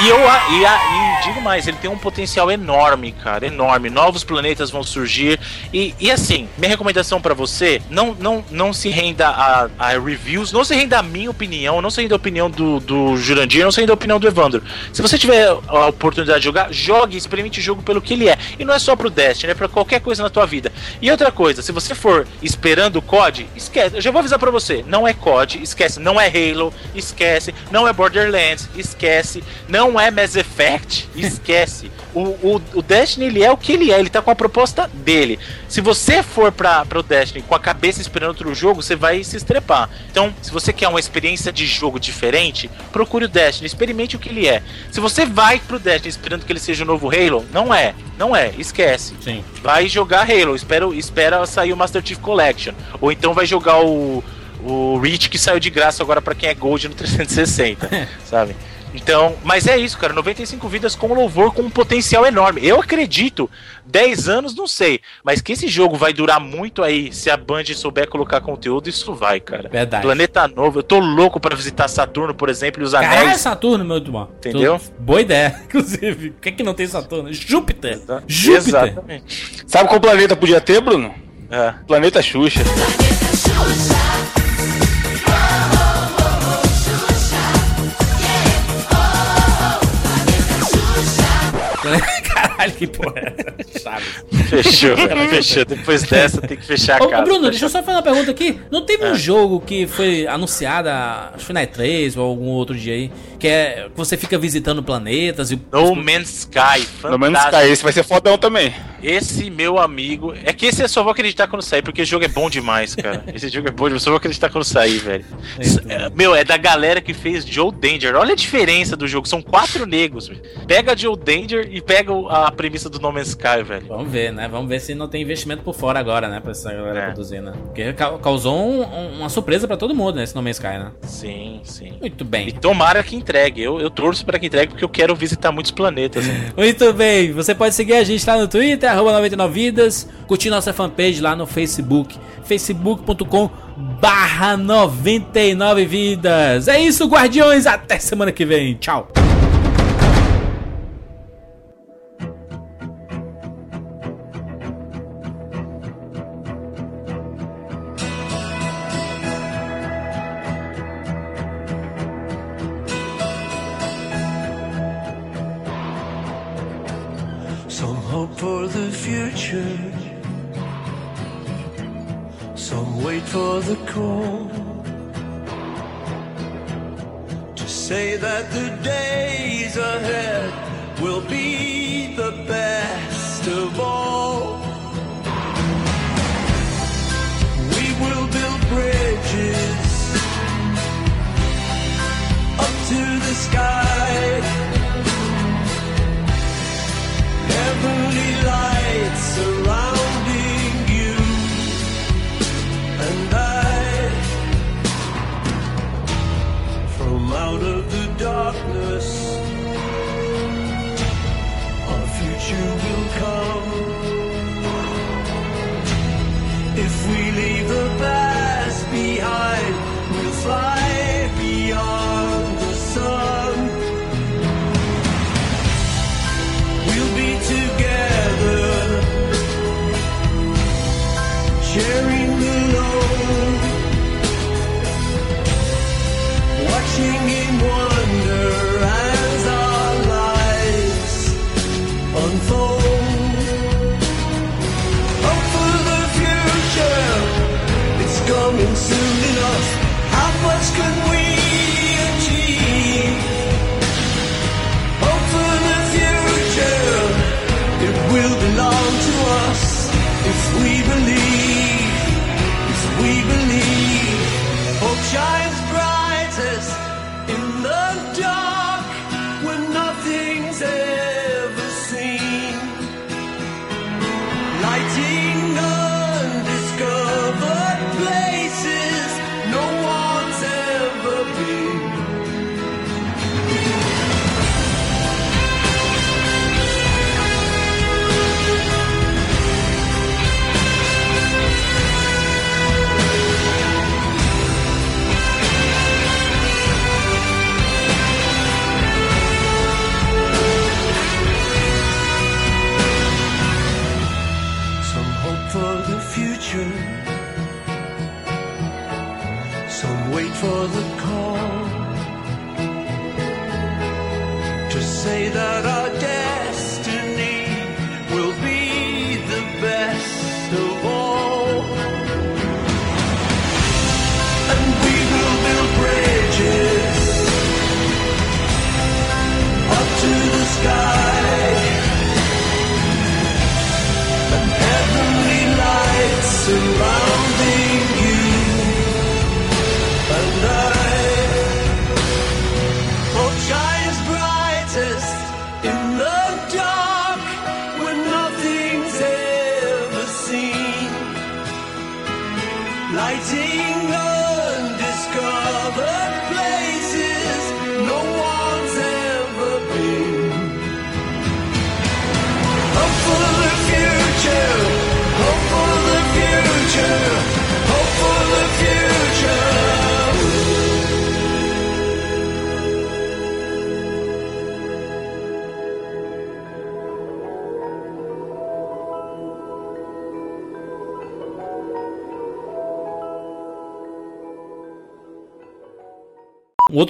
E eu e, a- e digo mais, ele tem um potencial enorme, cara, enorme. Novos planetas vão surgir. E, e assim, minha recomendação pra você, não, não, não se renda a, a reviews, não se renda a minha opinião, não se renda a opinião do, do Jurandir, não se renda a opinião do Evandro. Se você tiver a oportunidade de jogar, jogue, experimente o jogo pelo que ele é. E não é só pro Destiny, é pra qualquer coisa na tua vida. E outra coisa, se você for esperando o COD, esquece. Eu já vou avisar pra você, não é COD, esquece. Não é Halo, esquece. Não é Borderlands, esquece. Não é Mass Effect, esquece. O, o, o Destiny, ele é o que ele é, ele tá com a proposta dele. Se você for pra, pro Destiny com a cabeça esperando outro jogo, você vai se estrepar. Então, se você quer uma experiência de jogo diferente, procure o Destiny, experimente o que ele é. Se você vai pro Destiny esperando que ele seja o novo Halo, não é, não é, esquece. Sim. Vai jogar Halo, espera, espera sair o Master Chief Collection. Ou então vai jogar o, o Reach que saiu de graça agora pra quem é Gold no 360, sabe? Então, mas é isso, cara. 95 vidas com louvor, com um potencial enorme. Eu acredito, 10 anos, não sei. Mas que esse jogo vai durar muito aí, se a Band souber colocar conteúdo, isso vai, cara. Verdade. Planeta novo, eu tô louco pra visitar Saturno, por exemplo, e os Caralho, anéis. Saturno, muito bom. Entendeu? Tudo- Boa ideia, inclusive. Por que, que não tem Saturno? Júpiter! Júpiter! Exatamente. Sabe qual planeta podia ter, Bruno? É. Planeta Xuxa. Caralho, que porra é essa? Chaves. Fechou, velho. Fechou. Depois dessa tem que fechar a ô, casa. Bruno, deixa eu só fazer uma pergunta aqui. Não teve É. um jogo que foi anunciado, acho que foi na E3 ou algum outro dia aí, que é que você fica visitando planetas e. No Man's Sky, No menos fantástico. cai, esse vai ser fodão também. Esse meu amigo. É que esse eu só vou acreditar quando sair, porque esse jogo é bom demais, cara. Esse jogo é bom demais, eu só vou acreditar quando sair, velho. É, Meu, é da galera que fez Joe Danger. Olha a diferença do jogo. São quatro negros. velho. Pega Joe Danger e pega o- a premissa do No Man's Sky, velho. Vamos ver, né? Vamos ver se não tem investimento por fora agora, né? Pra essa galera É. produzir, né? Porque ca- causou um- um- uma surpresa pra todo mundo, né? Esse No Man's Sky, né? Sim, sim. Muito E bem. tomara que entregue. Eu, eu torço pra que entregue porque eu quero visitar muitos planetas. né? Muito bem. Você pode seguir a gente lá no Twitter, arroba 99vidas, curtir nossa fanpage lá no Facebook, facebook.com barra 99vidas. É isso, guardiões. Até semana que vem. Tchau.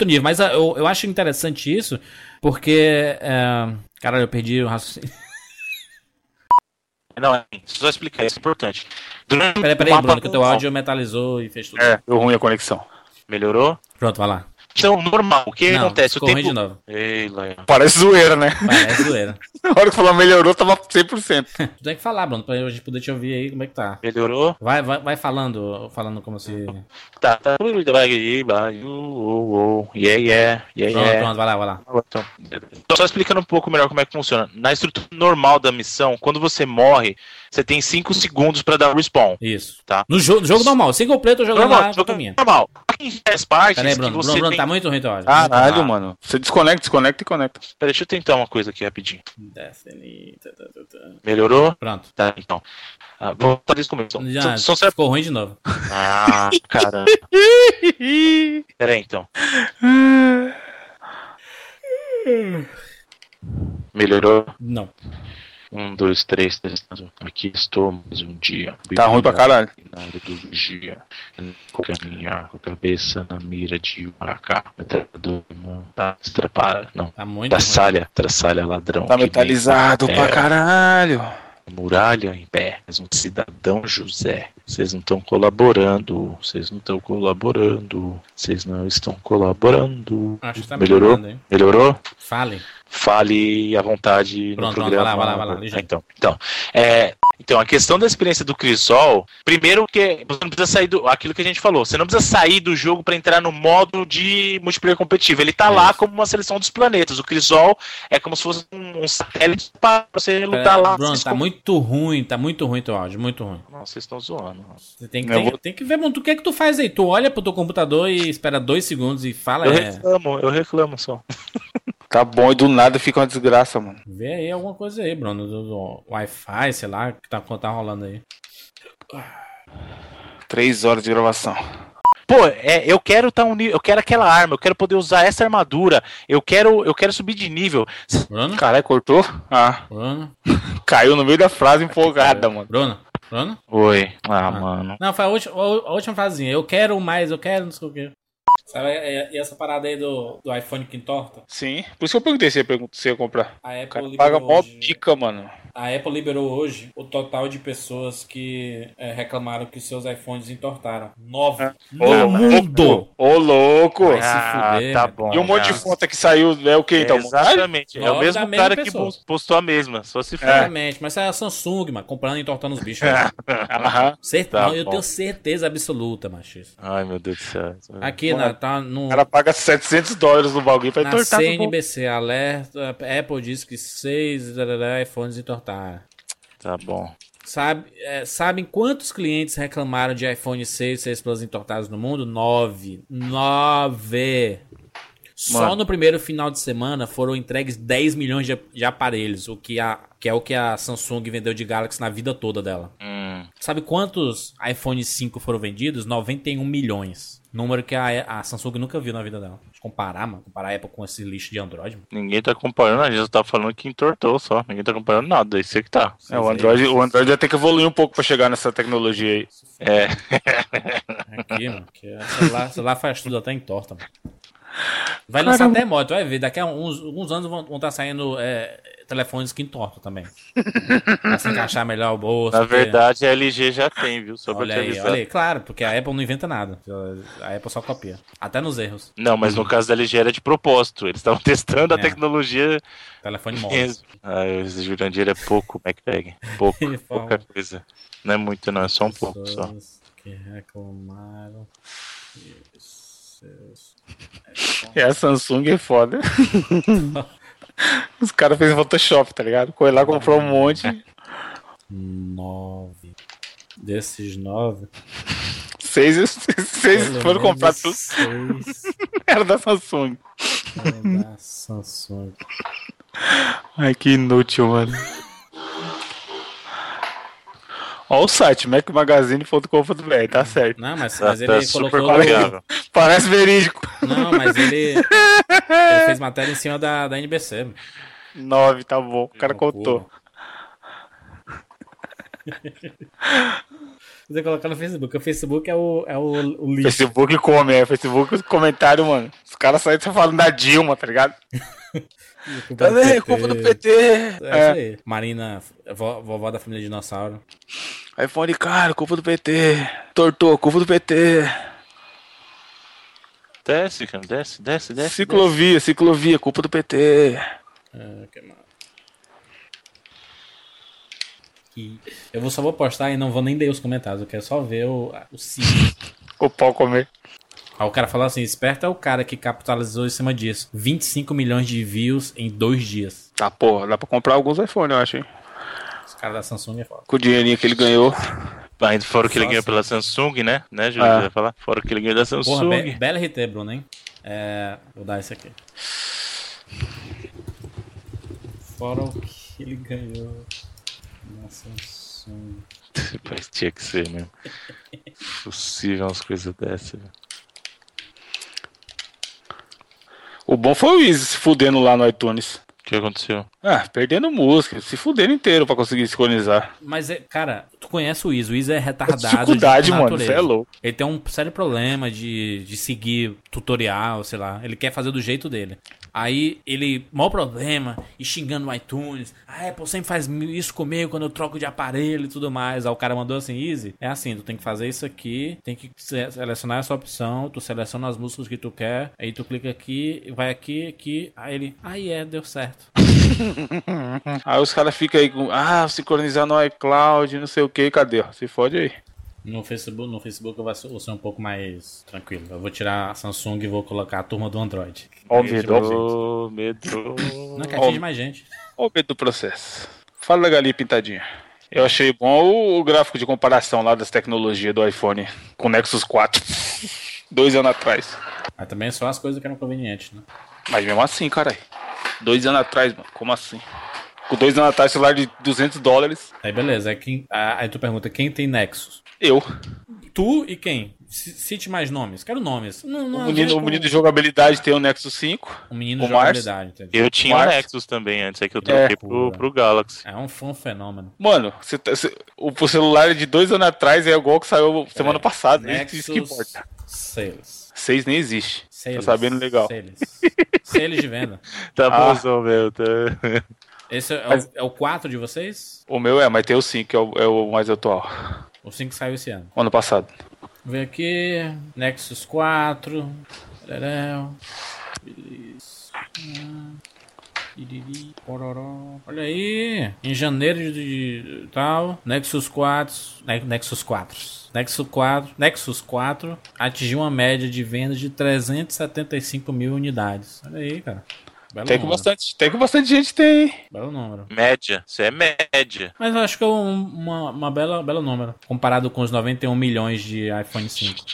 outro nível. Mas ah, eu, eu acho interessante isso, porque. É... Caralho, eu perdi o raciocínio. Não, é só explicar, isso é importante. Durante peraí, peraí, Bruno, que o teu áudio metalizou e fez tudo. É, deu ruim a conexão. Melhorou? Pronto, vai lá. Então, normal, o que Não, acontece? O tempo... de novo. Ei. Parece zoeira, né? Parece zoeira. Na hora que falou melhorou, tava 100%. Tu tem que falar, Bruno, pra gente poder te ouvir aí como é que tá. Melhorou? Vai, vai, vai falando, falando como se. Tá, tá. Vai, vai. Yeah, yeah, yeah, Pronto, yeah. pronto, vai lá, vai lá. Então, tô só explicando um pouco melhor como é que funciona. Na estrutura normal da missão, quando você morre, você tem 5 segundos pra dar respawn. Isso. Tá. No jogo, jogo normal, single player, tô jogando Normal, lá jogo normal. Faz partes Peraí, que Bruno, você Bruno, Bruno, tem... tá muito ruim teu áudio. Caralho, Ah. mano. Você desconecta, desconecta e conecta. Peraí, deixa eu tentar uma coisa aqui rapidinho. Destiny. tá, tá, tá. Melhorou? Pronto. Tá, então. Ah, vou botar desde o começo. São- Já São, são certos- ficou ruim de novo. Ah, caramba. Peraí, então. Melhorou? Não. Um, dois, três, testando. Aqui estou mais um dia. Tá ruim pra caralho. Nada do dia. Caminhar com a cabeça na mira de Maracá. Metralhador, não. Tá, estrapar, não. Tá muito salha, traçalha ladrão. Tá metalizado pra É, caralho. Muralha em pé. Mas um cidadão José. Vocês não estão colaborando. Vocês não estão colaborando. Vocês não estão colaborando. Acho que tá Melhorou? melhorando? Melhorou? Fale. Fale à vontade Pronto, no pronto, programa. vai lá, vai lá, vai lá. Então, então, é, então, a questão da experiência do Crisol, primeiro que você não precisa sair do. Aquilo que a gente falou, você não precisa sair do jogo para entrar no modo de multiplayer competitivo. Ele tá lá como uma seleção dos planetas. O Crisol é como se fosse um, um satélite para você lutar Pera, lá. Bruno, tá com- muito ruim, tá muito ruim teu áudio, muito ruim. Não, vocês estão zoando. Você tem que, Eu tem, vou- tem que ver, Bruno, o que é que tu faz aí? Tu olha pro teu computador e espera dois segundos e fala, Eu é, reclamo, eu reclamo só. Tá bom, e do nada fica uma desgraça, mano. vê aí alguma coisa aí, Bruno, do, do Wi-Fi, sei lá, que tá, tá rolando aí. Três horas de gravação. Pô, é, eu quero tá um nível, eu quero aquela arma, eu quero poder usar essa armadura, eu quero, eu quero subir de nível. Bruno? Caralho, cortou? Ah, Bruno? caiu no meio da frase empolgada, mano. Bruno? Bruno? Oi. Ah, mano. Não, foi a última, a última frasinha. Eu quero mais, eu quero não sei o quê. Sabe, e, e essa parada aí do, do iPhone que entorta? Sim. Por isso que eu perguntei se ia, se ia comprar. A Apple paga mó pica, mano. A Apple liberou hoje o total de pessoas que é, reclamaram que seus iPhones entortaram. Nove. No Ô, mundo! Ô, louco! Vai se fuder, tá bom. E um monte de foto que saiu, é o que então? Exatamente. É o mesmo cara que postou a mesma, só se for. Exatamente. Mas é a Samsung, mano, comprando e entortando os bichos. velho. Aham. Cert... Tá eu tenho certeza absoluta, machismo. Ai, meu Deus do céu. Aqui na, tá no, O cara paga 700 dólares no bagulho pra entortar. CNBC, alerta, Apple diz que seis iPhones entortaram. Tá bom. Sabe, é, sabem quantos clientes reclamaram de iPhone 6 e 6 Plus entortados no mundo? Nove. Nove. Só Mano. no primeiro final de semana foram entregues 10 milhões de, de aparelhos, o que, a, que é o que a Samsung vendeu de Galaxy na vida toda dela. Hum, Sabe quantos iPhone 5 foram vendidos? 91 milhões. Número que a, a Samsung nunca viu na vida dela. Comparar, mano. Comparar a Apple com esse lixo de Android. Mano. ninguém tá comparando, a gente tá falando que entortou só. Ninguém tá comparando nada, isso é que tá. É, o Android, o Android vai ter que evoluir um pouco pra chegar nessa tecnologia aí. É. Aqui, mano. Que é celular, celular faz tudo até entorta, mano. Vai lançar até moto, vai ver. Daqui a uns, alguns anos vão estar saindo é, telefones que entortam também. pra se encaixar melhor o bolso. Na porque- verdade, a LG já tem, viu? Só pra Olha te aí, olha aí. Claro, porque a Apple não inventa nada. A Apple só copia. Até nos erros. Não, mas no caso da LG era de propósito. Eles estavam testando a É. tecnologia Telefone móvel. Ah, esse Jurandir é pouco MacBag. Pouco, pouca coisa. Não é muito, não, é só um pouco só. Que reclamaram que E a Samsung é foda. Os caras fez Photoshop, tá ligado? Foi lá, comprou um monte. nove. Desses nove. Seis, seis pelo foram comprados. Seis Era da Samsung. foram da Samsung. Ai, que inútil, mano. Ó o site, macmagazine.com.br, tá certo. Não, mas, Tá, mas tá ele super colocou. confiável. Parece verídico. Não, mas ele. Ele fez matéria em cima da, da NBC. Nove, tá bom. O cara contou. Você colocar no Facebook. O Facebook é o, é o, o lixo. Facebook come, é. Facebook, os comentários, mano. Os caras saem falando da Dilma, tá ligado? Culpa do Cadê? PT. Culpa do PT. É, isso É. aí. Marina, vó- vovó da família dinossauro. iPhone caro, culpa do PT. Tortou, culpa do PT. Desce, cara, desce, desce, desce. Ciclovia, ciclovia, culpa do PT. É, que mais? E eu vou, só vou postar e não vou nem ler os comentários. Eu quero só ver o, o. O pau comer. Aí o cara falou assim: esperto é o cara que capitalizou em cima disso. 25 milhões de views em dois dias. Tá, porra, dá pra comprar alguns iPhones, eu acho, hein? Os caras da Samsung é foda. Com o dinheirinho que ele ganhou. Ainda fora o que ele ganhou assim. pela Samsung, né? Né, Júlio? Ah. Vai falar? Fora o que ele ganhou da Porra, Samsung. be bela RT, Bruno, hein? É, vou dar esse aqui. Fora o que ele ganhou na Samsung. Mas tinha que ser mesmo. Possível umas coisas dessas. O bom foi o Easy se fudendo lá no iTunes. O que aconteceu? Ah, perdendo música, se fudendo inteiro pra conseguir sincronizar. Mas, é, cara, tu conhece o Iso. O Iso é retardado. Dificuldade, de mano, você é louco. Ele tem um sério problema de, de seguir tutorial, sei lá. Ele quer fazer do jeito dele. Aí ele, maior problema, e xingando o iTunes. A Apple sempre faz isso comigo quando eu troco de aparelho e tudo mais. Aí o cara mandou assim: Easy, é assim, tu tem que fazer isso aqui, tem que se- selecionar essa opção, tu seleciona as músicas que tu quer, aí tu clica aqui, vai aqui, aqui. Aí ele, aí é, deu certo. Aí os caras ficam aí com, ah, sincronizar no iCloud, não sei o que, cadê? Se fode aí. No Facebook, no Facebook eu vou ser um pouco mais tranquilo. Eu vou tirar a Samsung e vou colocar a turma do Android. Ó o medo, ó o medo. Não é que atinge mais gente. Ó o medo do processo. Fala da galinha pintadinha. Eu achei bom o, o gráfico de comparação lá das tecnologias do iPhone com o Nexus 4. Dois anos atrás. Mas também só as coisas que eram convenientes, né? Mas mesmo assim, caralho. Dois anos atrás, mano. Como assim? Com dois anos atrás, celular de 200 dólares. Aí beleza, aí, quem, aí tu pergunta quem tem Nexus? Eu. Tu e quem? Cite mais nomes. Quero nomes. Não, não, O menino, o menino de jogabilidade tem o Nexus 5. O menino de jogabilidade? Eu tinha o. Nexus também antes, é que eu troquei pro, pro Galaxy. É um, um fenômeno. Mano, você tá- você- o, o celular de dois anos atrás é igual que saiu semana passada. né? Isso que Nexus importa. Sales. Seis nem existe. Sales. Tá sabendo legal. Sales. Sales de venda. Tá Ah. bonzão, meu. Tá... Esse é, Mas- o, é o 4 de vocês? O meu é, mas tem o 5, que é o, é o mais atual. O 5 saiu esse ano. Ano passado. Ver aqui. Nexus 4. Tereréu. Beleza. Ah. Olha aí. Em janeiro de, de- tal. Nexus 4. Ne- Nexus 4. Nexus 4. Nexus 4 atingiu uma média de vendas de 375 mil unidades. Olha aí, cara. Belo Tem que, bastante, tem que bastante gente tem. hein? Belo número. Média, isso é média. Mas eu acho que é um, uma, uma bela, belo número. Comparado com os 91 milhões de iPhone 5.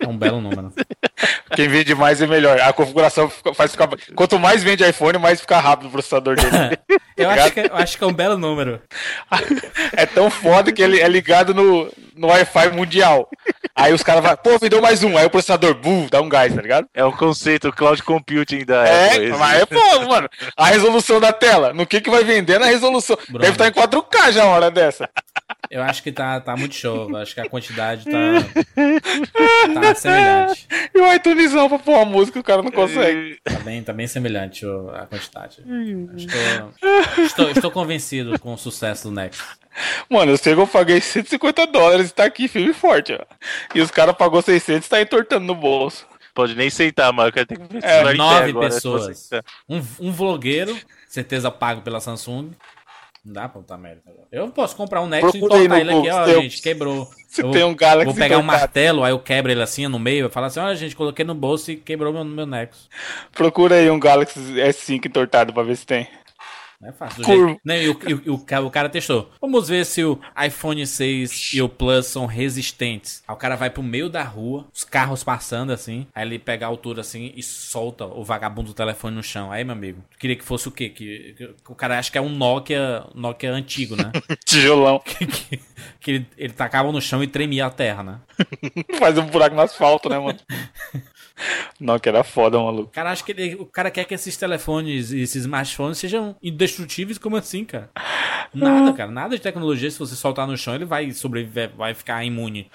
É um belo número. Quem vende mais é melhor. A configuração faz ficar. Quanto mais vende iPhone, mais fica rápido o processador dele. Eu acho, que, eu acho que é um belo número. é tão foda que ele é ligado no, no Wi-Fi mundial. Aí os caras vão, pô, vendeu mais um. Aí o processador, bum, dá um gás, tá ligado? É o conceito, o cloud computing da É, Apple. esse. mas é foda, mano. A resolução da tela. No que que vai vender na resolução? Bruno. Deve estar em 4K já uma hora dessa. Eu acho que tá, tá muito show. Acho que a quantidade tá. Tá semelhante. E o iTunesão pra pôr a música, o cara não consegue. Tá bem, tá bem semelhante a quantidade. Estou, estou, estou convencido com o sucesso do Nexus. Mano, eu sei que eu paguei 150 dólares e tá aqui firme e forte, ó. E os caras pagou 600 e tá entortando no bolso. Pode nem sentar, mano. Eu quero ter que ver É, Nove agora, pessoas. Um, um vlogueiro, certeza pago pela Samsung. Não dá pra botar merda. Eu posso comprar um Nexus e Procura aí entortar no ele aqui, ó, eu- gente, quebrou. se Eu tem um Galaxy Vou pegar um martelo, aí eu quebro ele assim no meio e falar assim, olha gente, coloquei no bolso e quebrou meu, meu Nexus. Procura aí um Galaxy S5 entortado pra ver se tem. Não é fácil. Do Curvo. jeito... Não, e o, e o- o ca- o cara testou. Vamos ver se o iPhone 6 e o Plus são resistentes. Aí o cara vai pro meio da rua, os carros passando assim. Aí ele pega a altura assim e solta o vagabundo do telefone no chão. Aí, meu amigo, queria que fosse o quê? Que, que o cara acha que é um Nokia, Nokia antigo, né? Tijolão. que que- que ele, ele tacava no chão e tremia a terra, né? Faz um buraco no asfalto, né, mano? Não, que era foda, maluco. Cara, acho que ele- o cara quer que esses telefones e esses smartphones sejam indestrutíveis, como assim, cara? Nada, cara, nada de tecnologia, se você soltar no chão, ele vai sobreviver, vai ficar imune.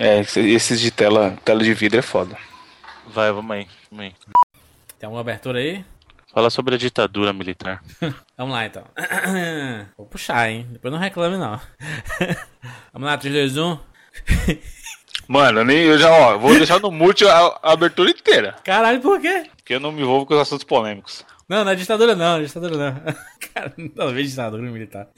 É, esse- esses de tela, tela de vidro é foda. Vai, vamos aí. Vamos aí. Tem alguma abertura aí? Fala sobre a ditadura militar. Vamos lá, então. Vou puxar, hein? Depois não reclame, não. Vamos lá, um. 3, 2, 1. Mano, nem, eu já, ó, vou deixar no mute a, a abertura inteira. Caralho, por quê? Porque eu não me envolvo com os assuntos polêmicos. Não, não é ditadura não, não é ditadura não. Cara, não vejo ditadura militar.